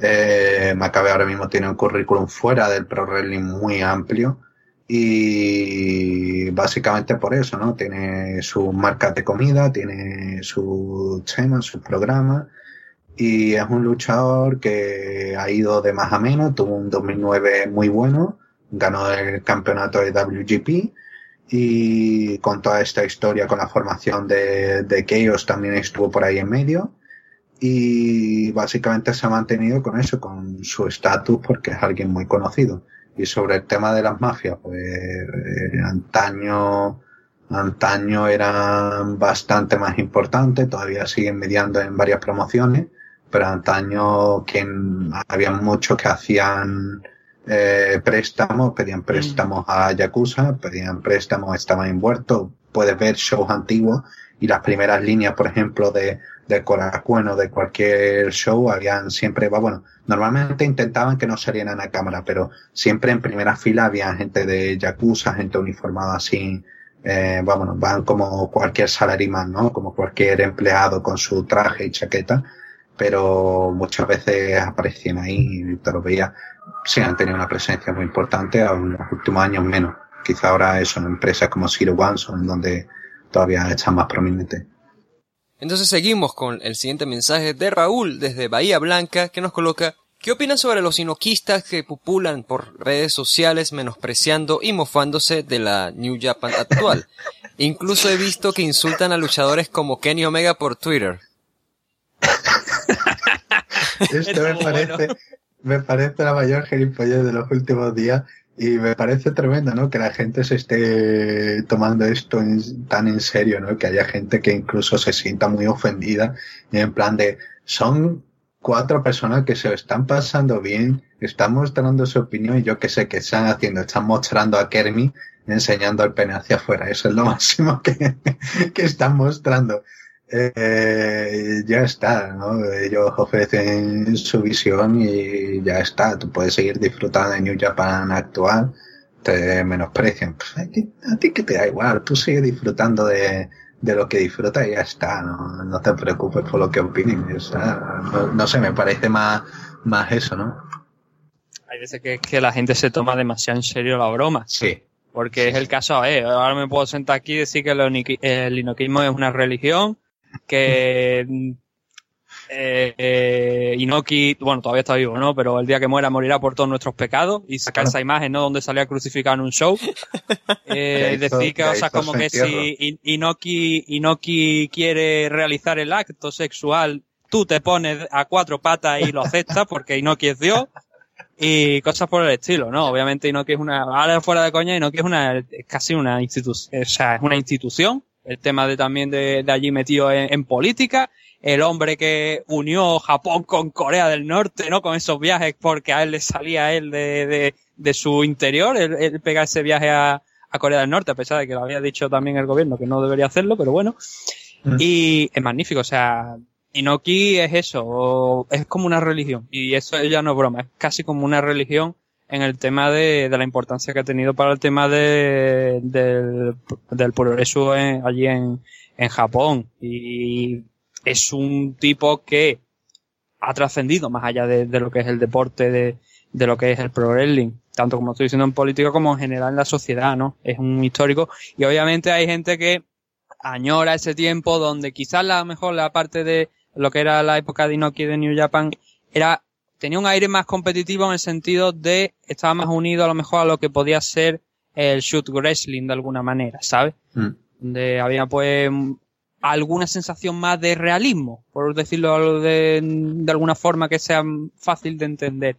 Eh, Makabe ahora mismo tiene un currículum fuera del pro wrestling muy amplio y básicamente por eso, ¿no? Tiene sus marcas de comida, tiene sus temas, sus programas y es un luchador que ha ido de más a menos, tuvo un 2009 muy bueno, ganó el campeonato de WGP y con toda esta historia con la formación de, de Chaos también estuvo por ahí en medio y básicamente se ha mantenido con eso, con su estatus porque es alguien muy conocido. Y sobre el tema de las mafias, pues eh, antaño, antaño eran bastante más importantes, todavía siguen mediando en varias promociones, pero antaño quien había muchos que hacían eh, préstamos, pedían préstamos a Yakuza, pedían préstamos, estaban envueltos, puedes ver shows antiguos y las primeras líneas, por ejemplo, de, de Korakuen o de cualquier show, habían siempre, va, bueno, normalmente intentaban que no salieran a cámara, pero siempre en primera fila había gente de Yakuza, gente uniformada así, eh, vámonos, van como cualquier salaryman, ¿no? Como cualquier empleado con su traje y chaqueta, pero muchas veces aparecían ahí y te lo veía. Sí, han tenido una presencia muy importante, en los últimos años menos. Quizá ahora eso en empresas como Zero One son donde todavía están más prominentes. Entonces seguimos con el siguiente mensaje de Raúl desde Bahía Blanca que nos coloca ¿Qué opinan sobre los inoquistas que populan por redes sociales menospreciando y mofándose de la New Japan actual? *laughs* Incluso he visto que insultan a luchadores como Kenny Omega por Twitter. *laughs* Esto me parece, bueno. me parece la mayor gilipollez de los últimos días y me parece tremendo, ¿no? Que la gente se esté tomando esto en- tan en serio, ¿no? Que haya gente que incluso se sienta muy ofendida y en plan de, son cuatro personas que se lo están pasando bien, están mostrando su opinión y yo que sé que están haciendo, están mostrando a Kermit enseñando el pene hacia afuera. Eso es lo *laughs* máximo que, que están mostrando. Eh, ya está, ¿no? Ellos ofrecen su visión y ya está. Tú puedes seguir disfrutando de New Japan actual, te menosprecian. Pues, a ti- a ti que te da igual, tú sigue disfrutando de, de lo que disfrutas y ya está, no, no te preocupes por lo que opinen. ya está. No, no sé, me parece más, más eso, ¿no? Hay veces que, que la gente se toma demasiado en serio la broma. Sí. Porque es el caso, eh, ahora me puedo sentar aquí y decir que el el inoquismo es una religión, que eh, eh, Inoki, bueno, todavía está vivo, ¿no? Pero el día que muera morirá por todos nuestros pecados y sacar esa imagen, ¿no? Donde salía crucificado en un show. *laughs* Eh, hizo- decir que, o sea, como que entierro. si In- Inoki, Inoki quiere realizar el acto sexual, tú te pones a cuatro patas y lo aceptas porque Inoki es Dios. Y cosas por el estilo, ¿no? Obviamente Inoki es una, ahora fuera de coña, Inoki es una, es casi una institución, o sea, es una institución. El tema de también de, de allí metido en, en política. El hombre que unió Japón con Corea del Norte, ¿no? Con esos viajes porque a él le salía a él de, de, de su interior, él, él pega ese viaje a, a Corea del Norte, a pesar de que lo había dicho también el gobierno que no debería hacerlo, pero bueno. Mm. Y es magnífico, o sea, Inoki es eso, es como una religión. Y eso ya no es broma, es casi como una religión en el tema de, de la importancia que ha tenido para el tema de, del, del progreso en- allí en, en Japón. Y es un tipo que ha trascendido más allá de, de lo que es el deporte, de, de lo que es el pro wrestling, tanto como estoy diciendo en política como en general en la sociedad, ¿no? Es un histórico y obviamente hay gente que añora ese tiempo donde quizás la mejor la parte de lo que era la época de Inoki de New Japan era tenía un aire más competitivo en el sentido de estaba más unido a lo mejor a lo que podía ser el shoot wrestling de alguna manera, ¿sabes? Mm. donde había pues alguna sensación más de realismo, por decirlo de, de alguna forma que sea fácil de entender.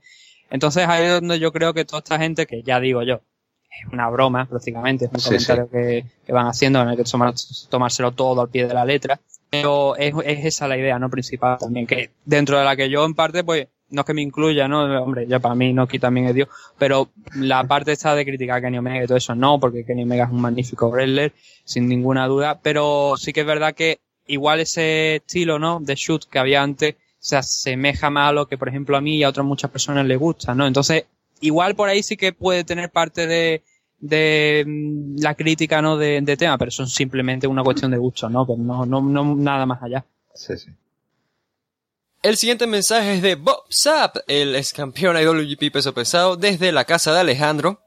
Entonces ahí es donde yo creo que toda esta gente, que ya digo yo, es una broma prácticamente, es un Sí, comentario Que, que van haciendo en el que tomar- tomárselo todo al pie de la letra, pero es, es esa la idea no principal también, que dentro de la que yo en parte pues no es que me incluya, ¿no? Hombre, ya para mí Noki también es Dios, pero la parte esta de criticar a Kenny Omega y todo eso no, porque Kenny Omega es un magnífico wrestler, sin ninguna duda, pero sí que es verdad que igual ese estilo, ¿no? De shoot que había antes se asemeja más a lo que, por ejemplo, a mí y a otras muchas personas les gusta, ¿no? Entonces, igual por ahí sí que puede tener parte de, de mm, la crítica, ¿no? De, de tema, pero son simplemente una cuestión de gusto, ¿no? Pues no, no, no nada más allá. Sí, sí. El siguiente mensaje es de Bob Sapp, el ex campeón IWGP peso pesado desde la casa de Alejandro.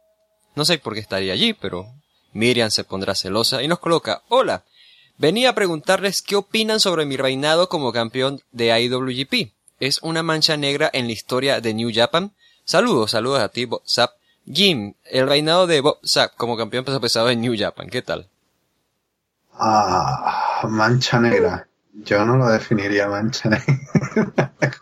No sé por qué estaría allí, pero Miriam se pondrá celosa y nos coloca, hola, venía a preguntarles qué opinan sobre mi reinado como campeón de IWGP. Es una mancha negra en la historia de New Japan. Saludos, saludos a ti, Bob Sapp. Jim, el reinado de Bob Sapp como campeón peso pesado de New Japan, ¿qué tal? Ah, mancha negra. Yo no lo definiría mancha negra. *laughs*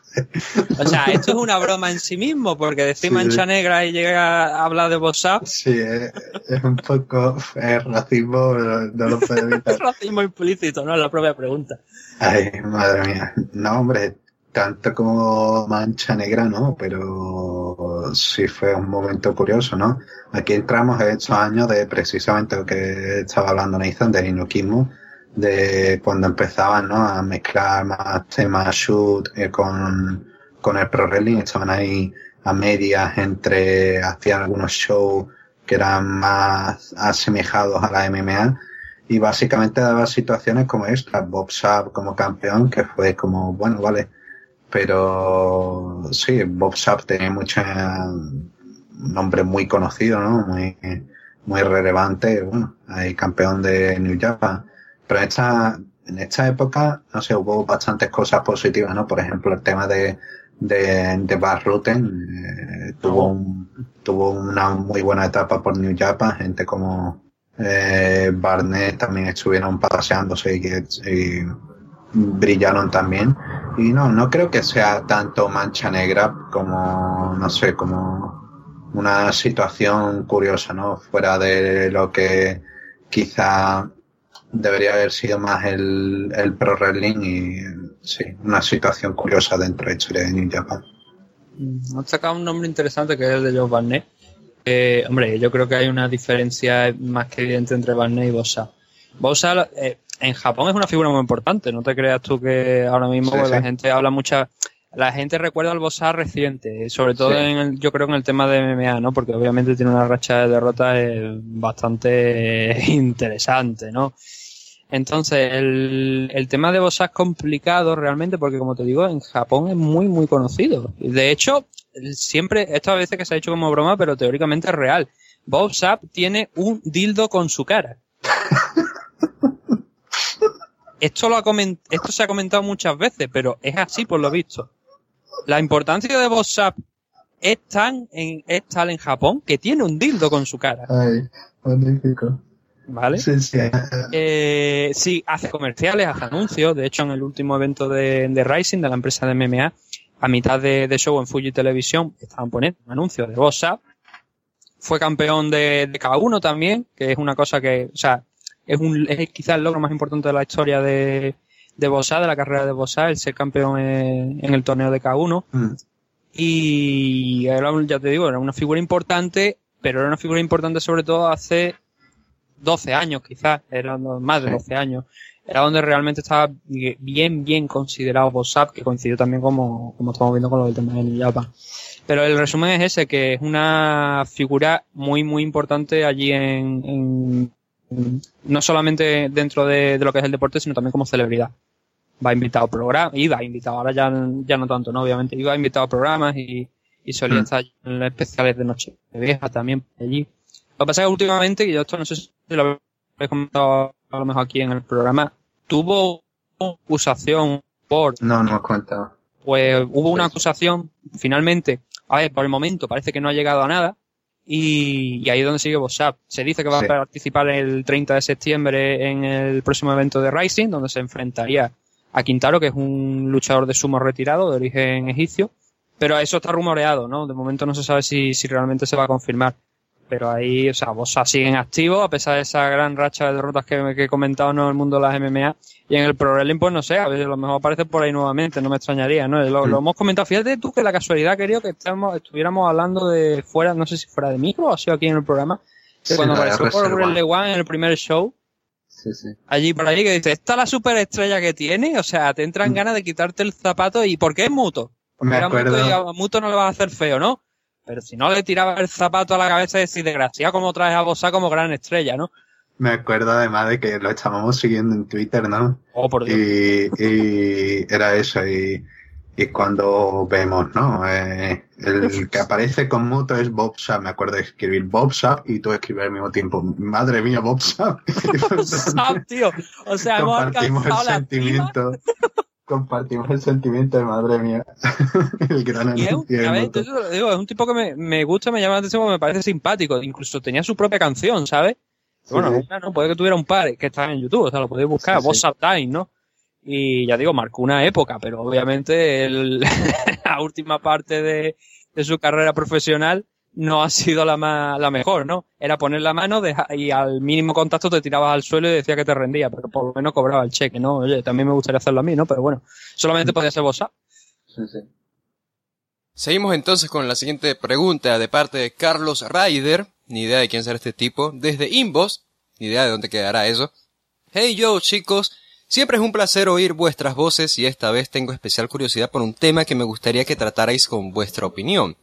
O sea, esto es una broma en sí mismo, porque decir Sí. mancha negra y llega a hablar de WhatsApp Sí, es, es un poco es racismo, pero no lo puedo *laughs* evitar. es racismo implícito, ¿no? Es la propia pregunta. Ay, madre mía. No, hombre, tanto como mancha negra, no, pero sí fue un momento curioso, ¿no? Aquí entramos en estos años de precisamente lo que estaba hablando Nathan, del inoquismo, de cuando empezaban, ¿no? A mezclar más temas shoot eh, con, con el pro wrestling, estaban ahí a medias entre, hacían algunos shows que eran más asemejados a la MMA y básicamente daba situaciones como esta, Bob Sapp como campeón, que fue como, bueno, vale, pero sí, Bob Sapp tenía mucho, nombre muy conocido, ¿no? Muy, muy relevante, bueno, hay campeón de New Japan, pero en esta, en esta época, no sé, hubo bastantes cosas positivas, ¿no? Por ejemplo, el tema de, de, de Bas Rutten, eh, tuvo un, tuvo una muy buena etapa por New Japan, gente como, eh, Barnett también estuvieron paseándose y, y brillaron también. Y no, no creo que sea tanto mancha negra como, no sé, como una situación curiosa, ¿no? Fuera de lo que quizá debería haber sido más el, el pro wrestling y sí, una situación curiosa dentro de la historia de New Japan. Mm, Han sacado un nombre interesante que es el de Joe Barnett. Eh, hombre, yo creo que hay una diferencia más que evidente entre Barnett y Bosa. Bosa eh, en Japón es una figura muy importante, no te creas tú que ahora mismo Sí, la gente habla mucha, la gente recuerda al Bosa reciente, sobre todo Sí. en el- yo creo en el tema de MMA, ¿no? Porque obviamente tiene una racha de derrotas eh, bastante *laughs* interesante, ¿no? Entonces, el, el tema de Bosa es complicado realmente porque, como te digo, en Japón es muy, muy conocido. De hecho, siempre, esto a veces que se ha hecho como broma, pero teóricamente es real. Bob Sapp tiene un dildo con su cara. *laughs* esto, lo ha coment esto se ha comentado muchas veces, pero es así por lo visto. La importancia de WhatsApp es tan en, es tal en Japón que tiene un dildo con su cara. Ay, magnífico. ¿Vale? Sí, sí. Eh, sí, hace comerciales, hace anuncios. De hecho, en el último evento de, de Rising, de la empresa de MMA, a mitad de, de show en Fuji Televisión, estaban poniendo un anuncio de WhatsApp. Fue campeón de, de K1 también, que es una cosa que, o sea, es, un, es quizás el logro más importante de la historia de, de Bossa, de la carrera de Bossa, el ser campeón en, en el torneo de K1. Mm. Y era, ya te digo, era una figura importante, pero era una figura importante sobre todo hace 12 años quizás, eran más de Sí. 12 años. Era donde realmente estaba bien, bien considerado WhatsApp, que coincidió también como, como estamos viendo con lo del tema de New Japan. Pero el resumen es ese, que es una figura muy, muy importante allí en- en- no solamente dentro de, de lo que es el deporte, sino también como celebridad. Va invitado a programas, iba invitado, ahora ya, ya no tanto, ¿no? Obviamente, iba invitado a programas y, y solía Mm. estar en los especiales de Noche Vieja también allí. Lo que pasa es que últimamente, y yo esto no sé si lo habéis comentado a lo mejor aquí en el programa, tuvo una acusación por No, no has contado. pues hubo una Pues- acusación, finalmente, a ver, por el momento parece que no ha llegado a nada, y, y ahí es donde sigue WhatsApp. Se dice que va Sí. a participar el 30 de septiembre en el próximo evento de Rising, donde se enfrentaría a Quintaro, que es un luchador de sumo retirado de origen egipcio, pero eso está rumoreado, ¿no? De momento no se sabe si, si realmente se va a confirmar. Pero ahí, o sea, WhatsApp sigue en activo, a pesar de esa gran racha de derrotas que, que he comentado ¿no? en el mundo de las MMA. Y en el Pro Wrestling, pues no sé, a veces a lo mejor aparece por ahí nuevamente, no me extrañaría, ¿no? Lo, Mm. lo hemos comentado. Fíjate tú que la casualidad, querido, que estamos, estuviéramos hablando de fuera, no sé si fuera de micro o ha sido aquí en el programa, que Sí, cuando apareció por Wrestle One en el primer show, Sí, sí. allí por allí, que dice, esta es la superestrella que tiene, o sea, te entran Mm. ganas de quitarte el zapato y ¿por qué es muto? Me Era acuerdo. Muto y a Muto no le vas a hacer feo, ¿no? Pero si no le tiraba el zapato a la cabeza y decir, desgraciado, como traes a Bosa como gran estrella, ¿no? Me acuerdo además de que lo estábamos siguiendo en Twitter, ¿no? Oh, por Dios. Y, y era eso, y, y cuando vemos, ¿no? Eh, el *laughs* que aparece con Muto es Bob Sapp, me acuerdo de escribir Bob Sapp y tú escribir al mismo tiempo, madre mía, Bob Sapp. *laughs* Sabe, tío. O sea, hemos el alcanzado la cima sentimiento, *laughs* compartimos el sentimiento de madre mía. *laughs* el gran y es a ver, Muto. yo te lo digo, es un tipo que me, me gusta, me llama la atención porque me parece simpático. Incluso tenía su propia canción, ¿sabes? Sí, bueno, sí. una no, puede que tuviera un par que están en YouTube, o sea, lo podéis buscar, Sí. Boss Time, ¿no? Y ya digo, marcó una época, pero obviamente el- *laughs* la última parte de, de su carrera profesional no ha sido la más, la mejor, ¿no? Era poner la mano y al mínimo contacto te tirabas al suelo y decía que te rendía, pero por lo menos cobraba el cheque, ¿no? Oye, también me gustaría hacerlo a mí, ¿no? Pero bueno, solamente podía ser. Sí, sí. Seguimos entonces con la siguiente pregunta de parte de Carlos Ryder. Ni idea de quién será este tipo. Desde Inbox. Ni idea de dónde quedará eso. Hey yo chicos. Siempre es un placer oír vuestras voces y esta vez tengo especial curiosidad por un tema que me gustaría que tratarais con vuestra opinión.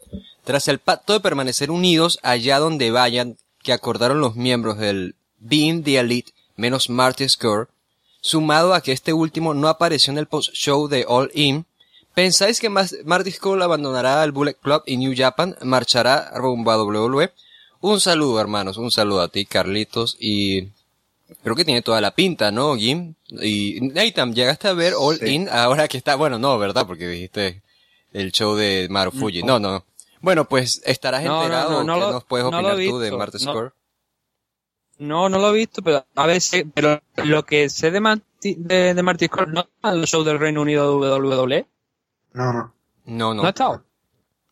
Tras el pacto de permanecer unidos allá donde vayan que acordaron los miembros del Being the Elite menos Marty Score, sumado a que este último no apareció en el post-show de All In, ¿pensáis que Marty Scurll abandonará el Bullet Club y New Japan, marchará rumbo a WWE? Un saludo, hermanos, un saludo a ti, Carlitos, y creo que tiene toda la pinta, ¿no, Jim? Y Nathan, ¿llegaste a ver All Sí. In ahora que está, bueno, no, ¿verdad? Porque dijiste el show de Marufuji. No, no, no. Bueno, pues estarás No, no, enterado, no, no ¿qué lo- nos puedes opinar he tú de visto, Marty no. No, no lo he visto, pero a ver, sé- pero lo que sé de, Marty, de, de Marty Scurll, ¿no está en el show del Reino Unido de WWE? No, no. No, ¿No, no. ha estado?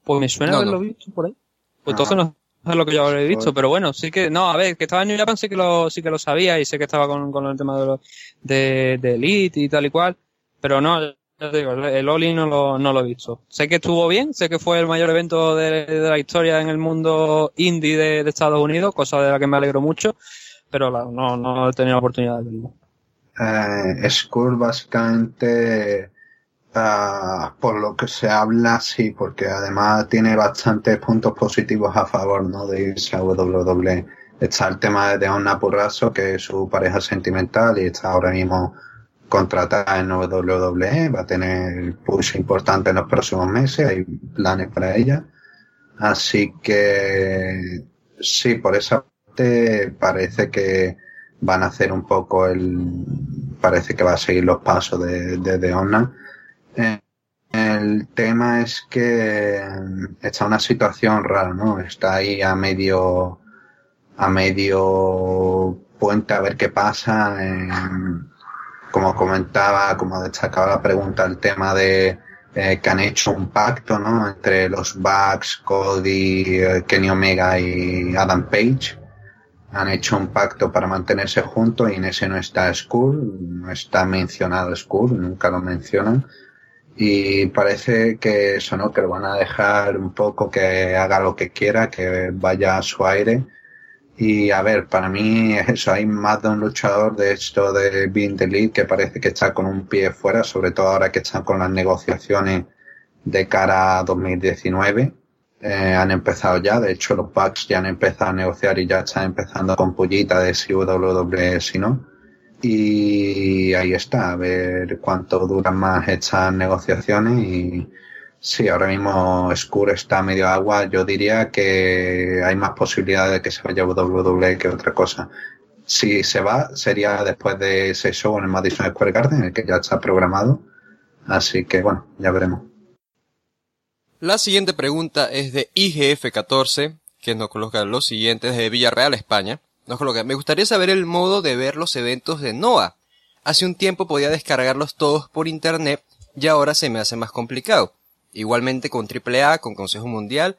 Pues me suena No, haberlo no. visto por ahí. Pues entonces no es lo que yo habré visto, pero bueno, sí que, no, a ver, que estaba en New Japan sí que lo, sí que lo sabía y sé que estaba con, con el tema de, lo- de, de Elite y tal y cual, pero no, el Oli no lo, no lo he visto. Sé que estuvo bien, sé que fue el mayor evento de, la historia en el mundo indie de, Estados Unidos, cosa de la que me alegro mucho, pero no, no he tenido la oportunidad de verlo. Eh, Skull básicamente, ah, por lo que se habla, sí, porque además tiene bastantes puntos positivos a favor, ¿no? De irse a WWE. Está el tema de Deonna Purrazzo, que es su pareja sentimental y está ahora mismo contratada en WWE, va a tener push importante en los próximos meses, hay planes para ella. Así que sí, por esa parte parece que van a hacer un poco el, parece que va a seguir los pasos de, de, de el tema es que está una situación rara, ¿no? Está ahí a medio, a medio puente a ver qué pasa. Como comentaba, como destacaba la pregunta, el tema de eh, que han hecho un pacto, ¿no? Entre los Bucks, Cody, eh, Kenny Omega y Adam Page. Han hecho un pacto para mantenerse juntos y en ese no está Skull, no está mencionado Skull, nunca lo mencionan y parece que eso, ¿no? Que lo van a dejar un poco que haga lo que quiera, que vaya a su aire. Y a ver, para mí eso, hay más de un luchador de esto de Being the que parece que está con un pie fuera, sobre todo ahora que están con las negociaciones de cara a 2019. Eh, han empezado ya, de hecho los Bucks ya han empezado a negociar y ya están empezando con pullita de si WWE si no. Y ahí está, a ver cuánto duran más estas negociaciones. Y sí, ahora mismo Skur está medio agua. Yo diría que hay más posibilidades de que se vaya WWE que otra cosa. Si se va, sería después de ese show en el Madison Square Garden, el que ya está programado. Así que bueno, ya veremos. La siguiente pregunta es de IGF14, que nos coloca los siguientes de Villarreal, España. Me gustaría saber el modo de ver los eventos de NOAA. Hace un tiempo podía descargarlos todos por internet y ahora se me hace más complicado. Igualmente con AAA, con Consejo Mundial,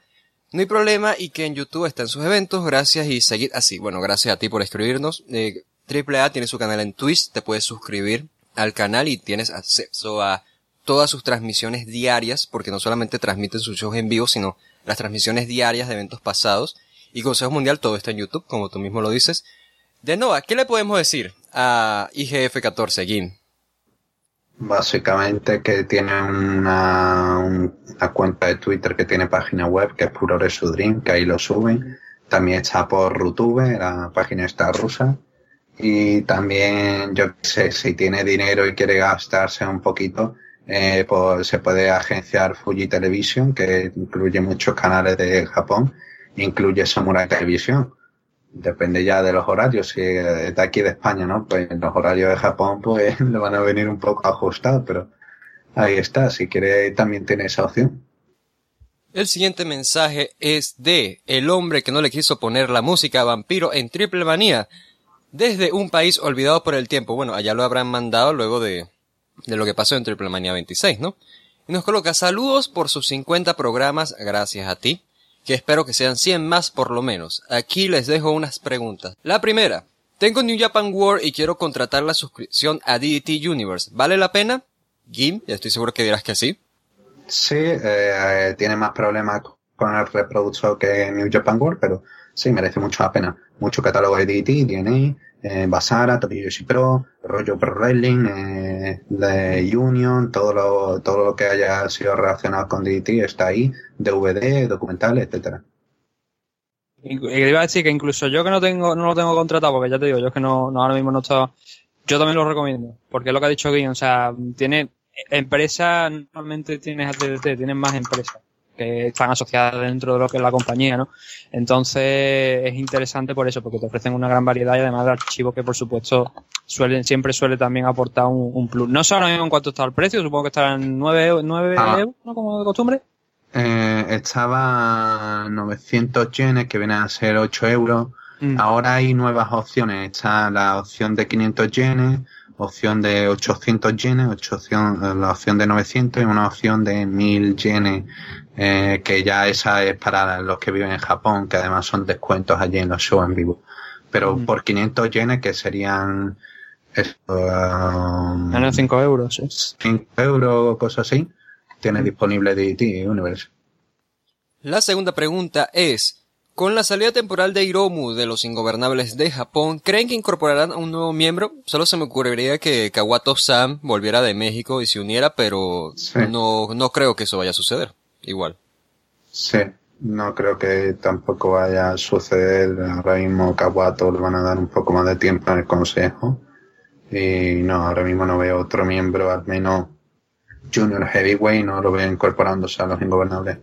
no hay problema y que en YouTube están sus eventos, gracias y seguid así. Bueno, gracias a ti por escribirnos. Eh, AAA tiene su canal en Twitch, te puedes suscribir al canal y tienes acceso a todas sus transmisiones diarias, porque no solamente transmiten sus shows en vivo, sino las transmisiones diarias de eventos pasados y Consejo Mundial, todo está en YouTube, como tú mismo lo dices. De Nova, ¿qué le podemos decir a IGF14, Gin? Básicamente que tiene una, una, cuenta de Twitter que tiene página web, que es Puro Dream, que ahí lo suben. También está por Rutube, la página está rusa. Y también, yo sé, si tiene dinero y quiere gastarse un poquito, eh, pues se puede agenciar Fuji Television, que incluye muchos canales de Japón incluye Samurai Televisión. Depende ya de los horarios. Si de aquí de España, ¿no? Pues los horarios de Japón, pues *laughs* le van a venir un poco ajustados, pero ahí está. Si quiere, también tiene esa opción. El siguiente mensaje es de el hombre que no le quiso poner la música vampiro en Triple Manía desde un país olvidado por el tiempo. Bueno, allá lo habrán mandado luego de, de lo que pasó en Triple Manía 26, ¿no? Y nos coloca saludos por sus 50 programas, gracias a ti que espero que sean 100 más por lo menos. Aquí les dejo unas preguntas. La primera, tengo New Japan World y quiero contratar la suscripción a DDT Universe. ¿Vale la pena? Gim, ya estoy seguro que dirás que sí. Sí, eh, tiene más problemas con el reproductor que New Japan World, pero sí, merece mucho la pena. Mucho catálogo de DDT, DNA, eh, Basara, Tokyo Pro, Rollo Pro Wrestling, eh, de Union, todo lo, todo lo que haya sido relacionado con DDT está ahí, DVD, documentales, etcétera. Y iba a decir que incluso yo que no tengo, no lo tengo contratado, porque ya te digo, yo es que no, no ahora mismo no está, yo también lo recomiendo, porque es lo que ha dicho Guion, o sea, tiene, empresa, normalmente tienes ATT, tienes más empresas que están asociadas dentro de lo que es la compañía, ¿no? Entonces es interesante por eso, porque te ofrecen una gran variedad y además de archivos que por supuesto suelen, siempre suele también aportar un, plus. No sé ahora mismo en cuánto está el precio, supongo que estará en 9, 9 ah. euros, ¿no? Como de costumbre. Eh, estaba 900 yenes, que vienen a ser 8 euros. Mm. Ahora hay nuevas opciones. Está la opción de 500 yenes, opción de 800 yenes, opción, la opción de 900 y una opción de 1000 yenes eh, que ya esa es para los que viven en Japón, que además son descuentos allí en los shows en vivo. Pero mm. por 500 yenes, que serían... Um, 5 euros, sí. 5 euros o cosas así, tiene disponible DDT Universe. La segunda pregunta es, con la salida temporal de Hiromu de los Ingobernables de Japón, ¿creen que incorporarán a un nuevo miembro? Solo se me ocurriría que Kawato Sam volviera de México y se uniera, pero no, no creo que eso vaya a suceder igual. Sí, no creo que tampoco vaya a suceder. Ahora mismo Kawato le van a dar un poco más de tiempo en el consejo. Y no, ahora mismo no veo otro miembro, al menos Junior Heavyweight, no lo veo incorporándose a los ingobernables.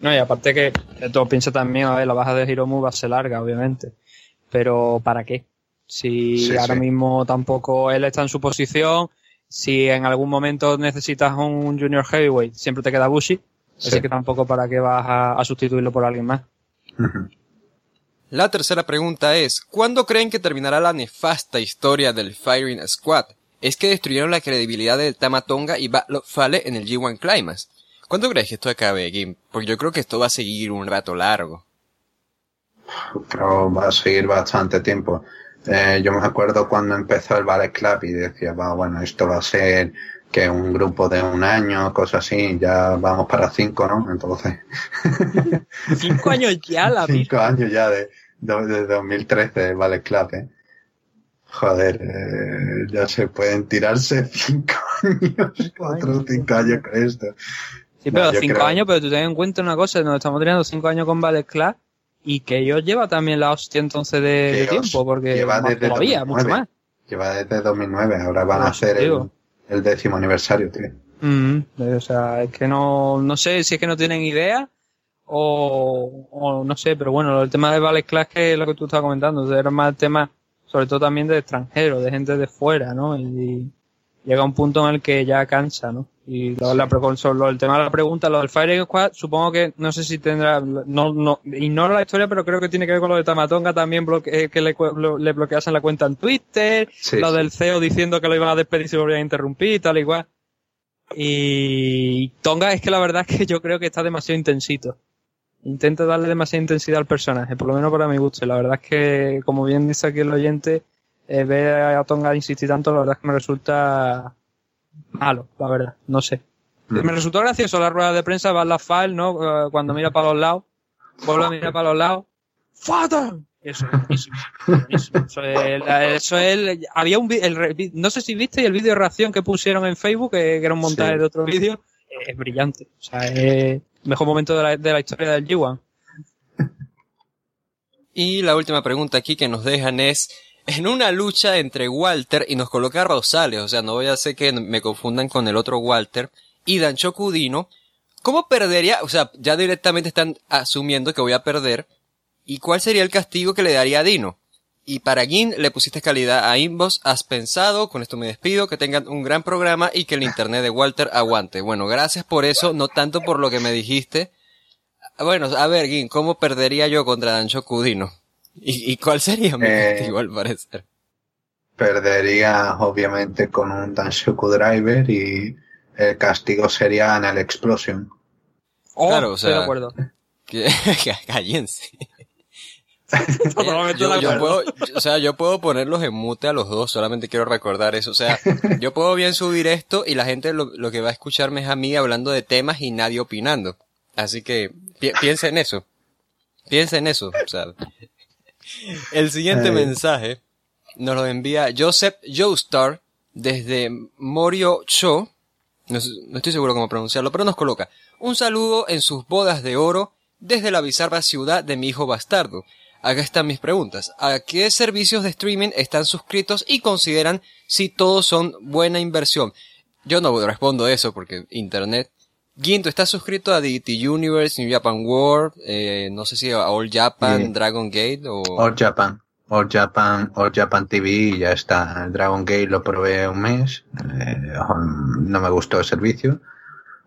No, y aparte que todo piensa también, a ver, la baja de Hiromu va a ser larga, obviamente. Pero ¿para qué? Si Sí, ahora sí. mismo tampoco él está en su posición, si en algún momento necesitas un junior heavyweight, siempre te queda Bushi, así Sí. que tampoco para qué vas a, a sustituirlo por alguien más. La tercera pregunta es, ¿cuándo creen que terminará la nefasta historia del Firing Squad? Es que destruyeron la credibilidad de Tamatonga y Battle Fale en el G1 Climax. ¿Cuándo crees que esto acabe, Kim? Porque yo creo que esto va a seguir un rato largo. Pero va a seguir bastante tiempo. Eh, yo me acuerdo cuando empezó el Ballet Club y decía, va, bueno, esto va a ser que un grupo de un año, cosas así, ya vamos para cinco, ¿no? Entonces, *laughs* Cinco años ya, la cinco años ya de, de, de 2013 el Ballet Club, ¿eh? Joder, eh, ya se pueden tirarse cinco *laughs* años, cuatro o cinco años con esto. Sí, pero No, cinco creo- años, pero tú ten en cuenta una cosa, nos estamos tirando cinco años con Ballet Club y que ellos lleva también la hostia entonces de, tiempo, porque lleva desde todavía, 2009. mucho más. Lleva desde 2009, ahora van a hacer el. El décimo aniversario, tío. Mm, o sea, es que no, no sé si es que no tienen idea o, o no sé, pero bueno, el tema de Ballet Class que es lo que tú estabas comentando, o sea, era más el tema, sobre todo también de extranjeros, de gente de fuera, ¿no? Y llega un punto en el que ya cansa, ¿no? Y lo, la, pre- sobre lo- el tema de la pregunta, lo del Fire Squad, supongo que no sé si tendrá, no, no, ignoro la historia, pero creo que tiene que ver con lo de Tamatonga también, bloque- eh, que le, lo- le bloqueasen la cuenta en Twitter, Sí, lo sí. del CEO diciendo que lo iban a despedir si lo volvían a interrumpir, tal y cual. Y Tonga es que la verdad es que yo creo que está demasiado intensito. Intenta darle demasiada intensidad al personaje, por lo menos para mi gusto. Y la verdad es que, como bien dice aquí el oyente, eh, ver a Tonga insistir tanto, la verdad es que me resulta malo, la verdad. No sé. Mm. Me resultó gracioso la rueda de prensa, va la file, ¿no? Eh, Cuando mira para los lados, vuelve a mirar para los lados. ¡Fatal! Eso es buenísimo. buenísimo. Eso es, eso es- había un el no sé si viste el vídeo de reacción que pusieron en Facebook, que, que era un montaje Sí. de otro vídeo, eh, es brillante. O sea, es el mejor momento de la, de la historia del G1. *laughs* Y la última pregunta aquí que nos dejan es, en una lucha entre Walter y nos coloca Rosales, o sea, no voy a hacer que me confundan con el otro Walter, y Dancho Dino, ¿cómo perdería? O sea, ya directamente están asumiendo que voy a perder, ¿y cuál sería el castigo que le daría a Dino? Y para Gin le pusiste calidad a Inbox, has pensado, con esto me despido, que tengan un gran programa y que el internet de Walter aguante. Bueno, gracias por eso, no tanto por lo que me dijiste. Bueno, a ver, Gin, ¿cómo perdería yo contra Dancho Cudino? ¿Y, y cuál sería mi Eh, castigo al parecer? Perdería, obviamente, con un Danshoku Driver y el castigo sería en el Explosion. Oh, Claro, o estoy de sea, acuerdo. Que, *laughs* cállense. *laughs* Totalmente Yo, yo puedo, yo- o sea, yo puedo ponerlos en mute a los dos, solamente quiero recordar eso. O sea, yo puedo bien subir esto y la gente lo, lo que va a escucharme es a mí hablando de temas y nadie opinando. Así que pi piensa en eso. Piensa en eso. O sea, el siguiente mensaje nos lo envía Joseph Joestar desde Morio Cho. No, no estoy seguro cómo pronunciarlo, pero nos coloca un saludo en sus bodas de oro desde la bizarra ciudad de mi hijo bastardo. Acá están mis preguntas. ¿A qué servicios de streaming están suscritos y consideran si todos son buena inversión? Yo no respondo eso porque internet. Guinto, ¿estás suscrito a DT Universe, New Japan World, eh, no sé si a All Japan, Sí. Dragon Gate o... All Japan. All Japan, All Japan TV ya está. Dragon Gate lo probé un mes. eh, no me gustó el servicio.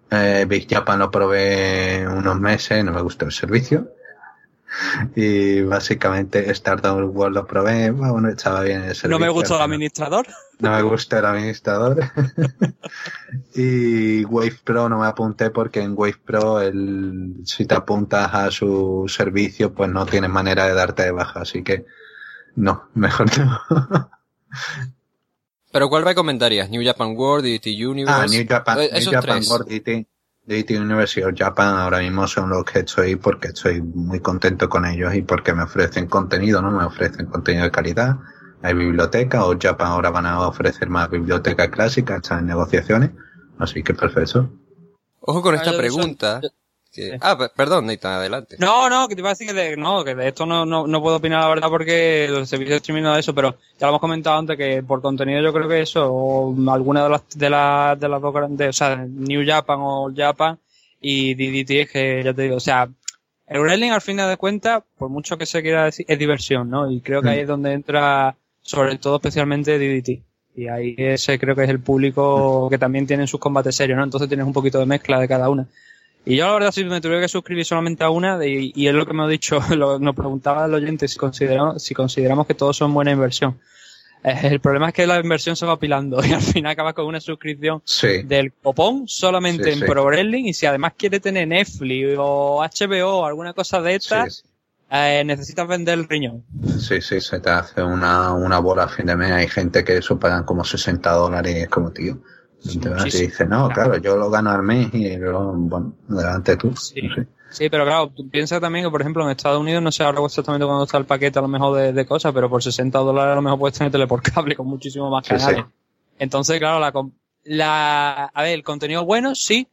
Eh, Big Japan lo probé unos meses, no me gustó el servicio. *laughs* Y básicamente Stardust World lo probé, bueno, estaba bien el servicio. No me gustó el administrador. No me gusta el administrador. y Wave Pro no me apunté porque en Wave Pro el, si te apuntas a su servicio pues no tienes manera de darte de baja, así que no, *laughs* mejor no. ¿Pero cuál recomendarías? New Japan World, DT Universe. ah, New Japan, Eh, New Japan. World DT, DT University of Japan ahora mismo son los que estoy porque estoy muy contento con ellos y porque me ofrecen contenido, ¿no? Me ofrecen contenido de calidad. Hay biblioteca, o Japan ahora van a ofrecer más biblioteca clásica, están en negociaciones, así que perfecto. Ojo con esta pregunta. Yo- que- sí. Ah, pe- perdón, Nathan, adelante. No, no, que te iba a decir que de, no, que de esto no, no, no puedo opinar la verdad porque los servicios de streaming no de eso, pero ya lo hemos comentado antes que por contenido yo creo que eso, o alguna de las, de las, de las dos grandes, o sea, New Japan o Japan y DDT es que ya te digo, o sea, el wrestling al fin de cuentas, por mucho que se quiera decir, es diversión, ¿no? Y creo que Mm. ahí es donde entra, sobre todo especialmente DDT. Y ahí ese creo que es el público que también tiene sus combates serios, ¿no? Entonces tienes un poquito de mezcla de cada una. Y yo la verdad si me tuviera que suscribir solamente a una, de, y es lo que me ha dicho, *laughs* lo, nos preguntaba el oyente si consideramos, si consideramos que todos son buena inversión. Eh, el problema es que la inversión se va apilando *laughs* y al final acabas con una suscripción del copón solamente en Pro Wrestling y si además quiere tener Netflix o HBO o alguna cosa de estas, eh, necesitas vender el riñón. Sí, sí, se te hace una, una bola a fin de mes. Hay gente que eso pagan como 60 dólares y es Y no, claro, yo lo gano al mes y lo, bueno, delante tú. Sí. Sí, pero claro, tú piensas también que, por ejemplo, en Estados Unidos, no sé ahora exactamente cuándo está el paquete a lo mejor de, de, cosas, pero por 60 dólares a lo mejor puedes tener tele por cable con muchísimo más canales. Entonces, claro, la, la, a ver, el contenido bueno, sí,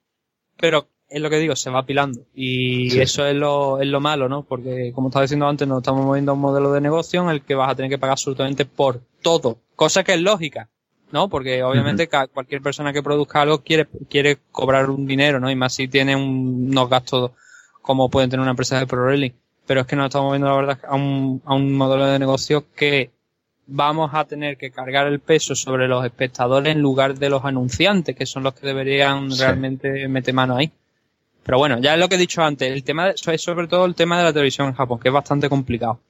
pero es lo que digo, se va apilando. Y eso es lo, es lo malo, ¿no? Porque, como estaba diciendo antes, nos estamos moviendo a un modelo de negocio en el que vas a tener que pagar absolutamente por todo. Cosa que es lógica, ¿no? Porque obviamente cualquier persona que produzca algo quiere, quiere cobrar un dinero, ¿no? Y más si tiene unos gastos como pueden tener una empresa de pro wrestling. Pero es que nos estamos moviendo, la verdad, a un, a un modelo de negocio que vamos a tener que cargar el peso sobre los espectadores en lugar de los anunciantes, que son los que deberían realmente meter mano ahí. Pero bueno, ya es lo que he dicho antes, el tema es sobre todo el tema de la televisión en Japón, que es bastante complicado.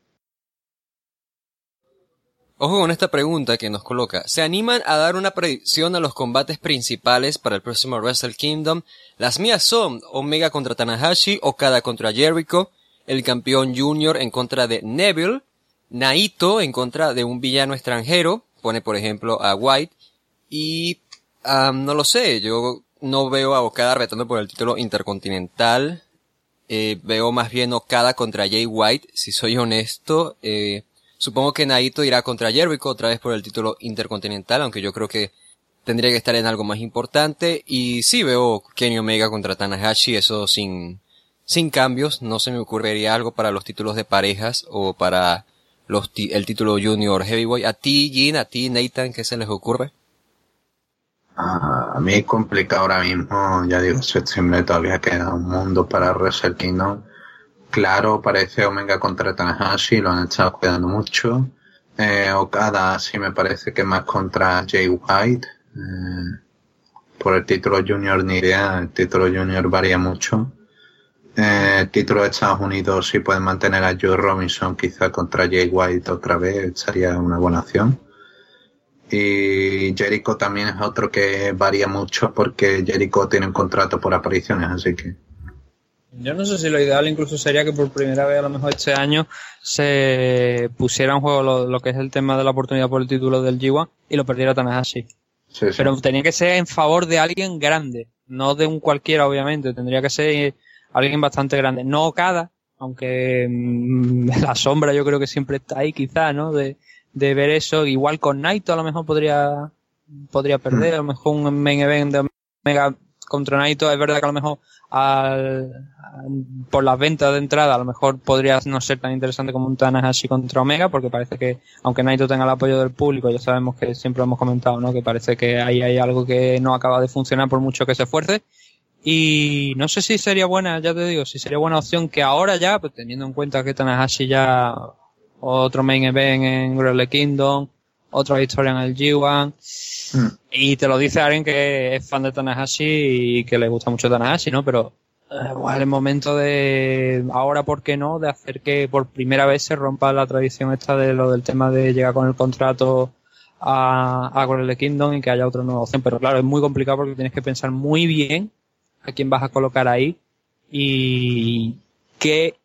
Ojo con esta pregunta que nos coloca. ¿Se animan a dar una predicción a los combates principales para el próximo Wrestle Kingdom? Las mías son Omega contra Tanahashi, Okada contra Jericho, el campeón junior en contra de Neville, Naito en contra de un villano extranjero, pone por ejemplo a White, y no lo sé, yo no veo a Okada retando por el título intercontinental. Eh, veo más bien Okada contra Jay White, si soy honesto. Eh, supongo que Naito irá contra Jericho otra vez por el título intercontinental, aunque yo creo que tendría que estar en algo más importante. Y sí veo Kenny Omega contra Tanahashi, eso sin, sin cambios. No se me ocurriría algo para los títulos de parejas o para los el título Junior Heavyweight. A ti, Jin, a ti, Nathan, ¿qué se les ocurre? a mí es complicado ahora mismo, ya digo, septiembre todavía queda un mundo para. Claro, parece Omega contra Tanahashi, lo han estado cuidando mucho. Eh, Okada sí me parece que más contra Jay White. Eh, por el título junior ni idea, el título junior varía mucho. Eh, el título de Estados Unidos si pueden mantener a Joe Robinson quizá contra Jay White otra vez, sería una buena acción. Y Jericho también es otro que varía mucho porque Jericho tiene un contrato por apariciones, así que. Yo no sé si lo ideal incluso sería que por primera vez a lo mejor este año se pusiera en juego lo, que es el tema de la oportunidad por el título del G1 y lo perdiera Tanahashi. Sí, sí. Pero tenía que ser en favor de alguien grande, no de un cualquiera obviamente, tendría que ser alguien bastante grande. No Okada, aunque mm, *laughs* la sombra yo creo que siempre está ahí quizá, ¿no? De, de ver eso. Igual con Naito a lo mejor podría, podría perder, a lo mejor un main event de Omega contra Naito, es verdad que a lo mejor al, por las ventas de entrada a lo mejor podría no ser tan interesante como un Tanahashi contra Omega, porque parece que aunque Naito tenga el apoyo del público, ya sabemos que siempre lo hemos comentado, ¿no? Que parece que ahí hay algo que no acaba de funcionar por mucho que se esfuerce. Y no sé si sería buena, ya te digo, si sería buena opción que ahora ya, pues teniendo en cuenta que Tanahashi ya otro main event en Wrestle Kingdom, otra historia en el G1. Mm. Y te lo dice alguien que es fan de Tanahashi y que le gusta mucho Tanahashi, ¿no? Pero eh, el momento de, ahora, ¿por qué no? De hacer que por primera vez se rompa la tradición esta de lo del tema de llegar con el contrato a, a Wrestle Kingdom y que haya otra nueva opción. Pero claro, es muy complicado porque tienes que pensar muy bien a quién vas a colocar ahí y qué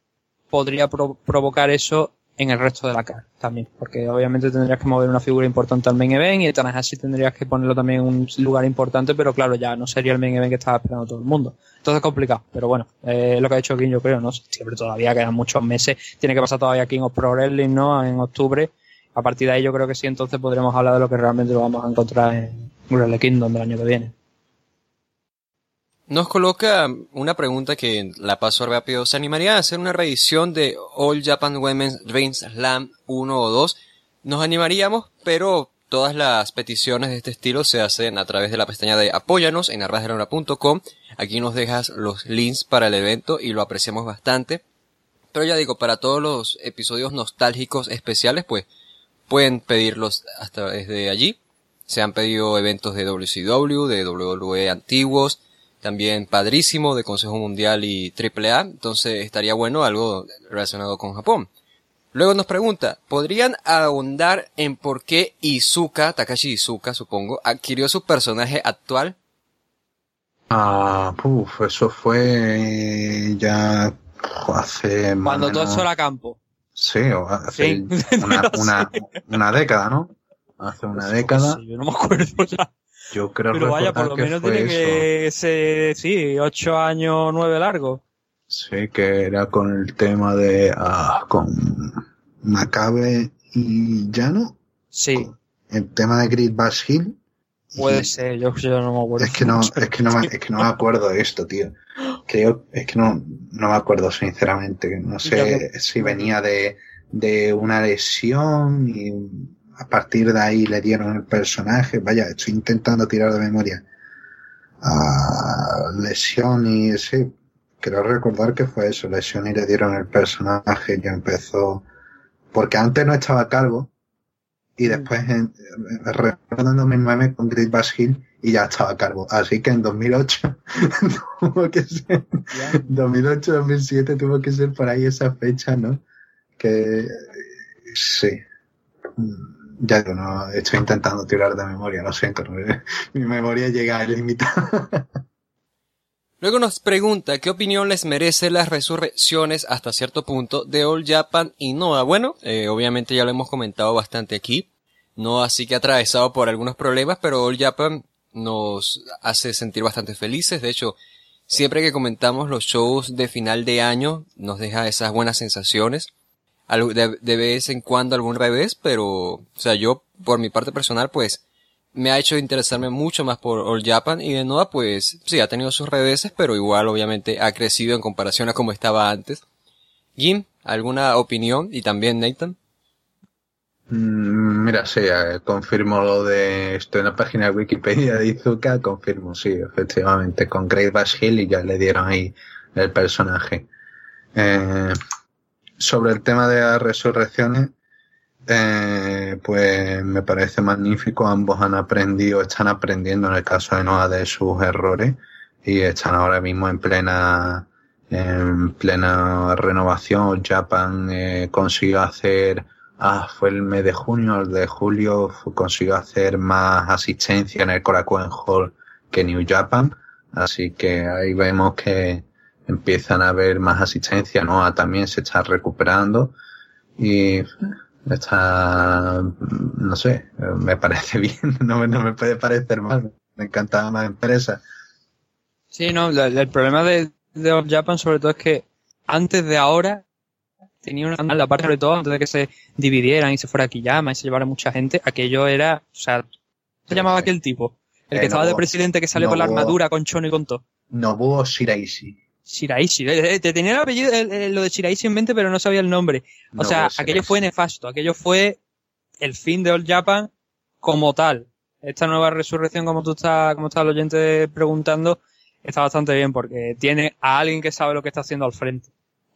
podría provocar eso en el resto de la cara también, porque obviamente tendrías que mover una figura importante al main event y Tanahashi tendrías que ponerlo también en un lugar importante, pero claro, ya no sería el main event que estaba esperando todo el mundo. Entonces es complicado, pero bueno, eh, lo que ha dicho King yo creo, ¿no? Siempre todavía quedan muchos meses, tiene que pasar todavía King of Pro Wrestling, ¿no? En octubre. A partir de ahí yo creo que sí, entonces podremos hablar de lo que realmente lo vamos a encontrar en Wrestle Kingdom del año que viene. Nos coloca una pregunta que la paso rápido. ¿Se animaría a hacer una reedición de All Japan Women's Dreams Slam 1 o 2? Nos animaríamos, pero todas las peticiones de este estilo se hacen a través de la pestaña de apóyanos en arrasdelona.com. Aquí nos dejas los links para el evento y lo apreciamos bastante. Pero ya digo, para todos los episodios nostálgicos especiales, pues pueden pedirlos hasta desde allí. Se han pedido eventos de WCW, de WWE antiguos, también Padrísimo de Consejo Mundial y AAA, entonces estaría bueno algo relacionado con Japón. Luego nos pregunta, ¿podrían ahondar en por qué Izuka, Takashi Izuka supongo, adquirió su personaje actual? Ah, puf, eso fue ya hace Cuando todo eso era campo. Sí, o hace *laughs* una, una, una, década, ¿no? Hace una década. yo no me acuerdo ya. Yo creo Pero vaya, por lo menos tiene que ser, sí, ocho años, nueve largos. Sí, que era con el tema de, ah, con Macabe y Llano. Sí. el tema de Grid Bash Hill. Puede ser, yo, yo, no me acuerdo. Es que no, *laughs* es que no me, es que no me acuerdo de esto, tío. Creo, es que no, no me acuerdo sinceramente. No sé si venía de, de una lesión y a partir de ahí le dieron el personaje. Vaya, estoy intentando tirar de memoria. a lesión y sí, quiero recordar que fue eso, lesión y le dieron el personaje y empezó, porque antes no estaba calvo y mm. después en, recordando 2009 con Great Bash Hill y ya estaba calvo. Así que en 2008 *laughs* tuvo que ser, 2008-2007 tuvo que ser por ahí esa fecha, ¿no? Que sí. Ya digo, no, estoy intentando tirar de memoria, lo siento, *laughs* mi memoria llega al límite. *laughs* Luego nos pregunta qué opinión les merece las resurrecciones hasta cierto punto de All Japan y Noah. Bueno, eh, obviamente ya lo hemos comentado bastante aquí. Noah sí que atravesado por algunos problemas, pero All Japan nos hace sentir bastante felices. De hecho, siempre que comentamos los shows de final de año, nos deja esas buenas sensaciones de, vez en cuando algún revés, pero, o sea, yo, por mi parte personal, pues, me ha hecho interesarme mucho más por All Japan y de Noah, pues, sí, ha tenido sus reveses, pero igual, obviamente, ha crecido en comparación a como estaba antes. Jim, ¿alguna opinión? Y también Nathan. Mm, mira, sí, eh, confirmo lo de esto en la página de Wikipedia de Izuka, confirmo, sí, efectivamente, con Great Bash Hill y ya le dieron ahí el personaje. Eh, sobre el tema de las resurrecciones, eh, pues me parece magnífico. Ambos han aprendido, están aprendiendo en el caso de Noah de sus errores y están ahora mismo en plena, en plena renovación. Japan eh, consiguió hacer, ah, fue el mes de junio, el de julio, consiguió hacer más asistencia en el Korakuen Hall que New Japan. Así que ahí vemos que, empiezan a haber más asistencia, ¿no? También se está recuperando y está, no sé, me parece *laughs* bien, no, no me puede parecer mal, me encanta la empresa. Sí, no, el, problema de, de Japan sobre todo es que antes de ahora tenía una la parte sobre todo antes de que se dividieran y se fuera Kiyama y se llevara mucha gente, aquello era, o sea, se llamaba aquel tipo, el que eh, estaba de presidente que salió con la armadura, con chono y con todo. Nobuo Shiraishi. Shiraishi. Eh, eh, te tenía el apellido, lo de Shiraishi en mente, pero no sabía el nombre. O sea, aquello fue nefasto. Aquello fue el fin de All Japan como tal. Esta nueva resurrección, como tú estás, como está el oyente preguntando, está bastante bien porque tiene a alguien que sabe lo que está haciendo al frente.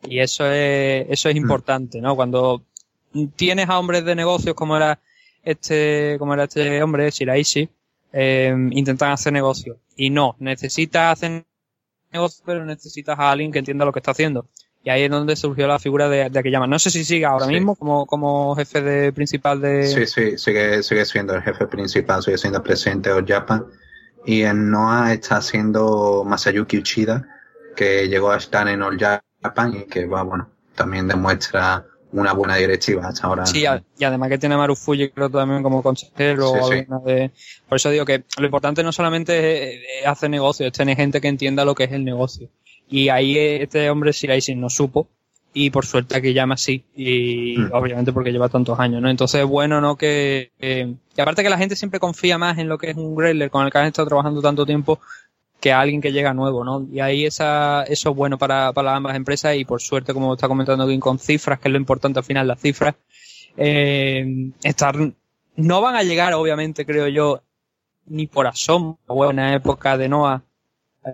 Y eso es, eso es mm. importante, ¿no? Cuando tienes a hombres de negocios como era este, como era este hombre, Shiraishi, eh, intentan hacer negocios. Y no, necesitas hacer negocio, pero necesitas a alguien que entienda lo que está haciendo. Y ahí es donde surgió la figura de, de Akiyama. No sé si sigue ahora mismo como, como jefe de, principal de... Sí, sí, sigue, sigue siendo el jefe principal, sigue siendo presidente de Japan. Y en Noah está siendo Masayuki Uchida, que llegó a estar en All Japan y que va, bueno, también demuestra una buena directiva hasta ahora. Sí, y además que tiene a Marufuji creo también como consejero de... Por eso digo que lo importante no solamente es hacer negocio, es tener gente que entienda lo que es el negocio. Y ahí este hombre sí no supo y por suerte aquí llama así y mm. obviamente porque lleva tantos años, ¿no? Entonces es bueno, ¿no? Que, que, aparte que la gente siempre confía más en lo que es un Grailer con el que han estado trabajando tanto tiempo que a alguien que llega nuevo, ¿no? Y ahí esa, eso es bueno para, para ambas empresas y por suerte, como está comentando aquí con cifras, que es lo importante al final, las cifras, eh, estar, no van a llegar, obviamente, creo yo, ni por asomo, buena época de Noah,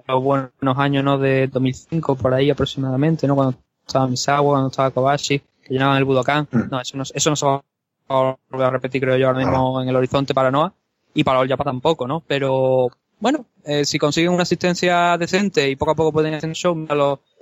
los buenos años, ¿no? De 2005, por ahí aproximadamente, ¿no? Cuando estaba Misawa, cuando estaba Kobashi, que llenaban el Budokan. Mm. No, eso no, eso no se va a repetir, creo yo, ahora mismo en el horizonte para Noah. Y para All Japan tampoco, ¿no? Pero, bueno, eh, si consiguen una asistencia decente y poco a poco pueden hacer un show,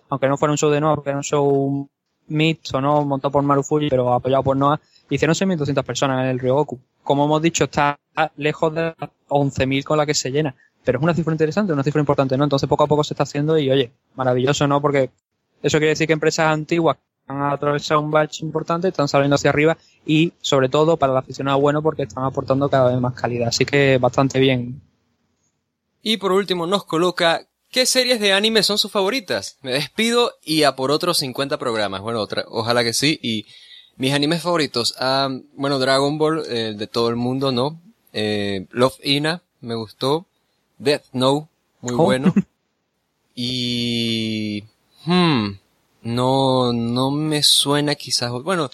aunque no fuera un show de Noah, porque era un show mixto, ¿no? Montado por Marufuji, pero apoyado por Noah, hicieron 6.200 personas en el Ryogoku. Como hemos dicho, está lejos de 11.000 con la que se llena. Pero es una cifra interesante, una cifra importante, ¿no? Entonces poco a poco se está haciendo y, oye, maravilloso, ¿no? Porque eso quiere decir que empresas antiguas han atravesado un batch importante, están saliendo hacia arriba y, sobre todo, para el aficionado bueno porque están aportando cada vez más calidad. Así que bastante bien. Y por último nos coloca ¿Qué series de anime son sus favoritas? Me despido y a por otros 50 programas. Bueno, otra, ojalá que sí. Y mis animes favoritos. Ah, bueno, Dragon Ball, eh, de todo el mundo, ¿no? Eh, Love Ina, me gustó. Death No, muy oh. bueno. *laughs* Y... Hmm, no, no me suena quizás... Bueno,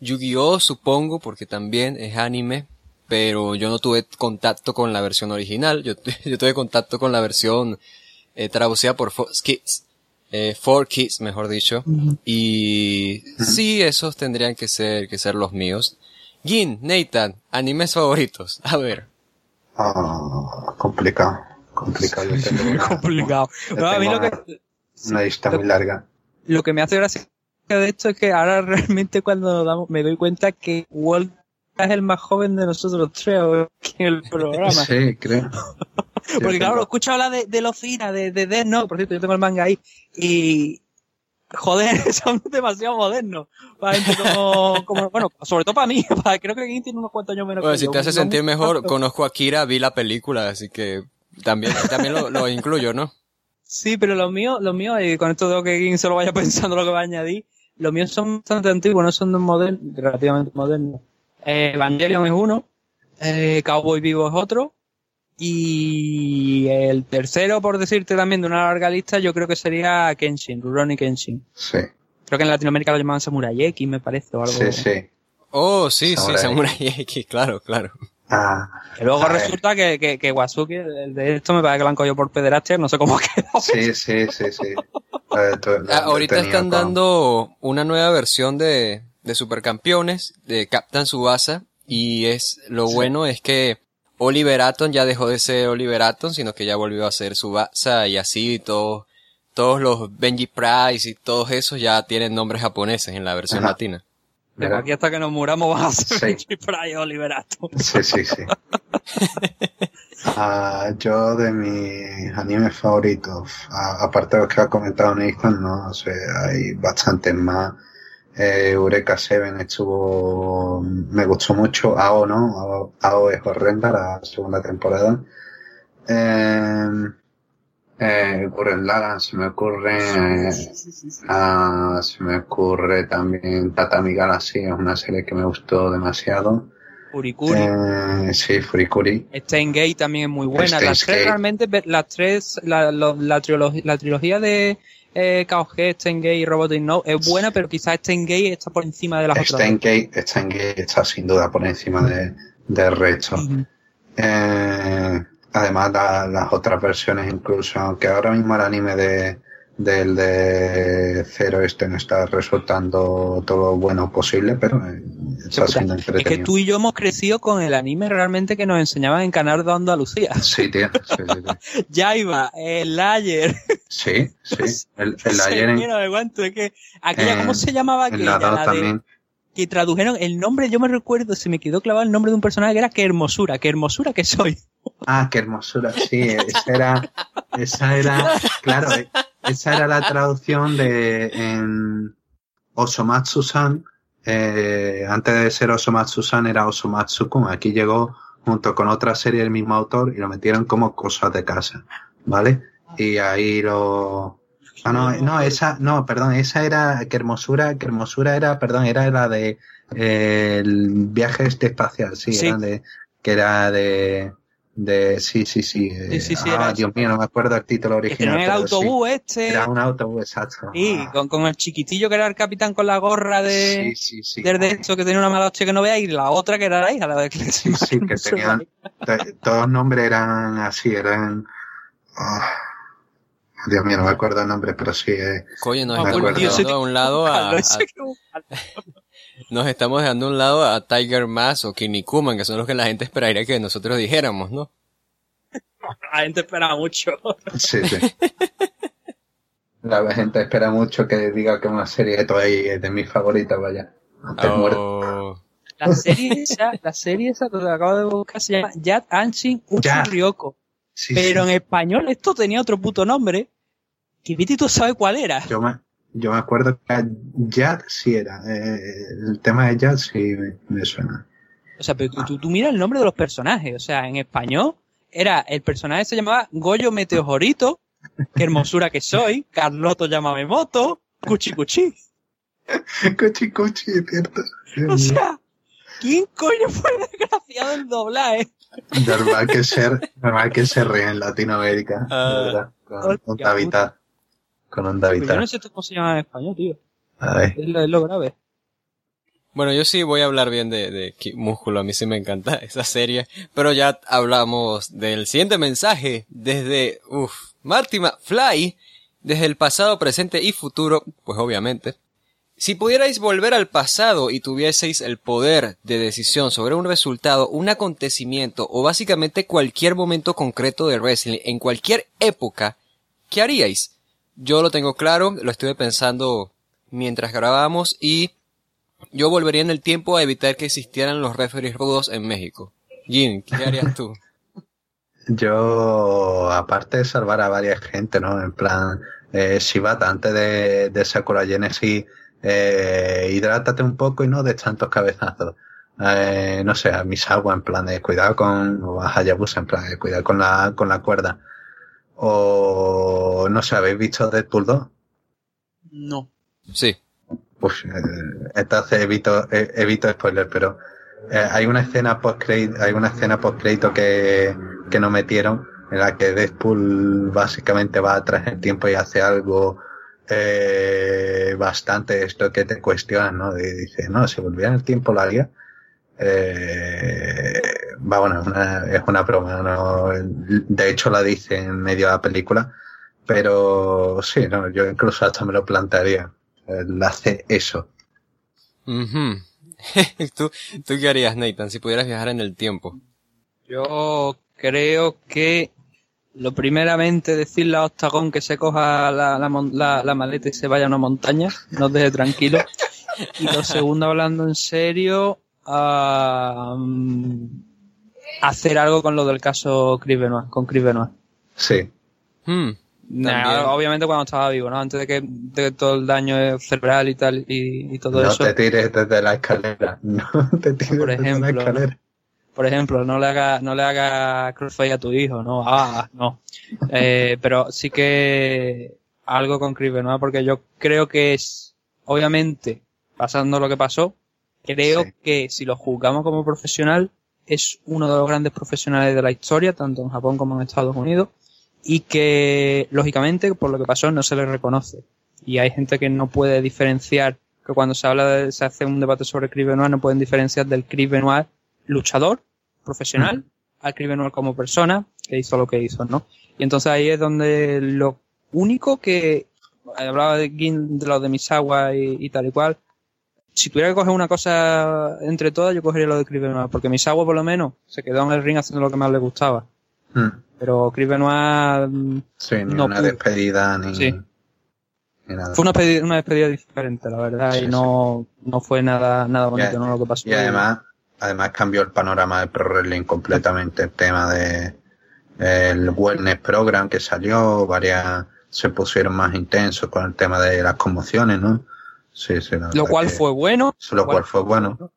Yu-Gi-Oh supongo, porque también es anime, pero yo no tuve contacto con la versión original, yo, *laughs* yo tuve contacto con la versión eh, traducida por Fox Kids, eh, For Kids, mejor dicho. Y sí, esos tendrían que ser, que ser los míos. Gin, Nathan, animes favoritos. A ver. Ah, complicado. Complicado. *laughs* complicado. *laughs* a mí lo que, una lista muy larga. Lo que me hace gracia de esto es que ahora realmente cuando me doy cuenta que Walt es el más joven de nosotros tres en el programa. *laughs* Sí, creo. *laughs* Porque claro, escucho hablar de, de Locina, de, de Death no, por cierto, yo tengo el manga ahí, y joder, *laughs* son demasiado modernos. Para gente como, como, bueno, sobre todo para mí, para, creo que alguien tiene unos cuantos años menos bueno, si te hace sentir mejor, conozco a Kira, vi la película, así que también, también lo, lo incluyo, ¿no? Sí, pero los míos, los míos, y con esto tengo que alguien se lo vaya pensando lo que va a añadir, los míos son bastante antiguos, no son de un modelo relativamente moderno. Eh, Evangelion es uno, eh, Cowboy Vivo es otro, y el tercero, por decirte también de una larga lista, yo creo que sería Kenshin, Rurouni Kenshin. Sí. Creo que en Latinoamérica lo llamaban Samurai X, me parece, o algo. Sí, sí. Oh, sí, sí, Samurai X, claro, claro. Ah, y luego resulta que, que, que Wasuki, de esto me parece que lo han cogido por pederastia, no sé cómo ha quedado. Sí, sí, sí, sí. Ah, ahorita están dando una nueva versión de, de Supercampeones, de Captain Subasa, y es, lo bueno es que Oliver Atom ya dejó de ser Oliver Atom, sino que ya volvió a ser Subasa y así todos, todos los Benji Price y todos esos ya tienen nombres japoneses en la versión latina. De aquí hasta que nos muramos vas a ser Benji Price y Oliver Atom. Sí, sí, sí. uh, *laughs* yo de mis animes favoritos, aparte de los que ha comentado Nathan, no, o sea, hay bastantes más eh, Eureka Seven estuvo, me gustó mucho. AO, ¿no? AO, es horrenda la segunda temporada. Eh, eh, Gurren Lagann se me ocurre, eh, ah, se me ocurre también Tatami Galaxy, es una serie que me gustó demasiado. Furikuri. Eh, sí, Furikuri. Stein Gate también es muy buena. las tres realmente, las tres, la, la, trilogía, la trilogía de eh, KOG, Steingate y Robotic No es buena, pero quizás Steingate está por encima de las otras. Steingate, Steingate está sin duda por encima de, del resto. eh, además, las otras versiones, incluso, aunque ahora mismo el anime de, del de cero este no está resultando todo lo bueno posible, pero eh, está siendo entretenido. Es que tú y yo hemos crecido con el anime realmente que nos enseñaban en Canal de Andalucía. Sí, tío. Sí, sí, sí. *laughs* iba el Layer. Sí, sí. *laughs* El, el Layer. En, es que aquella, ¿cómo se llamaba aquella? La, también. que tradujeron el nombre, yo me recuerdo, se me quedó clavado el nombre de un personaje que era Qué hermosura, qué hermosura que soy. Ah, qué hermosura, sí, esa era, esa era, claro, esa era la traducción de en Osomatsu-san, eh, antes de ser Osomatsu-san era Osomatsu-kun, aquí llegó junto con otra serie del mismo autor y lo metieron como cosas de casa, ¿vale? Y ahí lo, ah, no, no, esa, no, perdón, esa era, qué hermosura, qué hermosura era, perdón, era la de, eh, el viaje este espacial, sí, Era de, que era de, de sí, sí, sí. sí, sí, sí ah, Dios mío, no me acuerdo el título original. era el autobús este. Era un autobús, exacto. Sí, ah. con, con, el chiquitillo que era el capitán con la gorra de. Sí, sí, sí. Del de hecho que tenía una mala noche que no vea y la otra que era la hija, la de Sí, sí, que tenían. todos los nombres eran así, eran. Oh, Dios mío, no me acuerdo el nombre, pero sí. Eh, Coño, no me acuerdo. de un lado a, a... nos estamos dejando a un lado a Tiger Mask o Kinnikuman, que son los que la gente esperaría que nosotros dijéramos, ¿no? La gente espera mucho. Sí, sí. La gente espera mucho que diga que una serie de es de mis favoritas, vaya. Oh, La serie esa, la serie esa que acabo de buscar se llama Yat Anshin Uchu Ya. Ryoko. Sí, Pero sí. en español esto tenía otro puto nombre. Que Viti tú sabes cuál era. Yo me, yo me acuerdo que Jad sí era. eh, el tema de Jad sí me, me suena. O sea, pero tú, tú, tú mira el nombre de los personajes. O sea, en español era, el personaje se llamaba Goyo Meteorito, qué hermosura que soy, Carloto llámame moto, Cuchi Cuchi. *laughs* Cuchi cuchi, es cierto. O sea, ¿quién coño fue el desgraciado el doblaje? normal que ser, normal que se ríe en Latinoamérica, Ah. de verdad. Con, onda vital. Con onda yo no sé cómo se llama en español, tío. A ver. Es lo, es lo grave. Bueno, yo sí voy a hablar bien de, de Músculo, a mí sí me encanta *laughs* esa serie, pero ya hablamos del siguiente mensaje desde, uff, Marty Fly, desde el pasado, presente y futuro, pues obviamente. Si pudierais volver al pasado y tuvieseis el poder de decisión sobre un resultado, un acontecimiento o básicamente cualquier momento concreto de wrestling en cualquier época, ¿qué haríais? Yo lo tengo claro, lo estuve pensando mientras grabábamos y yo volvería en el tiempo a evitar que existieran los referees rudos en México. Jin, ¿qué harías tú? *laughs* Yo, aparte de salvar a varias gente, ¿no? En plan, eh, Shibata, antes de, de Sakura Genesis, eh, hidrátate un poco y no de tantos cabezazos. Eh, no sé, a Misawa en plan de cuidado con, o a Hayabusa en plan de cuidado con la, con la cuerda. O, no sé, ¿habéis visto Deadpool 2? No. Sí. Pues, eh, entonces evito, eh, evito spoiler, pero eh, hay una escena post hay una escena post crédito que, que no metieron en la que Deadpool básicamente va atrás en el tiempo y hace algo eh, bastante esto que te cuestiona, ¿no? Y dice, no, si volviera en el tiempo lo haría. Eh, va, bueno, es una, es una broma, ¿no? De hecho la dice en medio de la película, pero sí, no, yo incluso hasta me lo plantearía. Él hace eso. Ujú. *laughs* ¿Tú, ¿Tú qué harías, Nathan, si pudieras viajar en el tiempo? Yo creo que lo primeramente decirle a Octagón que se coja la, la, la- la maleta y se vaya a una montaña, nos deje tranquilo. Y lo segundo, hablando en serio, ah, mm, hacer algo con lo del caso Chris Benoit, con Chris Benoit. Sí. Hmm, Nah, obviamente cuando estaba vivo, ¿no? Antes de que, de que todo el daño cerebral y tal y, y todo no eso. te tires desde la escalera. *laughs* No te tires Por desde la ejemplo, escalera. por ejemplo, no le haga, no le haga crossfade a tu hijo, no, ah, no. Eh, *laughs* pero sí que algo con Chris Benoit, porque yo creo que es, obviamente, pasando lo que pasó, creo Sí. que si lo juzgamos como profesional, es uno de los grandes profesionales de la historia, tanto en Japón como en Estados Unidos, y que, lógicamente, por lo que pasó, no se le reconoce. Y hay gente que no puede diferenciar, que cuando se habla de, se hace un debate sobre Chris Benoit, no pueden diferenciar del Chris Benoit luchador, profesional, al Chris Benoit como persona, que hizo lo que hizo, ¿no? Y entonces ahí es donde lo único que, hablaba de, Gin- de lo de Misawa y, y tal y cual, si tuviera que coger una cosa entre todas, yo cogería lo de Chris Benoit, porque Misawa por lo menos se quedó en el ring haciendo lo que más le gustaba. Mm. Pero Chris Benoit mm, Sí, ni No una despedida ni, Sí. nada. fue una despedida, una despedida diferente, la verdad, Sí, y no, no fue nada, nada bonito, ¿no? Lo que pasó. Y además, además cambió el panorama del pro wrestling completamente. El tema de el wellness program que salió, varias se pusieron más intensos con el tema de las conmociones, ¿no? Sí, sí. la lo cual que- fue bueno, Lo cual fue bueno.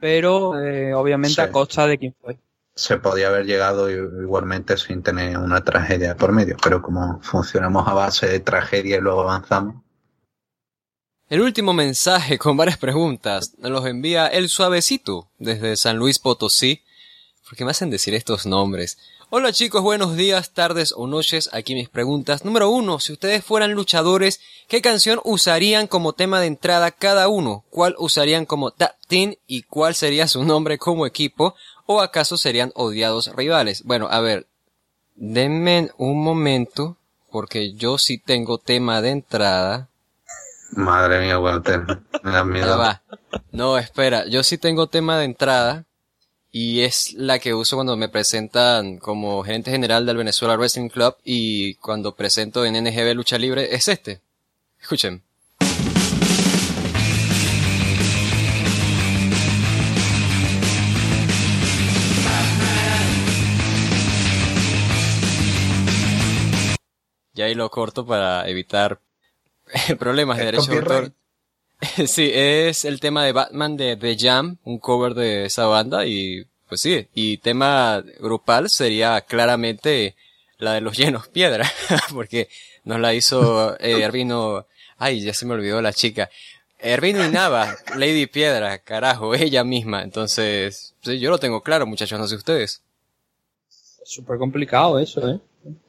pero eh, obviamente Sí. a costa de quién fue. Se podía haber llegado igualmente sin tener una tragedia por medio, pero como funcionamos a base de tragedia y luego avanzamos. El último mensaje con varias preguntas nos los envía el suavecito desde San Luis Potosí. ¿Por qué me hacen decir estos nombres? Hola chicos, buenos días, tardes o noches. Aquí mis preguntas. Número uno, si ustedes fueran luchadores, ¿qué canción usarían como tema de entrada cada uno? ¿Cuál usarían como tag team y cuál sería su nombre como equipo? ¿O acaso serían odiados rivales? Bueno, a ver, denme un momento, porque yo sí tengo tema de entrada. Madre mía, Walter. Me da miedo. va. No, espera, yo sí tengo tema de entrada y es la que uso cuando me presentan como gerente general del Venezuela Wrestling Club y cuando presento en NGB Lucha Libre es este. Escuchen. Y ahí lo corto para evitar *laughs* problemas de derecho de autor. *laughs* Sí, es el tema de Batman de The Jam, un cover de esa banda y pues sí, y tema grupal sería claramente la de los *laughs* llenos piedra, porque nos la hizo eh, Ervino, ay, ya se me olvidó la chica. Ervino y Nava, *laughs* Lady Piedra, carajo, ella misma. Entonces, sí, yo lo tengo claro, muchachos, no sé ustedes. Es súper complicado eso, ¿eh?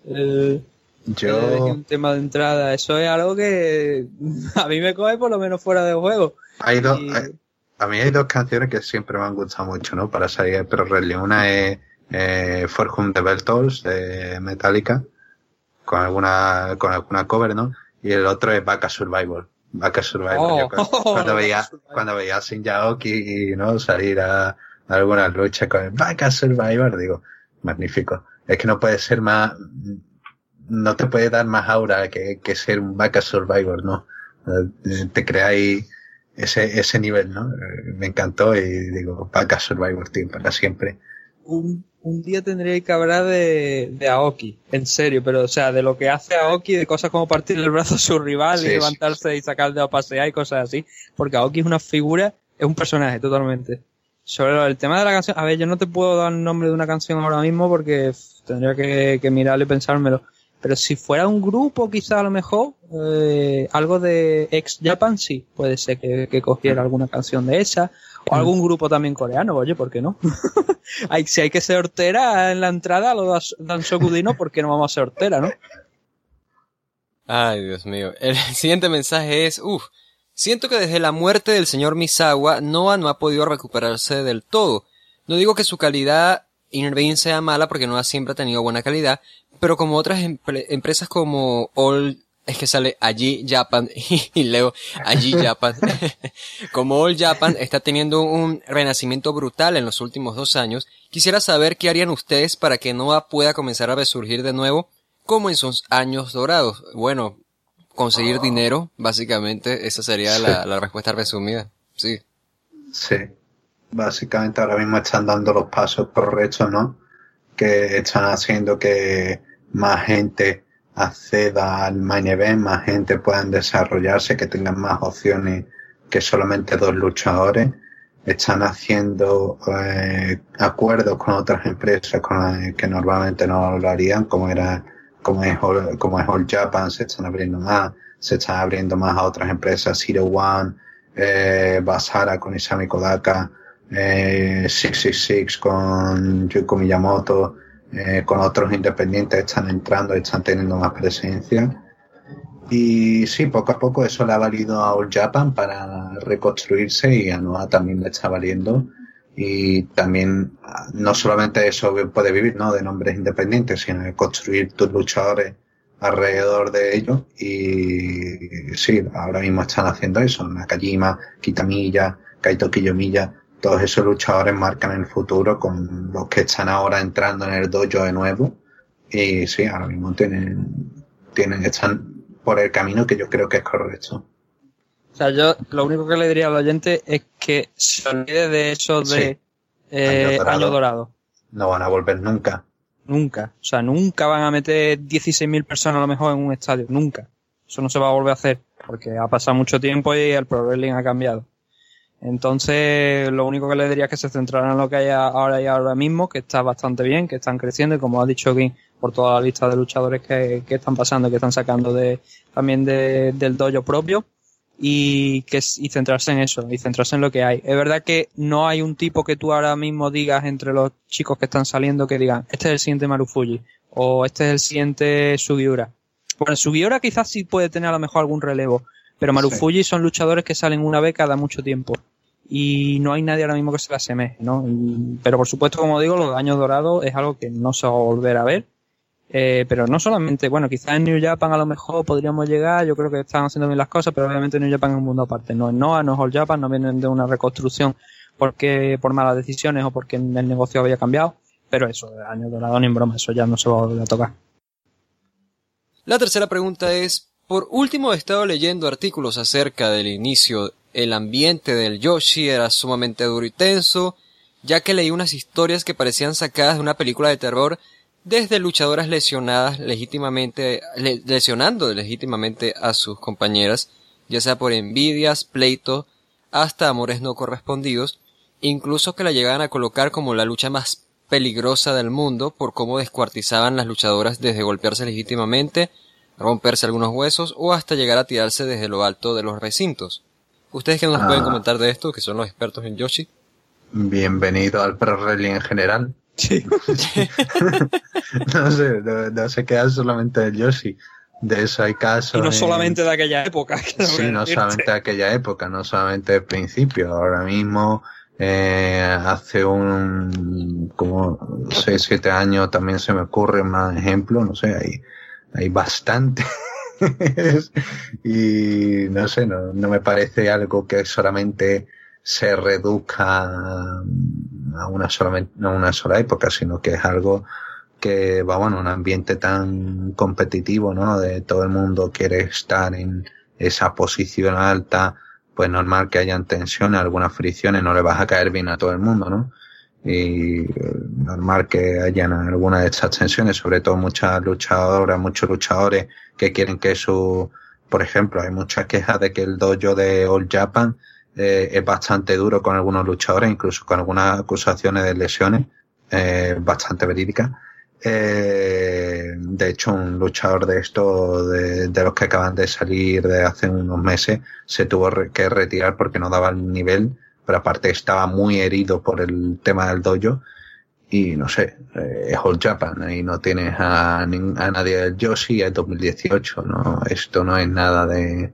El, Yo, un tema de entrada, eso es algo que *laughs* a mí me coge por lo menos fuera de juego. hay dos, Y- hay- a mí hay dos canciones que siempre me han gustado mucho, ¿no? Para salir de Pro Wrestling. Una es eh, For Whom the Bell Tolls, de Metallica, con alguna, con alguna cover, ¿no? Y el otro es Baka Survivor. Baka Survivor. Oh. Yo cuando, cuando *laughs* veía, cuando veía a Sin Yaoki, ¿no? Salir a, a alguna lucha con el Baka Survivor, digo, magnífico. Es que no puede ser más, no te puede dar más aura que, que ser un Baka Survivor, ¿no? Eh, Te ahí ese, ese nivel, ¿no? Eh, Me encantó y digo, Baka Survivor, tío, para siempre. un, un día tendría que hablar de, de Aoki, en serio, pero o sea, de lo que hace Aoki, de cosas como partir el brazo a su rival Sí, y sí, levantarse y sacar el dedo a pasear y cosas así, porque Aoki es una figura, es un personaje totalmente. Sobre el tema de la canción, a ver, yo no te puedo dar el nombre de una canción ahora mismo porque tendría que, que mirarlo y pensármelo. Pero si fuera un grupo, quizá a lo mejor, eh, algo de ex Japan, sí, puede ser que, que cogiera alguna canción de esa, o algún grupo también coreano, oye, ¿por qué no? *laughs* si hay que ser hortera en la entrada, lo dan Sokudino, ¿por qué no vamos a ser hortera, no? Ay, Dios mío. El *laughs* siguiente mensaje es, uff, siento que desde la muerte del señor Misawa, Noah no ha podido recuperarse del todo. No digo que su calidad in-ring sea mala porque Noah siempre ha tenido buena calidad, pero como otras empre- empresas como All, es que sale allí Japan *laughs* y leo allí Japan, *laughs* como All Japan está teniendo un renacimiento brutal en los últimos dos años, quisiera saber qué harían ustedes para que Noah pueda comenzar a resurgir de nuevo como en sus años dorados. Bueno, conseguir dinero, básicamente, esa sería la, la respuesta resumida. Sí. Sí. Básicamente ahora mismo están dando los pasos correctos, ¿no? Que están haciendo que más gente acceda al main event, más gente puedan desarrollarse, que tengan más opciones que solamente dos luchadores. Están haciendo eh, acuerdos con otras empresas con que normalmente no lo harían, como era, como es, como es All Japan, se están abriendo más, se están abriendo más a otras empresas, Zero One, eh, Basara con Isami Kodaka, eh, 666 con Yuko Miyamoto, eh, con otros independientes están entrando, están teniendo más presencia. Y sí, poco a poco eso le ha valido a All Japan para reconstruirse y a Noah también le está valiendo. Y también, ah, no solamente eso puede vivir, ¿no? De nombres independientes, sino de construir tus luchadores alrededor de ellos. Y sí, ahora mismo están haciendo eso. Nakajima, Kitamiya, Kaito Kiyomiya, todos esos luchadores marcan el futuro con los que están ahora entrando en el dojo de nuevo. Y sí, ahora mismo tienen, tienen, están por el camino que yo creo que es correcto. O sea, yo lo único que le diría al oyente es que se olvide de eso de Sí. eh, Año dorado. año dorado. No van a volver nunca. Nunca. O sea, nunca van a meter 16.000 personas a lo mejor en un estadio. Nunca. Eso no se va a volver a hacer. Porque ha pasado mucho tiempo y el Pro Wrestling ha cambiado. Entonces, lo único que le diría es que se centraran en lo que hay ahora y ahora mismo, que está bastante bien, que están creciendo, y como ha dicho Kim, por toda la lista de luchadores que, están pasando, que están sacando de, también de, del dojo propio, y que y centrarse en eso, y centrarse en lo que hay. Es verdad que no hay un tipo que tú ahora mismo digas entre los chicos que están saliendo que digan, este es el siguiente Marufuji, o este es el siguiente Sugiura. Bueno, Sugiura quizás sí puede tener a lo mejor algún relevo, pero Marufuji son luchadores que salen una vez cada mucho tiempo. Y no hay nadie ahora mismo que se le asemeje, ¿no? Y- pero por supuesto, como digo, los años dorados es algo que no se va a volver a ver. Eh, pero no solamente, bueno, quizás en New Japan a lo mejor podríamos llegar, yo creo que están haciendo bien las cosas, pero obviamente New Japan es un mundo aparte. No es Noah, no es All Japan, no vienen de una reconstrucción porque por malas decisiones o porque el negocio había cambiado. Pero eso, año dorado ni en broma, eso ya no se va a volver a tocar. La tercera pregunta es, por último he estado leyendo artículos acerca del inicio, el ambiente del Yoshi era sumamente duro y tenso, ya que leí unas historias que parecían sacadas de una película de terror desde luchadoras lesionadas legítimamente, lesionando legítimamente a sus compañeras, ya sea por envidias, pleitos, hasta amores no correspondidos, incluso que la llegaban a colocar como la lucha más peligrosa del mundo por cómo descuartizaban las luchadoras desde golpearse legítimamente, romperse algunos huesos o hasta llegar a tirarse desde lo alto de los recintos. ¿Ustedes qué nos pueden ah. comentar de esto, que son los expertos en Yoshi? Bienvenido al Pro Rally en general. Sí. *laughs* no sé, no, se queda solamente del Yoshi. De eso hay casos. Y no solamente de aquella época. Sí, no solamente de aquella época, no solamente del principio. Ahora mismo, eh, hace un, como 6, 7 años también se me ocurre más ejemplos, no sé, hay, hay bastante. *laughs* y no sé, no, no me parece algo que solamente se reduzca a una sola, a una sola época, sino que es algo que va, bueno, un ambiente tan competitivo, ¿no? De todo el mundo quiere estar en esa posición alta, pues normal que hayan tensiones, algunas fricciones, no le vas a caer bien a todo el mundo, ¿no? Y normal que hayan algunas de estas tensiones, sobre todo muchas luchadoras, muchos luchadores que quieren que su, por ejemplo, hay muchas quejas de que el dojo de All Japan eh, es bastante duro con algunos luchadores, incluso con algunas acusaciones de lesiones, eh, bastante verídicas. Eh, de hecho, un luchador de esto, de, los que acaban de salir de hace unos meses, se tuvo que retirar porque no daba el nivel, pero aparte estaba muy herido por el tema del dojo. Y no sé, eh, es All Japan y no tienes a, a nadie del Yoshi, es 2018, ¿no? Esto no es nada de,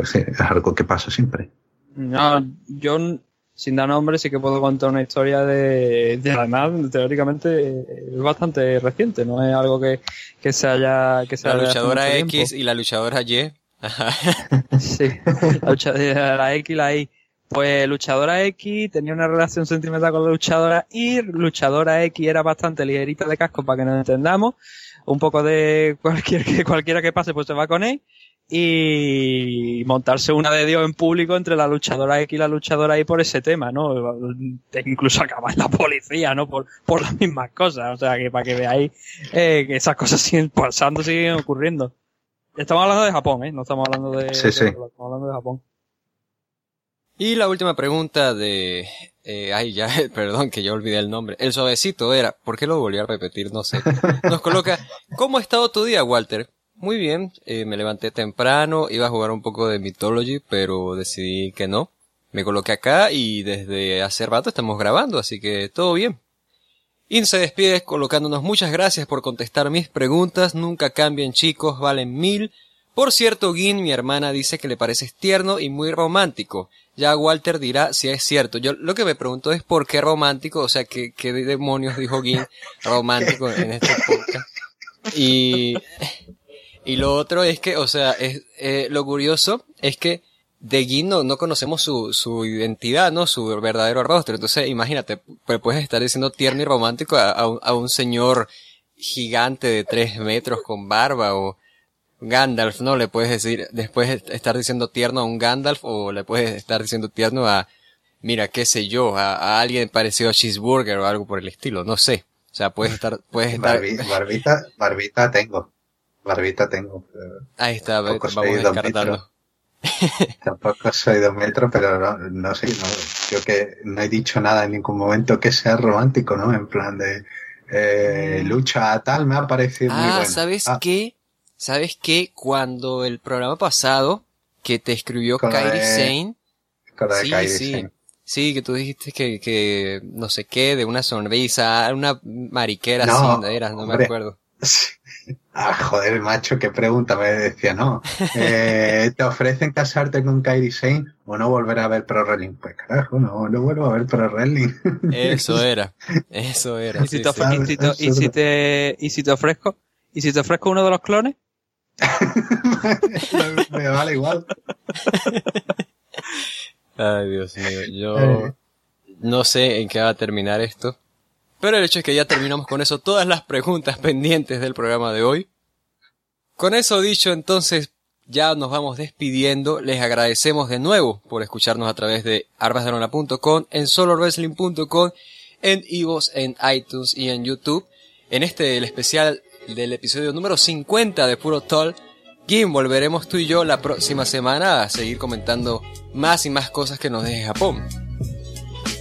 es algo que pasa siempre. No, yo sin dar nombre sí que puedo contar una historia de, de además teóricamente es bastante reciente, no es algo que, que se haya que se la luchadora X y la luchadora Y. *laughs* sí, la, luchadora, la X y la Y. Pues luchadora X tenía una relación sentimental con la luchadora Y, luchadora X era bastante ligerita de casco para que nos entendamos, un poco de cualquier *laughs* que cualquiera que pase pues se va con él y montarse una de Dios en público entre la luchadora X y la luchadora Y por ese tema, ¿no? Incluso acabar en la policía, ¿no? Por, por las mismas cosas. O sea, que para que veáis eh, que esas cosas *laughs* siguen pasando, siguen ocurriendo. Estamos hablando de Japón, ¿eh? No estamos hablando de... Sí, sí. Estamos hablando de Japón. Y la última pregunta de... Eh, ay, ya, *laughs* perdón que yo olvidé el nombre. El suavecito era... ¿Por qué lo volví a repetir? No sé. Nos coloca... ¿Cómo ha estado tu día, Walter? Muy bien, eh, me levanté temprano, iba a jugar un poco de Mythology, pero decidí que no. Me coloqué acá y desde hace rato estamos grabando, así que todo bien. In se despide colocándonos muchas gracias por contestar mis preguntas, nunca cambien chicos, valen mil. Por cierto, Gin, mi hermana, dice que le pareces tierno y muy romántico. Ya Walter dirá si es cierto. Yo lo que me pregunto es por qué romántico, o sea, qué, qué demonios dijo Gin *laughs* romántico en este podcast. Y y lo otro es que, o sea, es, eh, lo curioso es que de Gin no, conocemos su, su identidad, ¿no? Su verdadero rostro. Entonces, imagínate, pues puedes estar diciendo tierno y romántico a, a, un, a un señor gigante de tres metros con barba o Gandalf, ¿no? Le puedes decir, después estar diciendo tierno a un Gandalf o le puedes estar diciendo tierno a, mira, qué sé yo, a, a alguien parecido a Cheeseburger o algo por el estilo, no sé. O sea, puedes estar, puedes *laughs* estar... barbita, barbita tengo. Barbita tengo. Ahí está, tampoco vamos descartando. tampoco soy dos metros, pero no, no sé, no, yo que no he dicho nada en ningún momento que sea romántico, ¿no? En plan de eh, mm. lucha tal, me ha parecido muy ah, bueno. ¿sabes ah. qué? ¿Sabes qué? Cuando el programa pasado que te escribió Kairi Sane. sí, sí. Sí, que tú dijiste que, que no sé qué, de una sonrisa, una mariquera no, así, era, no me acuerdo. *laughs* Ah, joder, macho, qué pregunta. Me decía, no. Eh, ¿Te ofrecen casarte con Kairi Sane o no volver a ver Pro Wrestling? Pues carajo, no, no vuelvo a ver Pro Wrestling. Eso *laughs* era, eso era. ¿Y si, te, y, si te, ¿Y si te ofrezco? ¿Y si te ofrezco uno de los clones? *laughs* me, vale igual. Ay, Dios mío, yo eh. no sé en qué va a terminar esto. Pero el hecho es que ya terminamos con eso todas las preguntas pendientes del programa de hoy. Con eso dicho, entonces ya nos vamos despidiendo. Les agradecemos de nuevo por escucharnos a través de arbasdelona.com, en solorwrestling.com, en Ivos, en iTunes y en YouTube. En este, el especial del episodio número 50 de Puro Toll. Kim, volveremos tú y yo la próxima semana a seguir comentando más y más cosas que nos deje Japón.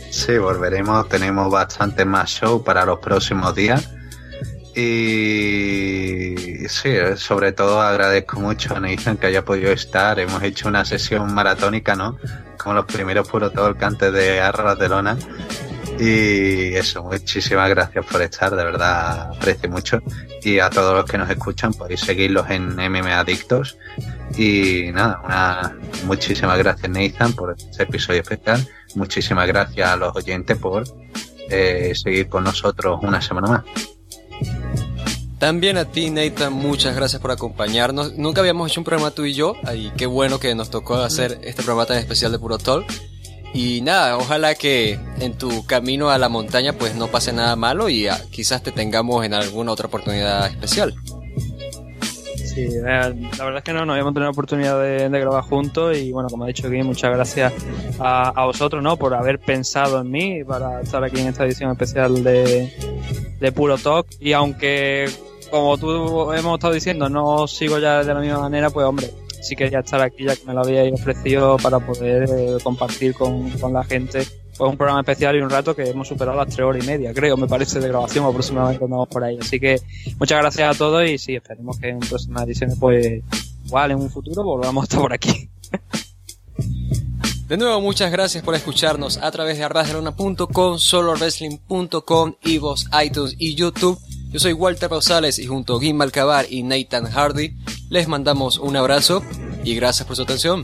Sí, volveremos, tenemos bastante más show para los próximos días. Y sí, sobre todo agradezco mucho a Nathan que haya podido estar. Hemos hecho una sesión maratónica, ¿no? Como los primeros puro todo el de Arras de Lona. Y eso, muchísimas gracias por estar, de verdad aprecio mucho. Y a todos los que nos escuchan, podéis seguirlos en MM Adictos. Y nada, una, muchísimas gracias Nathan por este episodio especial. Muchísimas gracias a los oyentes por eh, seguir con nosotros una semana más. También a ti, Nathan, muchas gracias por acompañarnos. Nunca habíamos hecho un programa tú y yo, y qué bueno que nos tocó hacer este programa tan especial de Puro Talk. Y nada, ojalá que en tu camino a la montaña pues no pase nada malo y ah, quizás te tengamos en alguna otra oportunidad especial. Sí, eh, la verdad es que no, no habíamos tenido la oportunidad de, grabar juntos y bueno, como ha dicho aquí, muchas gracias a, vosotros, ¿no? Por haber pensado en mí para estar aquí en esta edición especial de, de Puro Talk y aunque como tú hemos estado diciendo, no sigo ya de la misma manera, pues hombre, sí quería estar aquí ya que me lo habíais ofrecido para poder eh, compartir con, con, la gente pues un programa especial y un rato que hemos superado las tres horas y media, creo, me parece, de grabación aproximadamente cuando vamos por ahí. Así que muchas gracias a todos y sí, esperemos que en próximas ediciones, pues igual en un futuro volvamos a estar por aquí. De nuevo, muchas gracias por escucharnos a través de arrasdelona.com, solowrestling.com, Ivos, iTunes y YouTube. Yo soy Walter Rosales y junto a Gim Malcabar y Nathan Hardy les mandamos un abrazo y gracias por su atención.